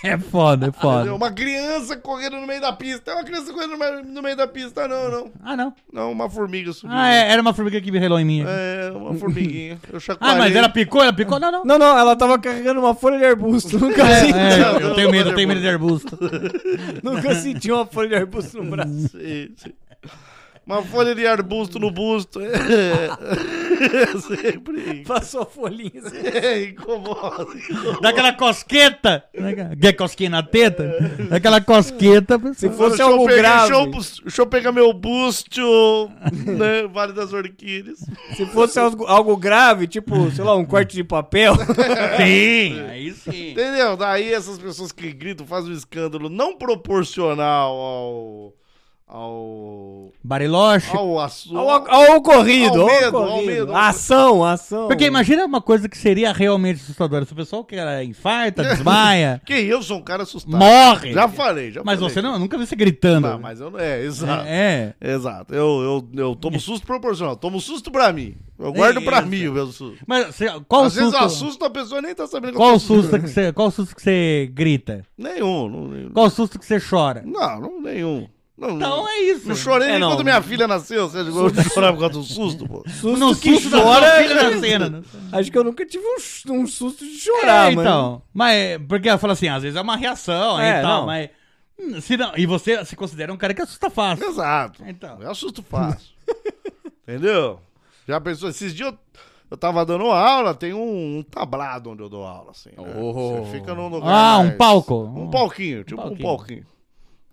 S4: É foda, é (laughs) foda.
S3: Uma criança correndo no meio da pista. É uma criança correndo no meio- da pista. Não, não.
S4: Ah, não.
S3: Não, uma formiga subiu.
S4: Ah, é, era uma formiga que me relou em mim. aqui.
S3: É, uma formiguinha. (laughs) Eu
S4: Ah, mas ela picou? Ela picou? Não, não.
S5: Não, não, ela tava carregando uma folha de arbusto. Nunca,
S4: É,
S5: senti,
S4: é, eu tenho medo, eu tenho medo de arbusto. (laughs)
S5: nunca senti uma folha de arbusto no braço.
S3: Sim, sim. Uma folha de arbusto no busto. É. (laughs) Sempre.
S5: Passou folhinha. assim.
S3: É, incomoda. incomoda.
S4: Daquela cosqueta. Quer cosquinha na teta? Daquela cosqueta.
S5: Se fosse
S3: eu
S5: algo
S3: pegar-
S5: grave,
S3: Deixa eu, deixa eu pegar meu busto, (laughs) né? Vale das Orquídeas.
S5: se fosse algo, algo grave, tipo, sei lá, um corte de papel, (laughs)
S4: Sim, aí sim.
S3: Entendeu? Daí essas pessoas que gritam fazem um escândalo não proporcional ao. Ao.
S4: Bariloche.
S3: ao assunto.
S5: ao, ao ocorrido,
S3: Ao medo, ao
S5: ocorrido.
S3: medo.
S5: Ação, ação.
S4: Porque imagina uma coisa que seria realmente assustadora. Se o pessoal que ela infarta, desmaia, (laughs)
S3: Que eu sou um cara assustado.
S4: morre.
S3: Já falei, já
S4: Mas
S3: falei.
S4: você não, eu nunca vi você gritando.
S3: Não, mas eu não. É, exato.
S4: É.
S3: Exato. Eu, eu, eu tomo susto proporcional. Tomo susto pra mim. Eu guardo pra
S4: isso.
S3: mim o meu susto.
S4: Mas você- qual o
S3: Às vezes
S4: susto?
S3: eu assusto a pessoa e nem tá sabendo que
S4: Qual susto que você, qual o susto que você grita?
S3: Nenhum. Não, nenhum.
S4: Qual o susto que você chora?
S3: não, não, nenhum. Não,
S4: Então é isso.
S3: Não chorei
S5: É,
S3: nem
S5: não.
S3: quando minha filha nasceu. Você chegou a chorar por causa do susto, pô. (laughs)
S5: Susto
S4: No
S5: que
S4: susto da
S5: chora.
S4: filha na cena. né?
S5: Acho que eu nunca tive um, um susto de chorar,
S4: é,
S5: mano.
S4: então. Mas é, porque ela fala assim, às vezes é uma reação
S5: É,
S4: e tal,
S5: não.
S4: mas hum, se não, e você se considera um cara que assusta fácil.
S3: Exato.
S4: Então.
S3: Eu assusto fácil. (laughs) Entendeu? Já pensou? Esses dias eu, eu tava dando aula, tem um, um tablado onde eu dou aula, assim. né?
S5: Oh.
S3: Você fica num lugar.
S4: Ah, um
S3: mais-
S4: palco.
S3: Um palquinho, tipo um
S4: palquinho.
S3: palquinho.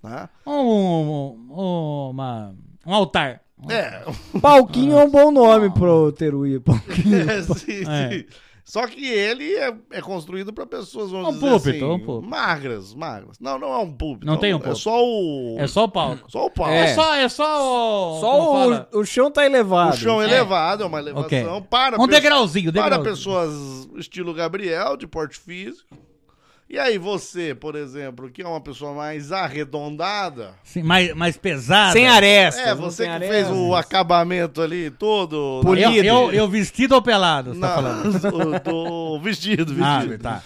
S3: Né?
S4: Um, um, um- uma, um altar.
S3: É,
S5: Palquinho é um bom nome pro Teruí. Palquinho. (laughs)
S3: é, sim,
S4: É.
S3: sim. Só que ele é, é construído pra pessoas, vamos
S4: Um
S3: dizer
S4: púlpito,
S3: assim,
S4: um púlpito.
S3: magras, magras. Não, não é um púlpito.
S4: Não tem um
S3: É
S4: púlpito.
S3: só o...
S4: É só o palco.
S3: Só o palco.
S4: É,
S5: É.
S4: só, é só o.
S5: Só o, o chão tá elevado.
S3: O chão
S4: É.
S3: elevado, é uma elevação
S4: Ok.
S3: para...
S4: Um
S3: pessoas-
S4: degrauzinho,
S3: Para
S4: degrauzinho.
S3: pessoas estilo Gabriel, de porte físico. E aí você, por exemplo, que é uma pessoa mais arredondada.
S4: Sim, mais, mais pesada.
S5: Sem arestas.
S3: É,
S5: não
S3: você que fez
S5: arestas.
S3: o acabamento ali todo.
S4: Eu,
S5: Polido.
S4: eu, eu vestido ou pelado, você tá falando? (laughs)
S3: Não, do, do vestido,
S4: Ah,
S3: vestido.
S4: tá.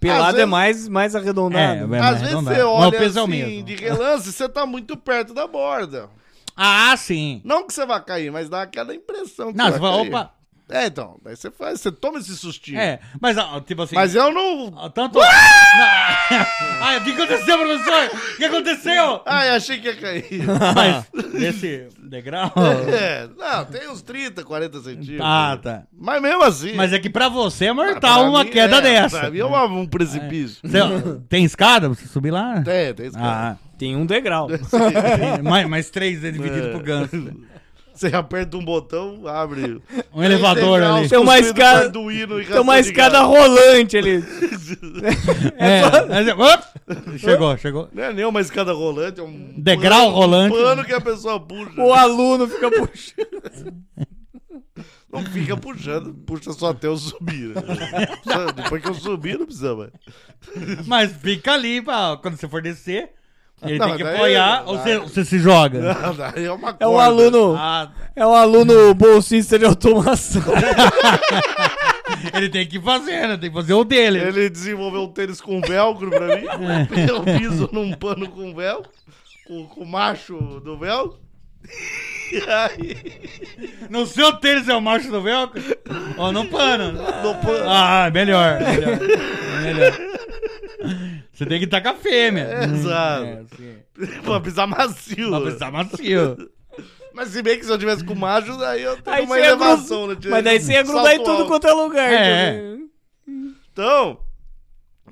S5: Pelado
S3: Às
S5: é
S3: vezes-
S5: mais, mais arredondado.
S4: É, é
S3: Às
S4: mais
S3: vezes
S4: arredondado.
S3: você
S4: Mas o
S3: olha
S4: peso é o
S3: assim,
S4: mesmo.
S3: de relance, você tá muito perto da borda.
S4: Ah, sim.
S3: Não que você vai cair, mas dá aquela impressão que
S4: Não,
S3: você
S4: você
S3: vai
S4: fala,
S3: cair.
S4: opa.
S3: É, então, daí você faz, você toma esse sustinho.
S4: É, mas ó, tipo assim.
S3: Mas eu não.
S4: Tanto. (laughs) Ai, o que aconteceu, professor? O que aconteceu?
S3: Ai, achei que ia cair. (laughs)
S4: Mas, nesse degrau.
S3: É, não, tem uns 30, 40 centímetros.
S4: Ah, tá.
S3: Mas mesmo assim.
S4: Mas é que pra você é
S3: pra
S4: mortal uma
S3: mim,
S4: queda
S3: é,
S4: dessa.
S3: Pra mim é uma- um precipício.
S4: Você- tem escada pra você subir lá?
S3: Tem, tem escada.
S4: Ah,
S5: Tem um degrau. (laughs)
S4: mais, mais três né, dividido
S3: É.
S4: por ganso. (laughs)
S3: Você aperta um botão, abre.
S4: Um elevador ali.
S5: Tem uma escada- Tem uma escada rolante ali. (laughs)
S4: É, é- op! chegou, chegou.
S3: Não é nem uma escada rolante, é um.
S4: Degrau
S3: pano-
S4: rolante.
S3: Um pano que a pessoa puxa.
S5: O aluno fica puxando. (laughs)
S3: Não fica puxando, puxa só até eu subir. né? Depois que eu subir, não precisa mais.
S4: Mas fica ali, pra, quando você for descer, ele
S3: Não,
S4: tem que
S3: daí-
S4: apoiar ou você, você se joga?
S3: Daí é uma
S5: É um
S3: corda.
S5: aluno.
S4: Ah,
S5: É um aluno bolsista de automação. (laughs)
S4: ele tem que fazer, né? Tem que fazer o dele.
S3: Ele desenvolveu um tênis com velcro pra mim.
S4: É.
S3: Eu piso num pano com velcro, com, com o macho do velcro. E aí,
S4: No seu tênis é o macho do velcro? Ou no pano?
S3: no pano.
S4: Ah, melhor, melhor. melhor. Você tem que estar com a fêmea.
S3: Exato.
S4: É. (laughs)
S3: Pra pisar macio.
S4: Pra precisar macio. (laughs)
S3: Mas se bem que se eu tivesse com macho, daí eu tenho
S5: Aí
S3: uma elevação, né?
S5: Mas daí você ia grudar em tudo quanto é lugar.
S4: É.
S5: também.
S3: Então,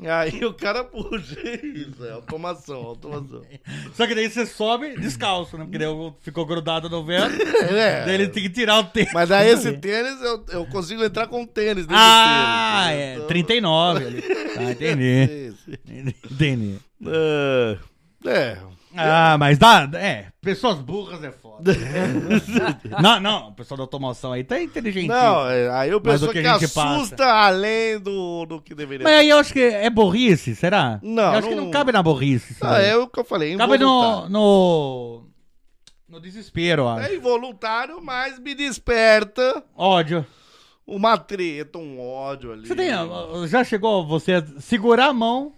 S3: aí o cara puxa. Isso, é automação, automação.
S4: Só que daí você sobe descalço, né? Porque daí ficou grudado no velcro. (laughs)
S3: É.
S4: Daí ele tem que tirar o tênis.
S3: Mas daí esse tênis, eu, eu consigo entrar com tênis dentro
S4: Ah,
S3: tênis.
S4: é.
S3: Então,
S4: 39 ali. (laughs) Tá, entendi. Entendi.
S3: É. É.
S4: Ah, mas dá. É, pessoas burras é foda. (laughs) não, não, o pessoal da automação aí tá inteligente.
S3: Não, é, aí
S4: o
S3: que,
S4: que gente
S3: assusta além do, do que deveria
S4: Mas aí eu acho que é burrice, será?
S3: Não,
S4: Eu acho que
S3: não-
S4: não cabe na burrice.
S3: Ah, é o que eu falei,
S4: Cabe no, no. No desespero, eu acho.
S3: É involuntário, mas me desperta
S4: Ódio.
S3: uma treta, um ódio ali.
S4: Você tem. Já chegou você a segurar a mão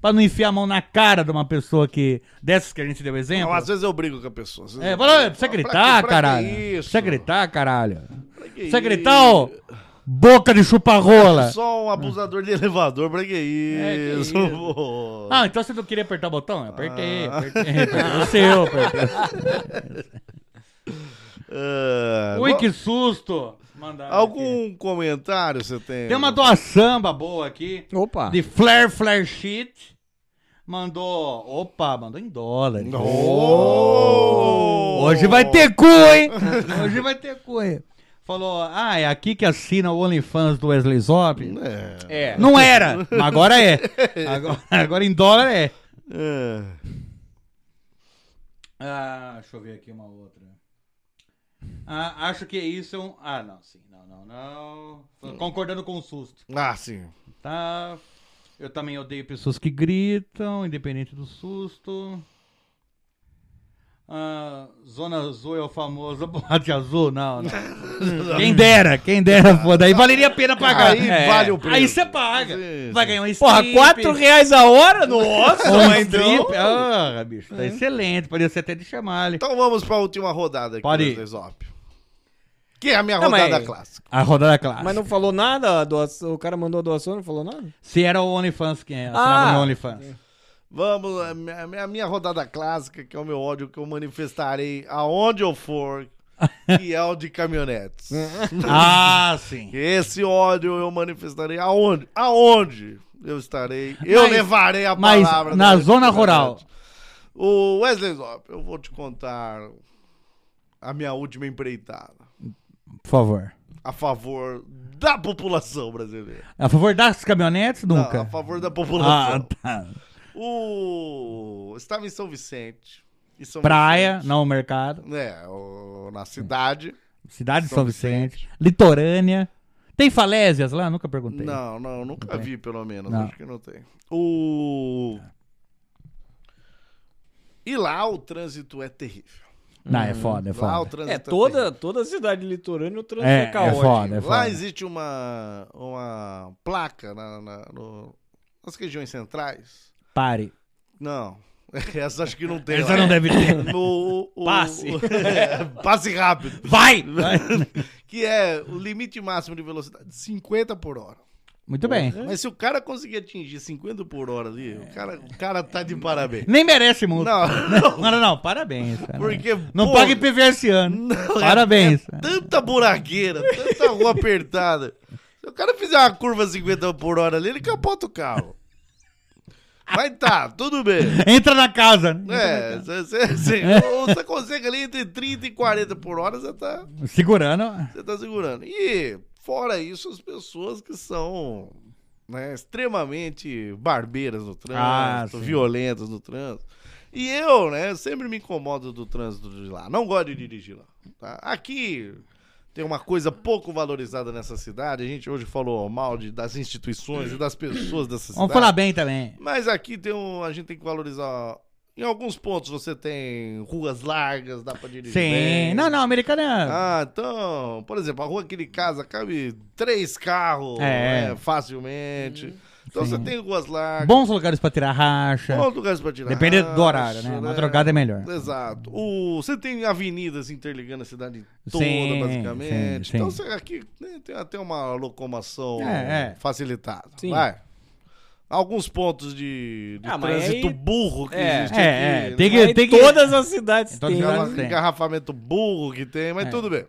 S4: Pra não enfiar a mão na cara de uma pessoa que. Dessas que a gente deu exemplo.
S3: Não, às vezes eu brigo com a pessoa.
S4: É, fala, precisa
S3: Pra
S4: gritar,
S3: que- pra que
S4: caralho.
S3: isso?
S4: Precisa gritar, caralho.
S3: Pra que
S4: Precisa
S3: isso?
S4: gritar, ô boca de chupa-rola.
S3: Só um abusador de elevador, pra que
S4: É, que
S3: isso?
S4: isso. Ah, então você não queria apertar o botão? Eu apertei,
S3: Ah.
S4: apertei, apertei o seu, apertei.
S3: É,
S4: Ui,
S3: qual-
S4: que susto! Mandaram aqui.
S3: Algum comentário você tem?
S4: Tem uma doaçamba boa aqui.
S5: Opa.
S4: De Flare Flare Sheet. Mandou. Opa, mandou em dólar.
S3: Oh!
S4: Hoje vai ter cu, hein? (laughs) Hoje vai ter cu, hein? Falou, ah, é aqui que assina o OnlyFans do Wesley Zop.
S3: É.
S5: É.
S4: Não era, mas agora é. Agora, agora em dólar é.
S3: É.
S4: Ah, deixa eu ver aqui uma outra. Ah, acho que isso é um. Ah, não, sim. Não, não, não. Tô Concordando com o susto.
S3: Ah, sim.
S4: Tá. Eu também odeio pessoas que gritam, independente do susto. Ah, Zona Azul é o famoso (laughs) boate azul? Não, não. (laughs) quem dera, quem dera, foda. Aí valeria a pena pagar.
S3: Aí
S4: É.
S3: vale o preço.
S4: Aí você paga.
S3: Sim,
S4: Vai ganhar um
S5: Porra,
S4: strip.
S5: 4 reais a hora? Nossa,
S4: Um
S5: mas então...
S4: strip. Ah, bicho, tá excelente. Poderia ser até de chamar ali.
S3: Então vamos pra última rodada aqui
S4: Pode
S3: do
S4: ir.
S3: Zop. Que é a minha
S5: Não,
S3: rodada
S5: mas-
S3: clássica.
S4: A rodada clássica.
S5: Mas não falou nada? a doação- o cara mandou a doação, não falou nada?
S4: Se era o OnlyFans quem assinava
S5: Ah.
S4: no OnlyFans.
S3: Vamos, a minha, a minha- a minha rodada clássica, que é o meu ódio que eu manifestarei aonde eu for, (laughs) que é o de caminhonetes. (laughs)
S4: Ah, sim.
S3: Esse ódio eu manifestarei aonde? Aonde eu estarei? Eu
S4: Mas-
S3: levarei a
S4: mas
S3: palavra.
S4: na
S3: da-
S4: zona rural.
S3: O Wesley Zop, eu vou te contar a minha última empreitada
S4: Por favor.
S3: a favor da população brasileira.
S4: A favor das caminhonetes?
S3: Não,
S4: Nunca.
S3: a favor da
S4: ah,
S3: população.
S4: tá.
S3: O... Estava em São Vicente. em São
S4: Praia,
S3: Vicente.
S4: não o mercado.
S3: É, o- na cidade.
S4: Cidade de
S3: São
S4: São Vicente. Litorânea. Tem falésias lá? Nunca perguntei.
S3: Não, não, nunca
S4: tem.
S3: vi, pelo menos.
S4: Não.
S3: Acho que não tem. O. E lá o trânsito é terrível.
S4: Não, é foda, é
S3: Lá o
S4: foda.
S3: trânsito
S5: É, toda, toda a cidade litorânea o trânsito
S4: É,
S5: é,
S4: é
S5: caótico.
S4: foda, é
S3: Lá
S4: foda.
S3: existe uma, uma placa na, na- no- nas regiões centrais.
S4: Pare.
S3: Não. (laughs) Essa acho que não tem.
S4: Essa
S3: lá.
S4: não deve ter. (laughs)
S3: No, o-
S5: Passe. (laughs)
S3: É, passe rápido.
S4: Vai!
S3: Que é o limite máximo de velocidade, 50 por hora.
S4: Muito bem.
S3: Mas se o cara conseguir atingir 50 por hora ali, o cara, o cara tá de parabéns.
S4: Nem merece multa.
S3: Não, não.
S4: Não, não, não, parabéns. cara.
S3: Porque,
S4: Não
S3: pô,
S4: pague PV esse ano.
S3: não, é-
S4: Parabéns.
S3: é tanta buraqueira, tanta rua apertada. Se o cara fizer uma curva 50 por hora ali, ele capota o carro. Mas tá, tudo bem.
S4: Entra na casa. né?
S3: É, você consegue ali entre 30 e 40 por hora, você tá,
S4: Segurando.
S3: você tá segurando. E, fora isso, as pessoas que são né, extremamente barbeiras no trânsito,
S4: Ah,
S3: violentas no trânsito. E eu, né, sempre me incomodo do trânsito de lá. Não gosto de dirigir lá. tá? Aqui tem uma coisa pouco valorizada nessa cidade. A gente hoje falou mal de, das instituições e das pessoas dessa cidade.
S4: Vamos falar bem também.
S3: Mas aqui tem um, a gente tem que valorizar. Em alguns pontos você tem ruas largas, dá pra dirigir.
S4: Sim.
S3: bem.
S4: Não, não, americana.
S3: Ah, então, por exemplo, a rua aqui de casa cabe três carros
S4: É.
S3: né, facilmente. Então
S4: Sim.
S3: você tem ruas largas.
S4: Bons lugares pra tirar racha.
S3: bons lugares pra tirar.
S4: Depende do
S3: racha,
S4: horário, né? Madrugada é melhor.
S3: Exato. O, você tem avenidas interligando a cidade toda,
S4: Sim,
S3: basicamente.
S4: sim, sim.
S3: Então você aqui né, tem até uma locomoção
S4: É, é.
S3: facilitada.
S5: Sim.
S3: Vai. Alguns pontos de, de
S5: Ah,
S3: trânsito
S5: aí-
S3: burro que
S5: É.
S3: existe
S4: É,
S3: aqui.
S4: é, tem que- tem que-
S5: todas as cidades
S4: Todas
S5: têm.
S4: as
S3: Engarra-
S4: cidades tem.
S3: engarrafamento burro que tem, mas
S4: É.
S3: tudo bem.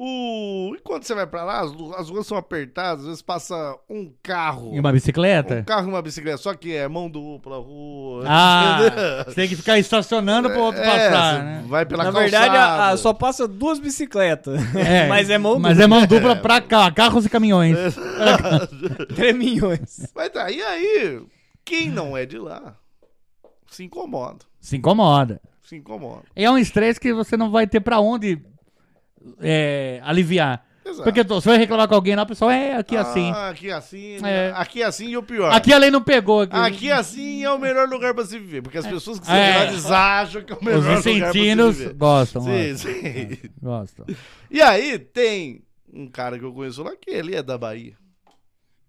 S3: O... E quando você vai pra lá, as, ruas são apertadas, às vezes passa um carro.
S4: E uma bicicleta?
S3: Um carro e uma bicicleta, só que é mão dupla, rua.
S4: Ah, (laughs) você tem que ficar estacionando pro outro
S3: É,
S4: passar, né?
S3: Vai pela
S5: Na
S3: calçada.
S5: verdade, a- a- só passa duas bicicletas. (laughs) mas é mão
S4: Mas é mão dupla pra cá, carros e caminhões. (laughs)
S5: Três milhões.
S3: Mas tá, e aí, quem não é de lá se incomoda.
S4: Se incomoda.
S3: Se incomoda.
S4: É um estresse que você não vai ter pra onde é, aliviar.
S3: Exato.
S4: Porque você vai reclamar com alguém lá, o pessoal, é aqui assim.
S3: Ah, aqui assim,
S4: É.
S3: aqui assim e o pior.
S4: Aqui a lei não pegou. Aqui,
S3: Aqui assim é o melhor lugar pra se viver, porque as pessoas que são
S4: É.
S3: acham que é o melhor
S4: Os
S3: lugar pra se viver.
S4: gostam.
S3: Sim,
S4: gostam,
S3: sim.
S4: gostam.
S3: E aí tem um cara que eu conheço lá que ele é da Bahia.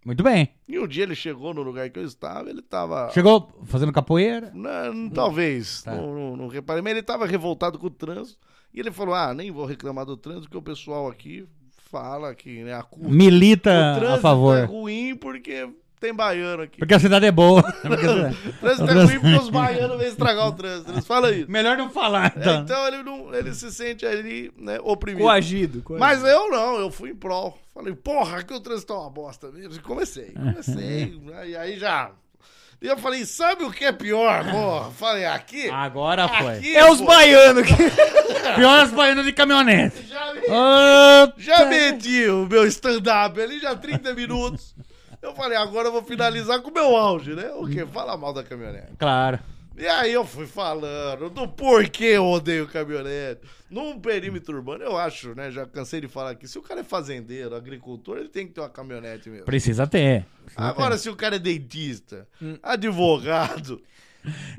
S4: Muito bem.
S3: E um dia ele chegou no lugar que eu estava, ele tava.
S4: Chegou fazendo capoeira.
S3: Não, talvez,
S4: Tá.
S3: não, não, não reparei, mas ele tava revoltado com o trânsito. E ele falou: Ah, nem vou reclamar do trânsito, porque o pessoal aqui fala que né, a culpa.
S4: Milita
S3: o trânsito
S4: a favor.
S3: é ruim porque tem baiano aqui.
S4: Porque a cidade é boa. (laughs)
S3: O trânsito é ruim porque os baianos vêm estragar o trânsito. Eles falam isso.
S4: Melhor não falar,
S3: É,
S4: então.
S3: então ele, não, ele se sente ali, né, oprimido.
S5: Coagido. coagido.
S3: Mas eu não, eu fui em prol. Falei, porra, aqui o trânsito é uma bosta mesmo. E comecei, comecei. (laughs) e aí já. E eu falei, sabe o que é pior, porra? Falei, aqui.
S4: Agora foi.
S3: aqui
S5: É os baianos que. (laughs)
S4: Pior as baianas de caminhonete.
S3: Já, me- já meti o meu stand-up ali, já 30 minutos. Eu falei, agora eu vou finalizar com o meu auge, né? O quê? Fala mal da caminhonete.
S4: Claro.
S3: E aí eu fui falando do porquê eu odeio caminhonete. Num perímetro urbano, eu acho, né? Já cansei de falar aqui. Se o cara é fazendeiro, agricultor, ele tem que ter uma caminhonete mesmo.
S4: Precisa ter. Precisa
S3: Agora,
S4: ter.
S3: se o cara é dentista, advogado.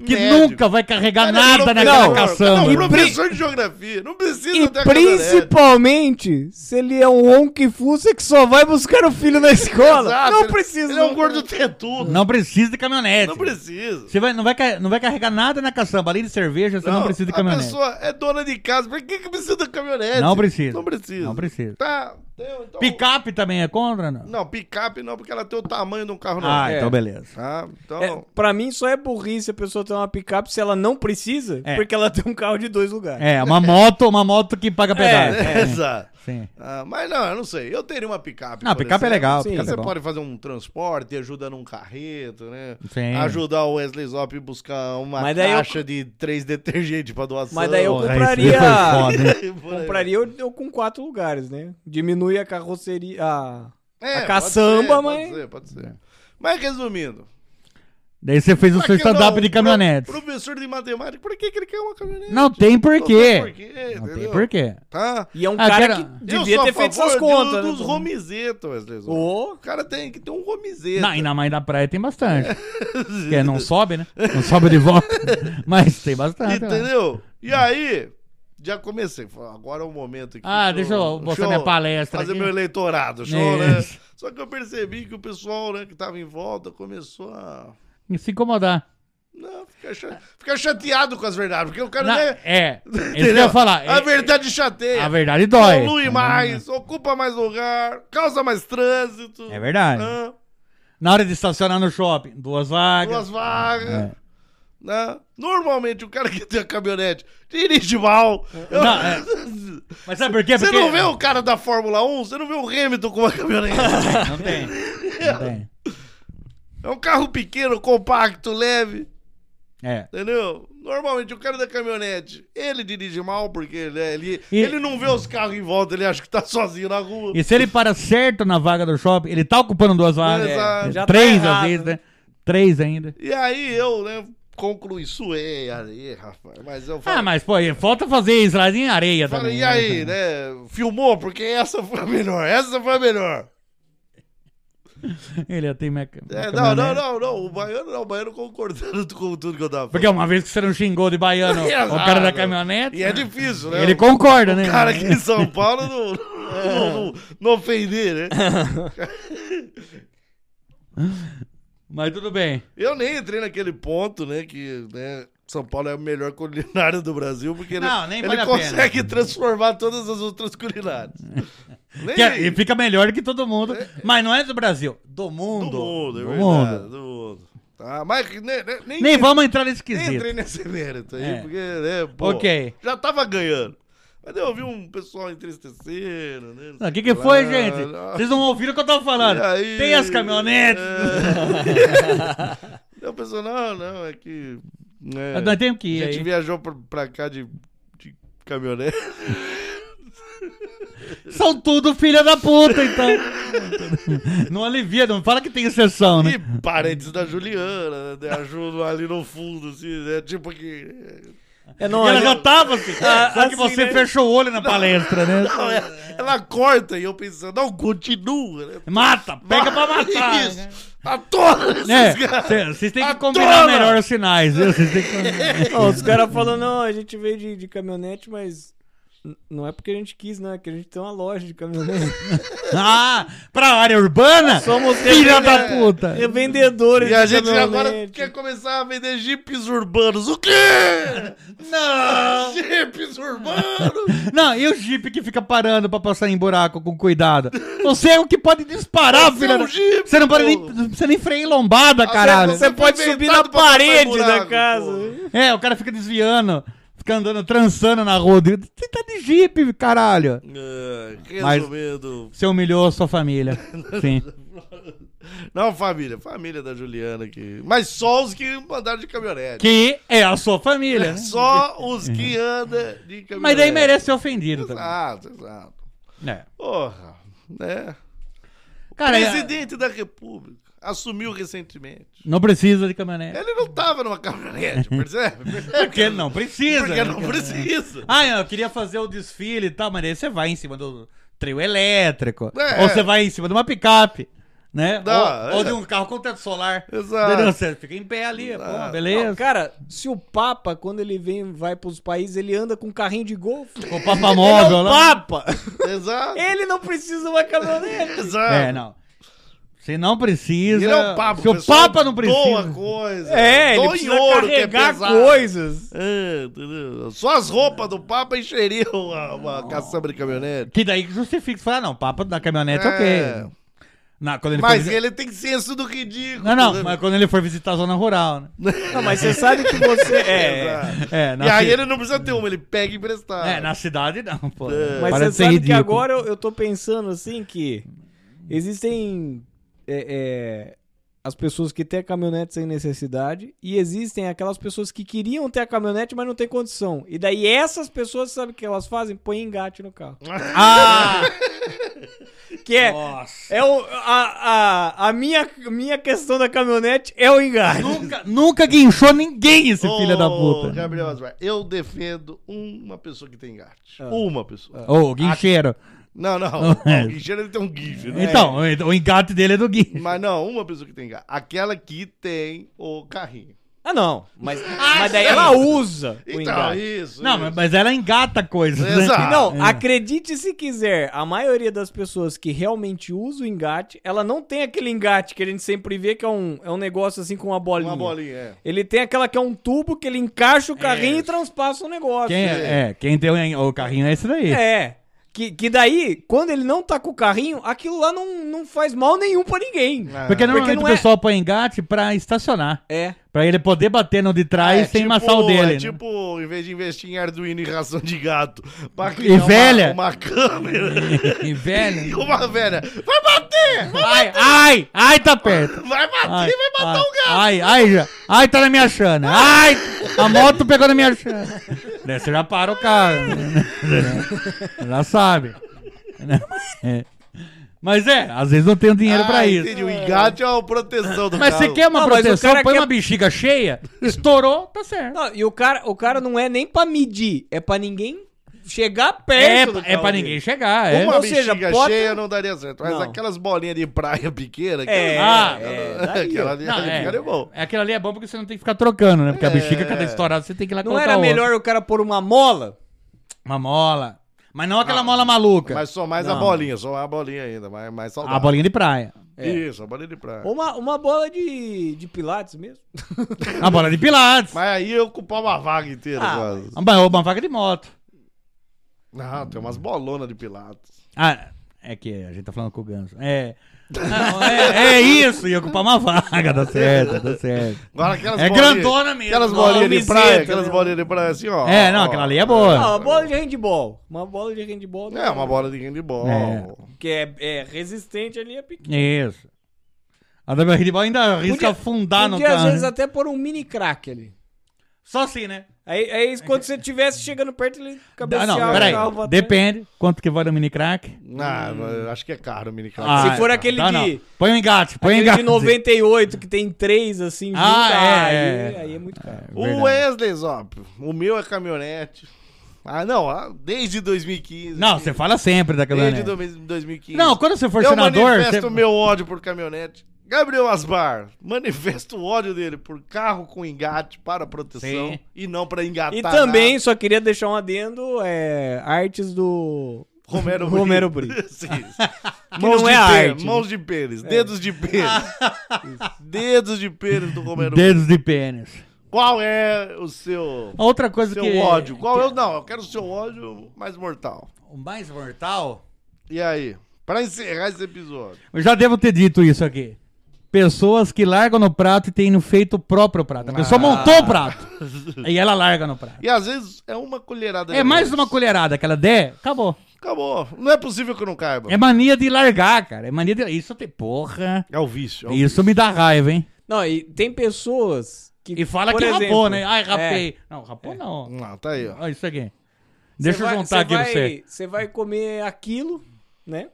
S4: Que
S3: médico,
S4: nunca vai carregar
S3: cara é
S4: nada
S3: professor,
S4: naquela
S3: cara,
S4: caçamba.
S3: Não, professor de geografia. Não precisa
S5: E
S3: ter a
S5: principalmente se ele é um onque fuça que só vai buscar o filho na (laughs) escola.
S3: Exato,
S5: não
S3: ele-
S5: precisa.
S3: Ele é um gordo tetudo.
S4: Não precisa de caminhonete.
S3: Não precisa.
S4: Você vai, não, vai, não vai carregar nada na caçamba. Além de cerveja, você não, precisa de
S3: A
S4: caminhonete.
S3: pessoa é dona de casa. Por que, que precisa da caminhonete?
S4: Não precisa.
S3: Não precisa.
S4: Não precisa.
S3: Tá. Então, então-
S4: Picape também é contra, não?
S3: Não, picape não, porque ela tem o tamanho de um carro
S4: Ah,
S3: normal.
S5: É.
S4: então beleza.
S3: Tá? Então.
S5: É, pra mim só é burrice a pessoa ter uma picape se ela não precisa,
S4: É.
S5: porque ela tem um carro de dois lugares.
S4: É, uma moto, uma moto que paga pedágio.
S3: É, (laughs) exato.
S4: Sim.
S3: Ah, mas não, eu não sei. Eu teria uma picape.
S4: Não,
S3: por
S4: picape é
S3: exemplo.
S4: legal,
S5: Sim.
S4: picape
S3: Você
S4: é
S3: pode fazer um transporte, ajuda num carreto, né?
S4: Sim.
S3: Ajudar o Wesley Zop a buscar uma
S5: daí eu-
S3: caixa de três detergentes pra doação.
S5: Mas daí eu compraria. (laughs) compraria eu, eu com quatro lugares, né? Diminui a carroceria. A...
S3: É,
S5: a caçamba,
S3: ser,
S5: mas-
S3: Pode ser, pode ser. Mas resumindo.
S4: Daí você fez o
S3: pra
S4: seu
S3: que não?
S4: stand-up de
S3: Pro-
S4: caminhonetes.
S3: Professor de matemática, por que, que ele quer uma caminhonete?
S4: Não tem
S3: Não
S4: porquê.
S3: tem porquê,
S4: Não tem porquê.
S3: Tá?
S5: E é um
S4: Ah,
S5: cara que devia ter feito essas
S3: do-
S5: contas,
S3: dos
S5: né?
S3: romizetos, Wesley.
S5: Ô,
S3: O cara tem que ter um romizeta.
S4: Não, e na mãe da praia tem bastante. (laughs) Porque não sobe, né? Não sobe de volta. (laughs) Mas tem bastante.
S3: Entendeu? E aí, já comecei. Falei, Agora é o momento aqui.
S4: Ah, deixa eu mostrar minha palestra
S3: Fazer
S4: aqui.
S3: meu eleitorado, show, né?
S4: Isso.
S3: Só que eu percebi que o pessoal né, que tava em volta começou a.
S4: Se incomodar.
S3: Não, ficar, cha- ficar chateado com as verdades. Porque o cara
S4: Não, é, é (laughs) isso que eu ia falar.
S3: A
S4: É-
S3: verdade chateia.
S4: a verdade dói.
S3: Polui mais, ocupa mais lugar, causa mais trânsito.
S4: É verdade. Na hora de estacionar no shopping, duas vagas.
S3: Duas vagas.
S4: É.
S3: né? Normalmente o cara que tem a caminhonete dirige mal. Eu-
S4: Não, é. (laughs) Mas sabe por quê?
S3: Você
S4: Porque...
S3: não vê o cara da Fórmula 1? Você não vê o Hamilton com uma caminhonete? (laughs)
S4: Não tem. Não tem.
S3: É um carro pequeno, compacto, leve,
S4: É.
S3: entendeu? Normalmente o cara da caminhonete, ele dirige mal porque né, ele,
S4: E-
S3: ele não vê os carros em volta, ele acha que tá (laughs) sozinho na rua.
S4: E se ele para certo na vaga do shopping, ele tá ocupando duas vagas.
S5: Já tá
S4: Três às
S5: errado,
S4: vezes,
S5: né?
S4: né? Três ainda.
S3: E aí eu, né, concluí, suei aí, rapaz. Mas eu falei,
S4: Ah, mas pô, falta fazer slide em areia
S3: falei,
S4: também.
S3: e aí, né? Filmou? Porque essa foi a melhor, essa foi a melhor.
S4: Ele tem meca...
S3: É, não, não, não, não, o baiano não, o baiano concordando (laughs) com tudo que eu tava
S4: Porque uma vez que você não xingou de baiano (laughs) o cara da caminhonete,
S3: E é difícil, né?
S4: ele concorda, né?
S3: O cara aqui em (laughs) São Paulo não, não, não, não ofender, né?
S4: Mas tudo bem.
S3: Eu nem entrei naquele ponto, né? Que né, São Paulo é a melhor culinária do Brasil, porque ele,
S4: Não, nem
S3: ele
S4: vale a
S3: consegue transformar todas as outras culinárias. (laughs) Nem
S4: é- e fica melhor que todo mundo. Mas não é do Brasil, do
S3: do
S4: mundo.
S3: mundo, é
S4: do
S3: verdade,
S4: mundo.
S3: do mundo. Tá, mas nem, nem, nem,
S4: Nem vamos entrar nesse
S3: nem
S4: quesito.
S3: entrei nesse mérito aí,
S4: É.
S3: porque, né, pô,
S4: Ok.
S3: já tava ganhando. Mas eu ouvi um pessoal entristecendo, né?
S4: O que, que foi, gente? Vocês não ouviram o que eu tava falando?
S3: Aí-
S4: Tem as caminhonetes.
S3: É. (laughs) Eu pensou, não, não, é que.
S4: Mas nós temos que ir
S3: A gente
S4: aí.
S3: viajou pra, pra cá de, de caminhonete. (laughs)
S4: São tudo filha da puta, então. não alivia, não fala que tem exceção, né?
S3: E parentes da Juliana, né? Ajudam ali no fundo, assim, né? Tipo que.
S5: É, não,
S4: ela
S5: a
S4: já tava assim.
S5: Ah,
S4: só que
S5: assim,
S4: você
S5: né?
S4: fechou o olho na palestra, né?
S3: Não, ela, ela corta e eu pensando, não, continua, né?
S4: Mata, pega pra matar.
S3: Isso. Esses
S4: É, cê- vocês têm que combinar melhor os sinais, viu? Vocês têm que...
S5: Não, os caras falam, não, a gente veio de, de caminhonete, mas Não é porque a gente quis, não. É que a gente tem uma loja de caminhonete. (laughs)
S4: Ah, pra área urbana?
S5: Somos
S4: Filha da puta.
S5: Revendedores
S3: E a gente agora quer começar a vender jipes urbanos. O quê? (laughs)
S4: Não!
S3: Jipes urbanos? (laughs)
S4: Não, e o Jeep que fica parando pra passar em buraco com cuidado? Você é o que pode disparar,
S3: Você
S4: filha
S3: é um
S4: da...
S3: Jeep,
S4: Você não pode nem, você nem freia em lombada, caralho.
S3: você
S5: Você pode subir na parede da casa.
S3: pô.
S4: É, o cara fica desviando, andando, trançando na rua. Você tá de Jeep, caralho.
S3: Ah,
S4: Mas-. Você humilhou a sua família. (laughs) Sim.
S3: Não, família. Família da Juliana aqui. Mas só os que mandaram de caminhonete.
S4: Que é a sua família. né?
S3: Só (laughs) os que andam de caminhonete.
S4: Mas daí merece ser ofendido também.
S3: Exato, exato.
S4: É.
S3: Porra, né?
S4: Cara, é-
S3: Presidente da República assumiu recentemente.
S4: não precisa de caminhonete.
S3: Ele não tava numa caminhonete, percebe? (laughs)
S4: Porque não precisa.
S3: Porque
S4: né?
S3: não precisa.
S4: Ah, eu queria fazer o desfile e tal, mas daí você vai em cima do trio elétrico.
S3: É.
S4: Ou você vai em cima de uma picape. Né?
S3: Dá,
S4: ou, ou
S3: é.
S4: de um carro com teto solar.
S3: Exato.
S4: Entendeu? Você fica em pé ali, pô, beleza.
S5: Não, cara, se o Papa, quando ele vem, vai pros países, ele anda com um carrinho de golfe.
S4: O Papa Móvel
S5: ele é o. Papa!
S3: Exato.
S5: Ele não precisa de uma caminhonete.
S3: Exato.
S4: É, não. Você não precisa.
S3: Ele é o Papa.
S4: Se o
S3: pessoal
S4: Papa não precisa.
S3: Doa coisa.
S5: É, ele precisa
S3: ouro, que é
S5: carregar
S3: pesado.
S5: coisas.
S3: É? Só as roupas do Papa encheriam uma, uma caçamba de caminhonete.
S4: Que daí justifica. Você fala, ah, não, o Papa da caminhonete,
S3: É.
S4: ok. Na, quando ele
S3: Mas
S4: for...
S3: ele tem senso do ridículo.
S4: Não, não,
S3: né?
S4: mas quando ele for visitar a zona rural, né?
S5: Não, mas você sabe que você. (laughs) É.
S4: É, na
S3: E aí
S4: ci-
S3: ele não precisa ter uma, ele pega emprestado.
S4: É, na cidade não, pô.
S3: É.
S5: mas
S4: Parece
S5: você sabe que
S4: ridículo.
S5: agora eu, eu tô pensando assim que existem é, é, as pessoas que têm a caminhonete sem necessidade e existem aquelas pessoas que queriam ter a caminhonete, mas não tem condição. E daí essas pessoas, sabe o que elas fazem? Põem engate no carro. (laughs)
S4: Ah! (laughs)
S5: Que é,
S4: Nossa.
S5: é o, a, a, a minha, minha questão da caminhonete é o engate.
S4: Nunca, nunca guinchou ninguém esse
S3: Ô,
S4: filho da puta.
S3: Gabriel Osmar, eu defendo uma pessoa que tem engate.
S4: Ah.
S3: Uma pessoa.
S4: Ô, guincheiro.
S3: Não, não.
S4: É.
S3: O guincheiro ele tem um guincho, né?
S4: Então, o- o engate dele é do guincho.
S3: Mas não, uma pessoa que tem engate. Aquela que tem o carrinho.
S5: Ah, não. Mas, mas daí ela usa o
S3: Então,
S5: engate.
S3: isso.
S4: Não,
S3: isso.
S4: mas- ela engata coisas. né?
S3: Exato.
S5: Não,
S4: É.
S5: acredite se quiser, a maioria das pessoas que realmente usa o engate, ela não tem aquele engate que a gente sempre vê que é um, é um negócio assim com uma bolinha.
S3: Uma bolinha, é.
S5: Ele tem aquela que é um tubo que ele encaixa o carrinho
S3: É.
S5: e transpassa o negócio.
S4: Quem, é, é, quem tem o, o carrinho é esse daí.
S5: É. Que, que daí, quando ele não tá com o carrinho, aquilo lá não, não faz mal nenhum pra ninguém.
S3: Ah.
S4: Porque normalmente
S5: não
S4: o
S5: é-
S4: pessoal põe engate pra estacionar.
S5: É.
S4: Pra ele poder bater no de trás
S3: É,
S4: sem
S3: tipo-
S4: amassar o dele.
S3: É
S4: né?
S3: tipo, em vez de investir em Arduino e ração de gato, pra
S4: E
S3: criar uma-
S4: velha.
S3: Uma, câmera. (laughs)
S4: E
S3: E
S4: velho.
S3: uma velha. Vai bater!
S4: Ai, ai, ai, tá perto.
S3: Vai bater,
S4: Ai,
S3: vai matar
S4: ai,
S3: o gato!
S4: Ai, ai, já. Ai, tá na minha chana. Ai, a moto pegou na minha chana. Daí você já para o carro. (laughs) Já sabe. É. Mas é, às vezes não tenho dinheiro pra
S3: Ah,
S4: isso.
S3: entendi. O engate é a proteção do
S4: Mas
S3: carro.
S4: você quer uma
S5: Não,
S4: proteção,
S5: cara
S4: põe
S5: quer-
S4: uma bexiga cheia, estourou, tá certo.
S5: Não, e o cara, o cara não é nem pra medir, é pra ninguém chegar
S4: É,
S5: perto do
S4: é
S5: carro
S4: pra ninguém chegar, é.
S3: Uma
S5: Ou seja,
S3: bexiga
S5: bota-
S3: cheia não daria certo. Mas
S5: Não.
S3: aquelas bolinhas de praia (laughs) pequena...
S5: É,
S4: Ah,
S5: é,
S3: aquela, aquela ali,
S4: Não,
S3: ali
S4: é,
S3: ficaria bom.
S4: é, aquilo ali é bom porque você não tem que ficar trocando, né? Porque a bexiga,
S3: É.
S4: cada estourada, você tem que ir lá
S5: Não era
S4: outra.
S5: melhor o cara pôr uma mola?
S4: Uma mola. Mas não aquela mola maluca.
S3: Mas só mais a
S4: Não.
S3: bolinha, só a bolinha ainda, mais, mais saudável.
S4: A bolinha de praia.
S3: Isso, a bolinha de praia.
S5: Ou uma, uma bola de, de pilates mesmo?
S4: A bola de pilates.
S3: Mas aí eu ocupar uma vaga inteira
S5: Ah,
S3: quase.
S4: Uma, uma vaga de moto.
S3: Não, tem umas bolonas de pilates.
S4: Ah, é que a gente tá falando com o Ganso. É. Não, é, é isso, ia ocupar uma vaga, dá certo, dá certo.
S3: Agora aquelas
S4: É
S3: bolinhas-
S4: grandona mesmo.
S3: Aquelas bolinhas de praia, aquelas
S5: né?
S3: bolinhas de praia assim, ó.
S4: É, não,
S3: ó.
S4: aquela ali é boa.
S5: Não, uma bola de handball. Uma bola de handball.
S3: É, uma bola de handball.
S4: É.
S5: Que é, é resistente ali, é pequena.
S4: Isso. A da handball ainda arrisca
S5: Podia-
S4: afundar no
S5: Podia, às
S4: carro.
S5: vezes,
S4: né?
S5: até pôr um mini crack ali.
S4: Só assim, né?
S5: Aí, aí quando você estivesse (laughs) chegando perto, ele
S4: Ah,
S5: cabeceava
S4: não,
S5: o
S4: peraí.
S5: carro.
S4: Depende quanto que vai no mini crack.
S3: Não, acho que é caro o mini crack.
S4: Ah,
S5: Se for aquele
S4: tá,
S5: de-
S4: não. Põe o engate, põe o
S5: Aquele
S4: engate.
S5: de 98, que tem três assim, junto,
S4: Ah, é,
S5: aí,
S4: é.
S5: aí é muito caro.
S3: o
S4: verdade.
S3: Wesley Zop, o meu é caminhonete. Ah, não, ah, desde 2015.
S4: Não, você fala sempre da
S3: Desde
S4: caminhonete.
S3: do- 2015.
S4: Não, quando você for
S3: eu
S4: senador,
S3: manifesto
S4: você...
S3: o meu ódio por caminhonete Gabriel Asbar manifesta o ódio dele por carro com engate para proteção
S4: Sim.
S3: e não para engatar.
S5: E também,
S3: nada.
S5: só queria deixar um adendo, é, artes do
S3: Romero (laughs)
S5: Romero
S3: Brito. (laughs)
S5: Brito.
S3: Sim. (laughs)
S5: Que
S3: Mãos
S5: não
S3: de
S5: é
S3: pênis,
S5: arte.
S3: mãos de pênis, dedos de pênis. dedos de pênis do Romero Brito.
S4: Dedos de pênis.
S3: Qual é o seu,
S4: Outra coisa
S3: seu
S4: que...
S3: ódio? Qual
S4: que-
S3: é o... Não, eu quero o seu ódio mais mortal.
S4: O mais mortal...
S3: E aí? Pra encerrar esse episódio.
S4: Eu já devo ter dito isso aqui. Pessoas que largam no prato e têm feito o próprio prato. A pessoa montou o prato. (laughs) e ela larga no prato.
S3: E às vezes é uma colherada.
S4: É mais uma colherada que ela der, acabou.
S3: Acabou. Não é possível que eu não caiba.
S4: É mania de largar, cara. É mania de. Isso tem. Porra.
S3: É o vício. é o
S4: Isso me dá raiva, hein?
S5: Não, e tem pessoas que.
S4: E fala que
S5: exemplo,
S4: rapou, né? Ai,
S5: é,
S4: rapei. Não, rapou não.
S3: vício. Não, tá aí, ó.
S4: Olha isso aqui. Deixa
S5: vai-
S4: eu juntar aqui
S5: vai,
S4: pra você.
S5: Você vai comer aquilo, né?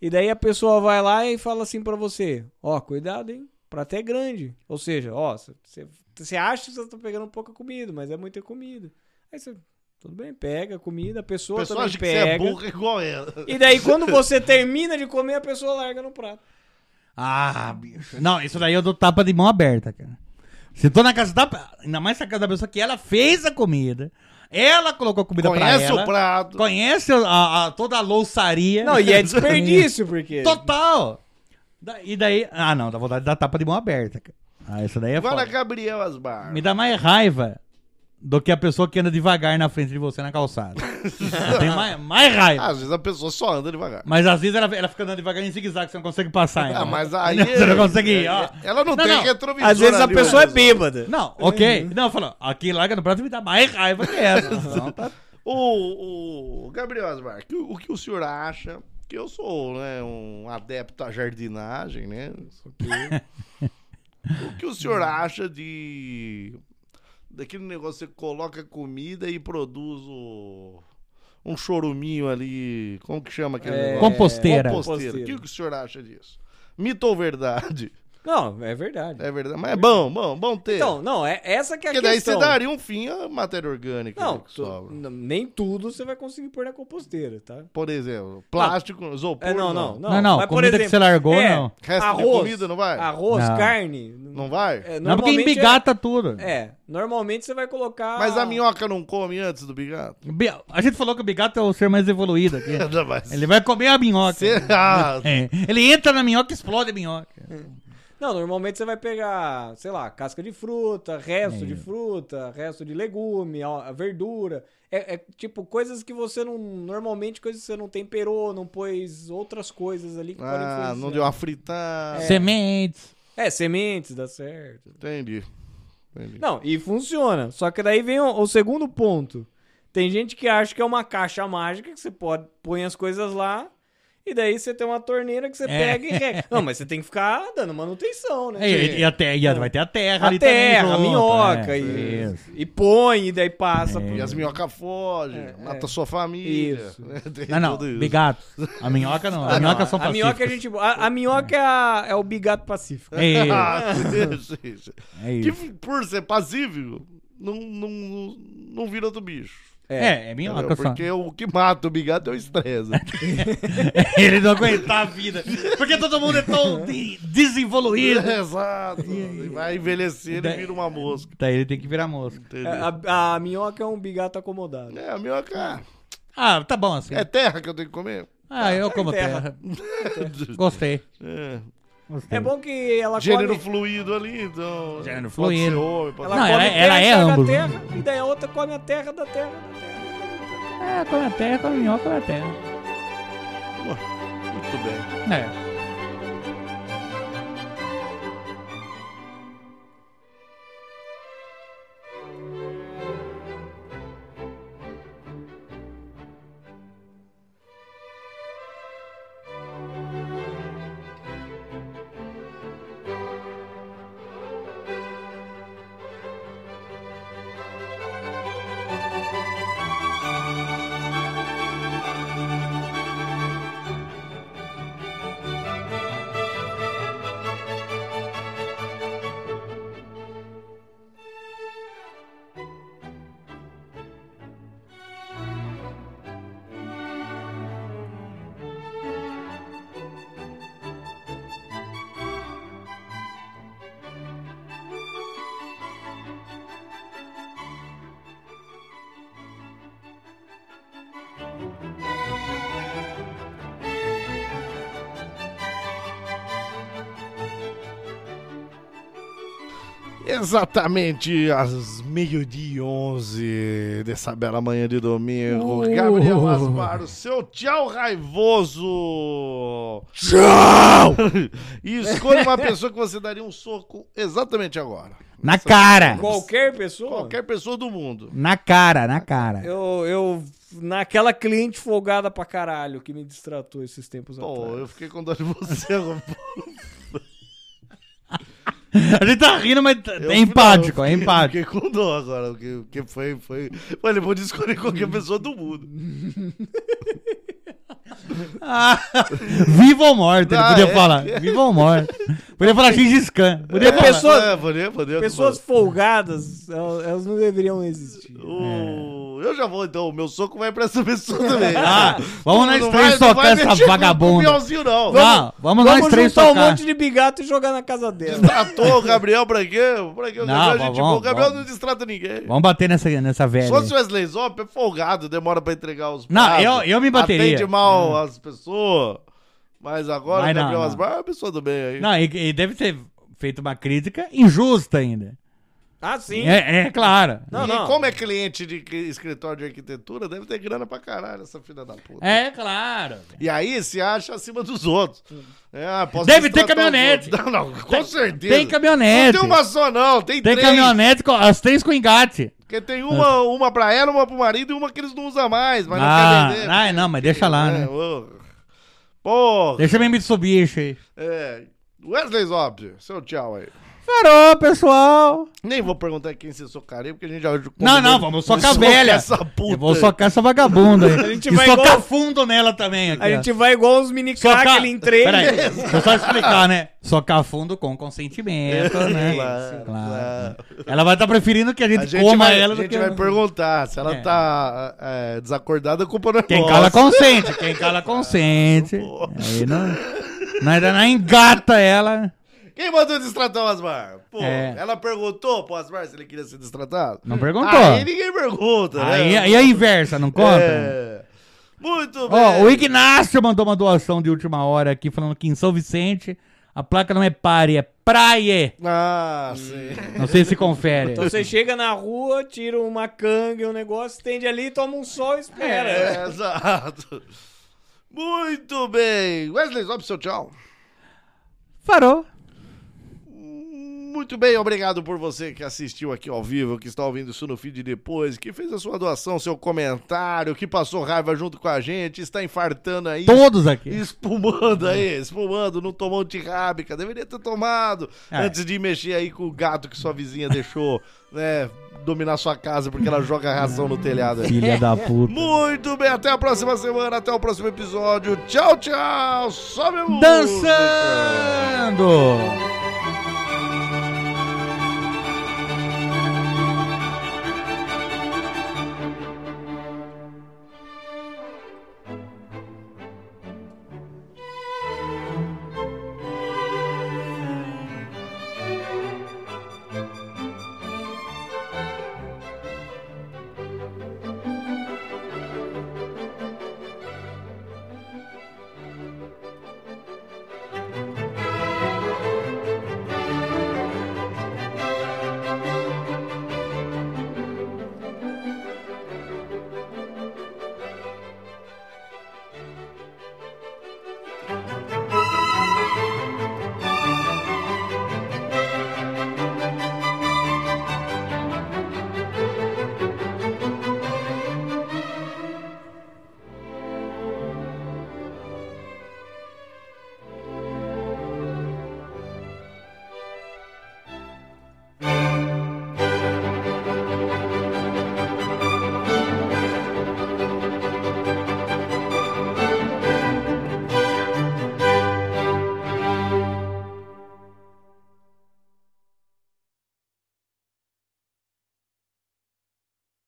S5: E daí a pessoa vai lá e fala assim pra você: Ó, cuidado, hein? O prato é grande. Ou seja, ó, você- você acha que você tá pegando pouca comida, mas é muita comida. Aí você, tudo bem, pega a comida, a
S3: A
S5: pessoa,
S3: pessoa
S5: também
S3: que você é
S5: pega.
S3: burro igual ela.
S5: E daí quando (laughs) você termina de comer, a pessoa larga no prato.
S4: Ah, bicho. Não, isso daí eu dou tapa de mão aberta, cara. Se tô na casa da. Ainda mais na casa da pessoa que ela fez a comida. Ela colocou a comida
S3: Conhece
S4: pra ela.
S3: o prato.
S4: Conhece a, a- toda a louçaria.
S5: Não, e é desperdício, (laughs) porque.
S4: Total! Da- e daí. Ah, não, dá vontade de dar tapa de mão aberta, cara. Ah, isso daí é
S3: Agora,
S4: foda.
S3: Gabriel Asbar.
S4: Me dá mais raiva do que a pessoa que anda devagar na frente de você na calçada. Tem mais, mais raiva.
S3: Às vezes a pessoa só anda devagar.
S4: Mas às vezes ela, ela fica andando devagar em zigue-zague, você não consegue passar. ainda.
S3: Ah, mas aí. (laughs)
S4: Você não consegue ir, ó.
S3: Ela não,
S4: Não,
S3: tem
S4: não.
S3: retrovisor.
S5: Às vezes a
S3: ali,
S5: pessoa é bêbada.
S4: Não, ok. Não, falou, aqui larga no prato me dá mais raiva que essa. (laughs) Não, tá-
S3: O, o Gabriel Asbar, que- o que o senhor acha? Que eu sou né, um adepto à jardinagem, né? Isso aqui. (laughs) o que o senhor acha de. Daquele negócio que você coloca comida e produz o. Um choruminho ali. Como que chama aquele
S5: É,
S3: negócio?
S4: Composteira.
S3: Composteira. O que,
S5: Composteira.
S3: que o senhor acha disso? Mito ou verdade?
S5: Não, é verdade.
S3: É verdade. Mas é bom, bom, bom ter.
S5: Então, não, é essa que é a
S3: Porque daí
S5: questão.
S3: você daria um fim à matéria orgânica
S5: Não,
S3: que
S5: tu-
S3: sobra.
S5: nem tudo você vai conseguir pôr na composteira, tá?
S3: Por exemplo, plástico, isopor.
S5: É, não, não, não.
S4: Não, não,
S5: Mas, por
S4: comida que
S5: exemplo,
S4: você largou,
S5: é,
S4: não.
S3: Resto de comida não vai?
S5: Arroz,
S4: Não.
S5: carne.
S3: Não vai?
S5: É,
S4: Não, porque embigata tudo.
S5: É, é, normalmente você vai colocar.
S3: Mas a minhoca não come antes do bigato?
S4: Bi- A gente falou que o bigato é o ser mais evoluído aqui. (laughs)
S3: Não,
S4: Ele vai comer a minhoca.
S3: Será? (laughs)
S4: É. Ele entra na minhoca e explode a minhoca.
S5: Não, normalmente você vai pegar, sei lá, casca de fruta, resto
S4: É.
S5: de fruta, resto de legume, verdura. É, é, tipo coisas que você não. Normalmente coisas que você não temperou, não pôs outras coisas ali que podem
S3: Ah,
S5: influenciar.
S3: não deu uma fritada.
S4: Sementes.
S5: É, sementes, dá certo.
S3: Entendi. Entendi.
S5: Não, e funciona. Só que daí vem o, o segundo ponto. Tem gente que acha que é uma caixa mágica que você pode põe as coisas lá e daí você tem uma torneira que você
S4: É.
S5: pega e rega. (laughs) Não, mas você tem que ficar dando manutenção, né?
S4: E, e, até, e vai ter a terra
S5: a
S4: ali
S5: terra, a
S4: também. junto,
S5: minhoca
S4: é.
S5: e, e põe e daí passa.
S4: É.
S5: pro-
S3: E as minhocas fogem, mata sua família.
S5: Isso. (laughs)
S3: né?
S4: Não, não,
S3: tudo isso.
S4: bigato. A minhoca não. A
S5: Ah, não,
S4: minhoca são
S5: a minhoca é
S4: pacíficas.
S5: gente. A, a minhoca é, a- é o bigato pacífico.
S4: É isso. (laughs)
S3: Ah, isso, isso.
S4: É
S3: Que por ser passível, não, não, não vira outro bicho.
S4: É, é minhoca
S3: Entendeu?
S4: só.
S3: Porque o que mata o bigato é o estresse. (laughs)
S4: Ele não aguentar a vida. Porque todo mundo é tão de- desenvoluído. (laughs)
S3: Exato. E vai envelhecer e vira uma mosca.
S4: Daí ele tem que virar mosca.
S3: Entendeu?
S5: É, A, a minhoca é um bigato acomodado.
S3: É, a minhoca.
S4: Ah, tá bom assim.
S3: É terra que eu tenho que comer?
S4: Ah, eu como
S5: terra.
S4: terra. (laughs) Gostei.
S3: É.
S4: Gostei.
S5: É bom que ela
S3: Gênero
S5: come...
S3: fluido ali, então.
S4: Gênero
S3: pode
S4: fluido.
S3: homem,
S5: Ela
S4: Não,
S5: come
S4: ela- ela é ambos,
S5: a terra, e daí a outra come a terra da terra da terra.
S4: É, come a terra, come a minhoca, come a terra.
S3: Muito bem.
S4: É.
S3: Exatamente às meio-dia e onze dessa bela manhã de domingo. Gabriel Asmar, o seu tchau raivoso. Tchau! (laughs) e escolha uma pessoa que você daria um soco exatamente agora.
S4: Na cara.
S5: Qualquer pessoa?
S3: Qualquer pessoa do mundo.
S4: Na cara, na cara.
S5: Eu, eu. Naquela cliente folgada pra caralho que me distratou esses tempos
S3: Pô,
S5: atrás.
S3: eu fiquei com dó de você. (laughs)
S4: A gente tá rindo, mas
S3: Eu
S4: é empático,
S3: não,
S4: é
S3: eu fiquei-
S4: empático.
S3: Com dó agora, porque, porque foi, foi... Olha, eu vou escolher qualquer pessoa do mundo. (laughs)
S4: Ah, vivo ou morto, ele
S3: Ah,
S4: podia
S3: é?
S4: falar. Vivo ou morto. (laughs) Podia falar Gengis Khan. Podia
S3: É,
S4: falar.
S5: pessoas-
S3: é, podia, podia,
S5: Pessoas folgadas, elas, elas não deveriam existir.
S3: O- Eu já vou, então. O meu soco vai pra essa pessoa também.
S4: Ah, vamos nós
S3: Não
S4: três socar essa vagabunda.
S3: Não.
S4: Não, vamos nós
S5: Vamos
S4: três
S5: juntar um
S4: socar.
S5: monte de bigato e jogar na casa dela.
S3: Tratou o Gabriel pra quê? Pra quê? O
S4: Não,
S3: Gabriel é gente
S4: vamos.
S3: O Gabriel
S4: vamos.
S3: não distrata ninguém.
S4: Vamos bater nessa, nessa velha.
S3: Se fosse o. Wesley Zop, é folgado, demora pra entregar os
S4: Não, eu- eu me bateria.
S3: Atende mal as pessoas. Mas agora
S4: Mas
S3: o
S4: não,
S3: Gabriel
S4: não.
S3: Asmar é uma pessoa do bem aí.
S4: Não, e, deve ter feito uma crítica injusta ainda.
S5: Ah, sim.
S4: É, é claro.
S5: Não,
S3: e
S5: não.
S3: como é cliente de escritório de arquitetura, deve ter grana pra caralho, essa filha da puta.
S4: É claro.
S3: E aí se acha acima dos outros. É, ah, posso
S4: Deve ter caminhonete. (laughs)
S3: Não, não, com certeza.
S4: Tem caminhonete.
S3: Não tem uma só, não. Tem,
S4: Tem
S3: três.
S4: caminhonete, com, as três com engate.
S3: Porque tem uma, uma pra ela, uma pro marido e uma que eles não usam mais, mas
S4: Ah,
S3: não quer vender.
S4: ai, não, mas deixa lá,
S3: É,
S4: né?
S3: ô. Porra.
S4: Deixa minha Mitsubishi aí.
S3: É. Wesley Zop, seu tchau aí.
S4: Parou, pessoal.
S3: Nem vou perguntar quem você socaria, porque a gente já...
S4: Não, não, vamos socar a velha.
S3: Essa puta.
S4: Eu vou socar essa vagabunda aí. (laughs)
S5: A gente
S4: e
S5: vai
S4: socar
S5: igual-
S4: fundo nela também aqui.
S5: A
S4: ó.
S5: gente vai igual os mini
S4: Socar...
S5: crack ali em três.
S4: Peraí, (laughs) deixa eu só explicar, né? Socar fundo com consentimento, né?
S3: Claro,
S4: Claro. Ela vai estar preferindo que a gente,
S3: A gente,
S4: coma
S3: vai,
S4: ela
S3: a
S4: do
S3: gente
S4: que...
S3: vai perguntar. Se ela
S4: É.
S3: tá é, desacordada, a culpa não é
S4: Quem cala consente, quem cala consente. Aí não... Nós não engata ela.
S3: Quem mandou destratar o Asmar? Pô,
S4: É.
S3: ela perguntou pro Asmar se ele queria ser destratado?
S4: Não perguntou.
S3: Aí ninguém pergunta,
S4: Aí,
S3: né?
S4: aí a inversa, não conta?
S3: É. Muito bem.
S4: Ó, o Ignácio mandou uma doação de última hora aqui, falando que em São Vicente a placa não é pare, é praie.
S3: Ah, sim.
S4: Não sei se confere.
S5: Então você chega na rua, tira uma canga, um negócio, estende ali, toma um sol e espera.
S3: É, exato. Muito bem. Wesley Zop, seu tchau.
S4: Parou.
S3: Muito bem, obrigado por você que assistiu aqui ao vivo, que está ouvindo isso no feed depois, que fez a sua doação, seu comentário, que passou raiva junto com a gente, está infartando aí.
S4: Todos aqui.
S3: Espumando aí, espumando, não tomou antirrábica, deveria ter tomado
S4: É.
S3: antes de mexer aí com o gato que sua vizinha deixou, (laughs) né, dominar sua casa porque ela joga ração no telhado aí.
S4: Filha da (laughs) puta.
S3: Muito bem, até a próxima semana, até o próximo episódio. Tchau, tchau. Sobe a música.
S4: Dançando!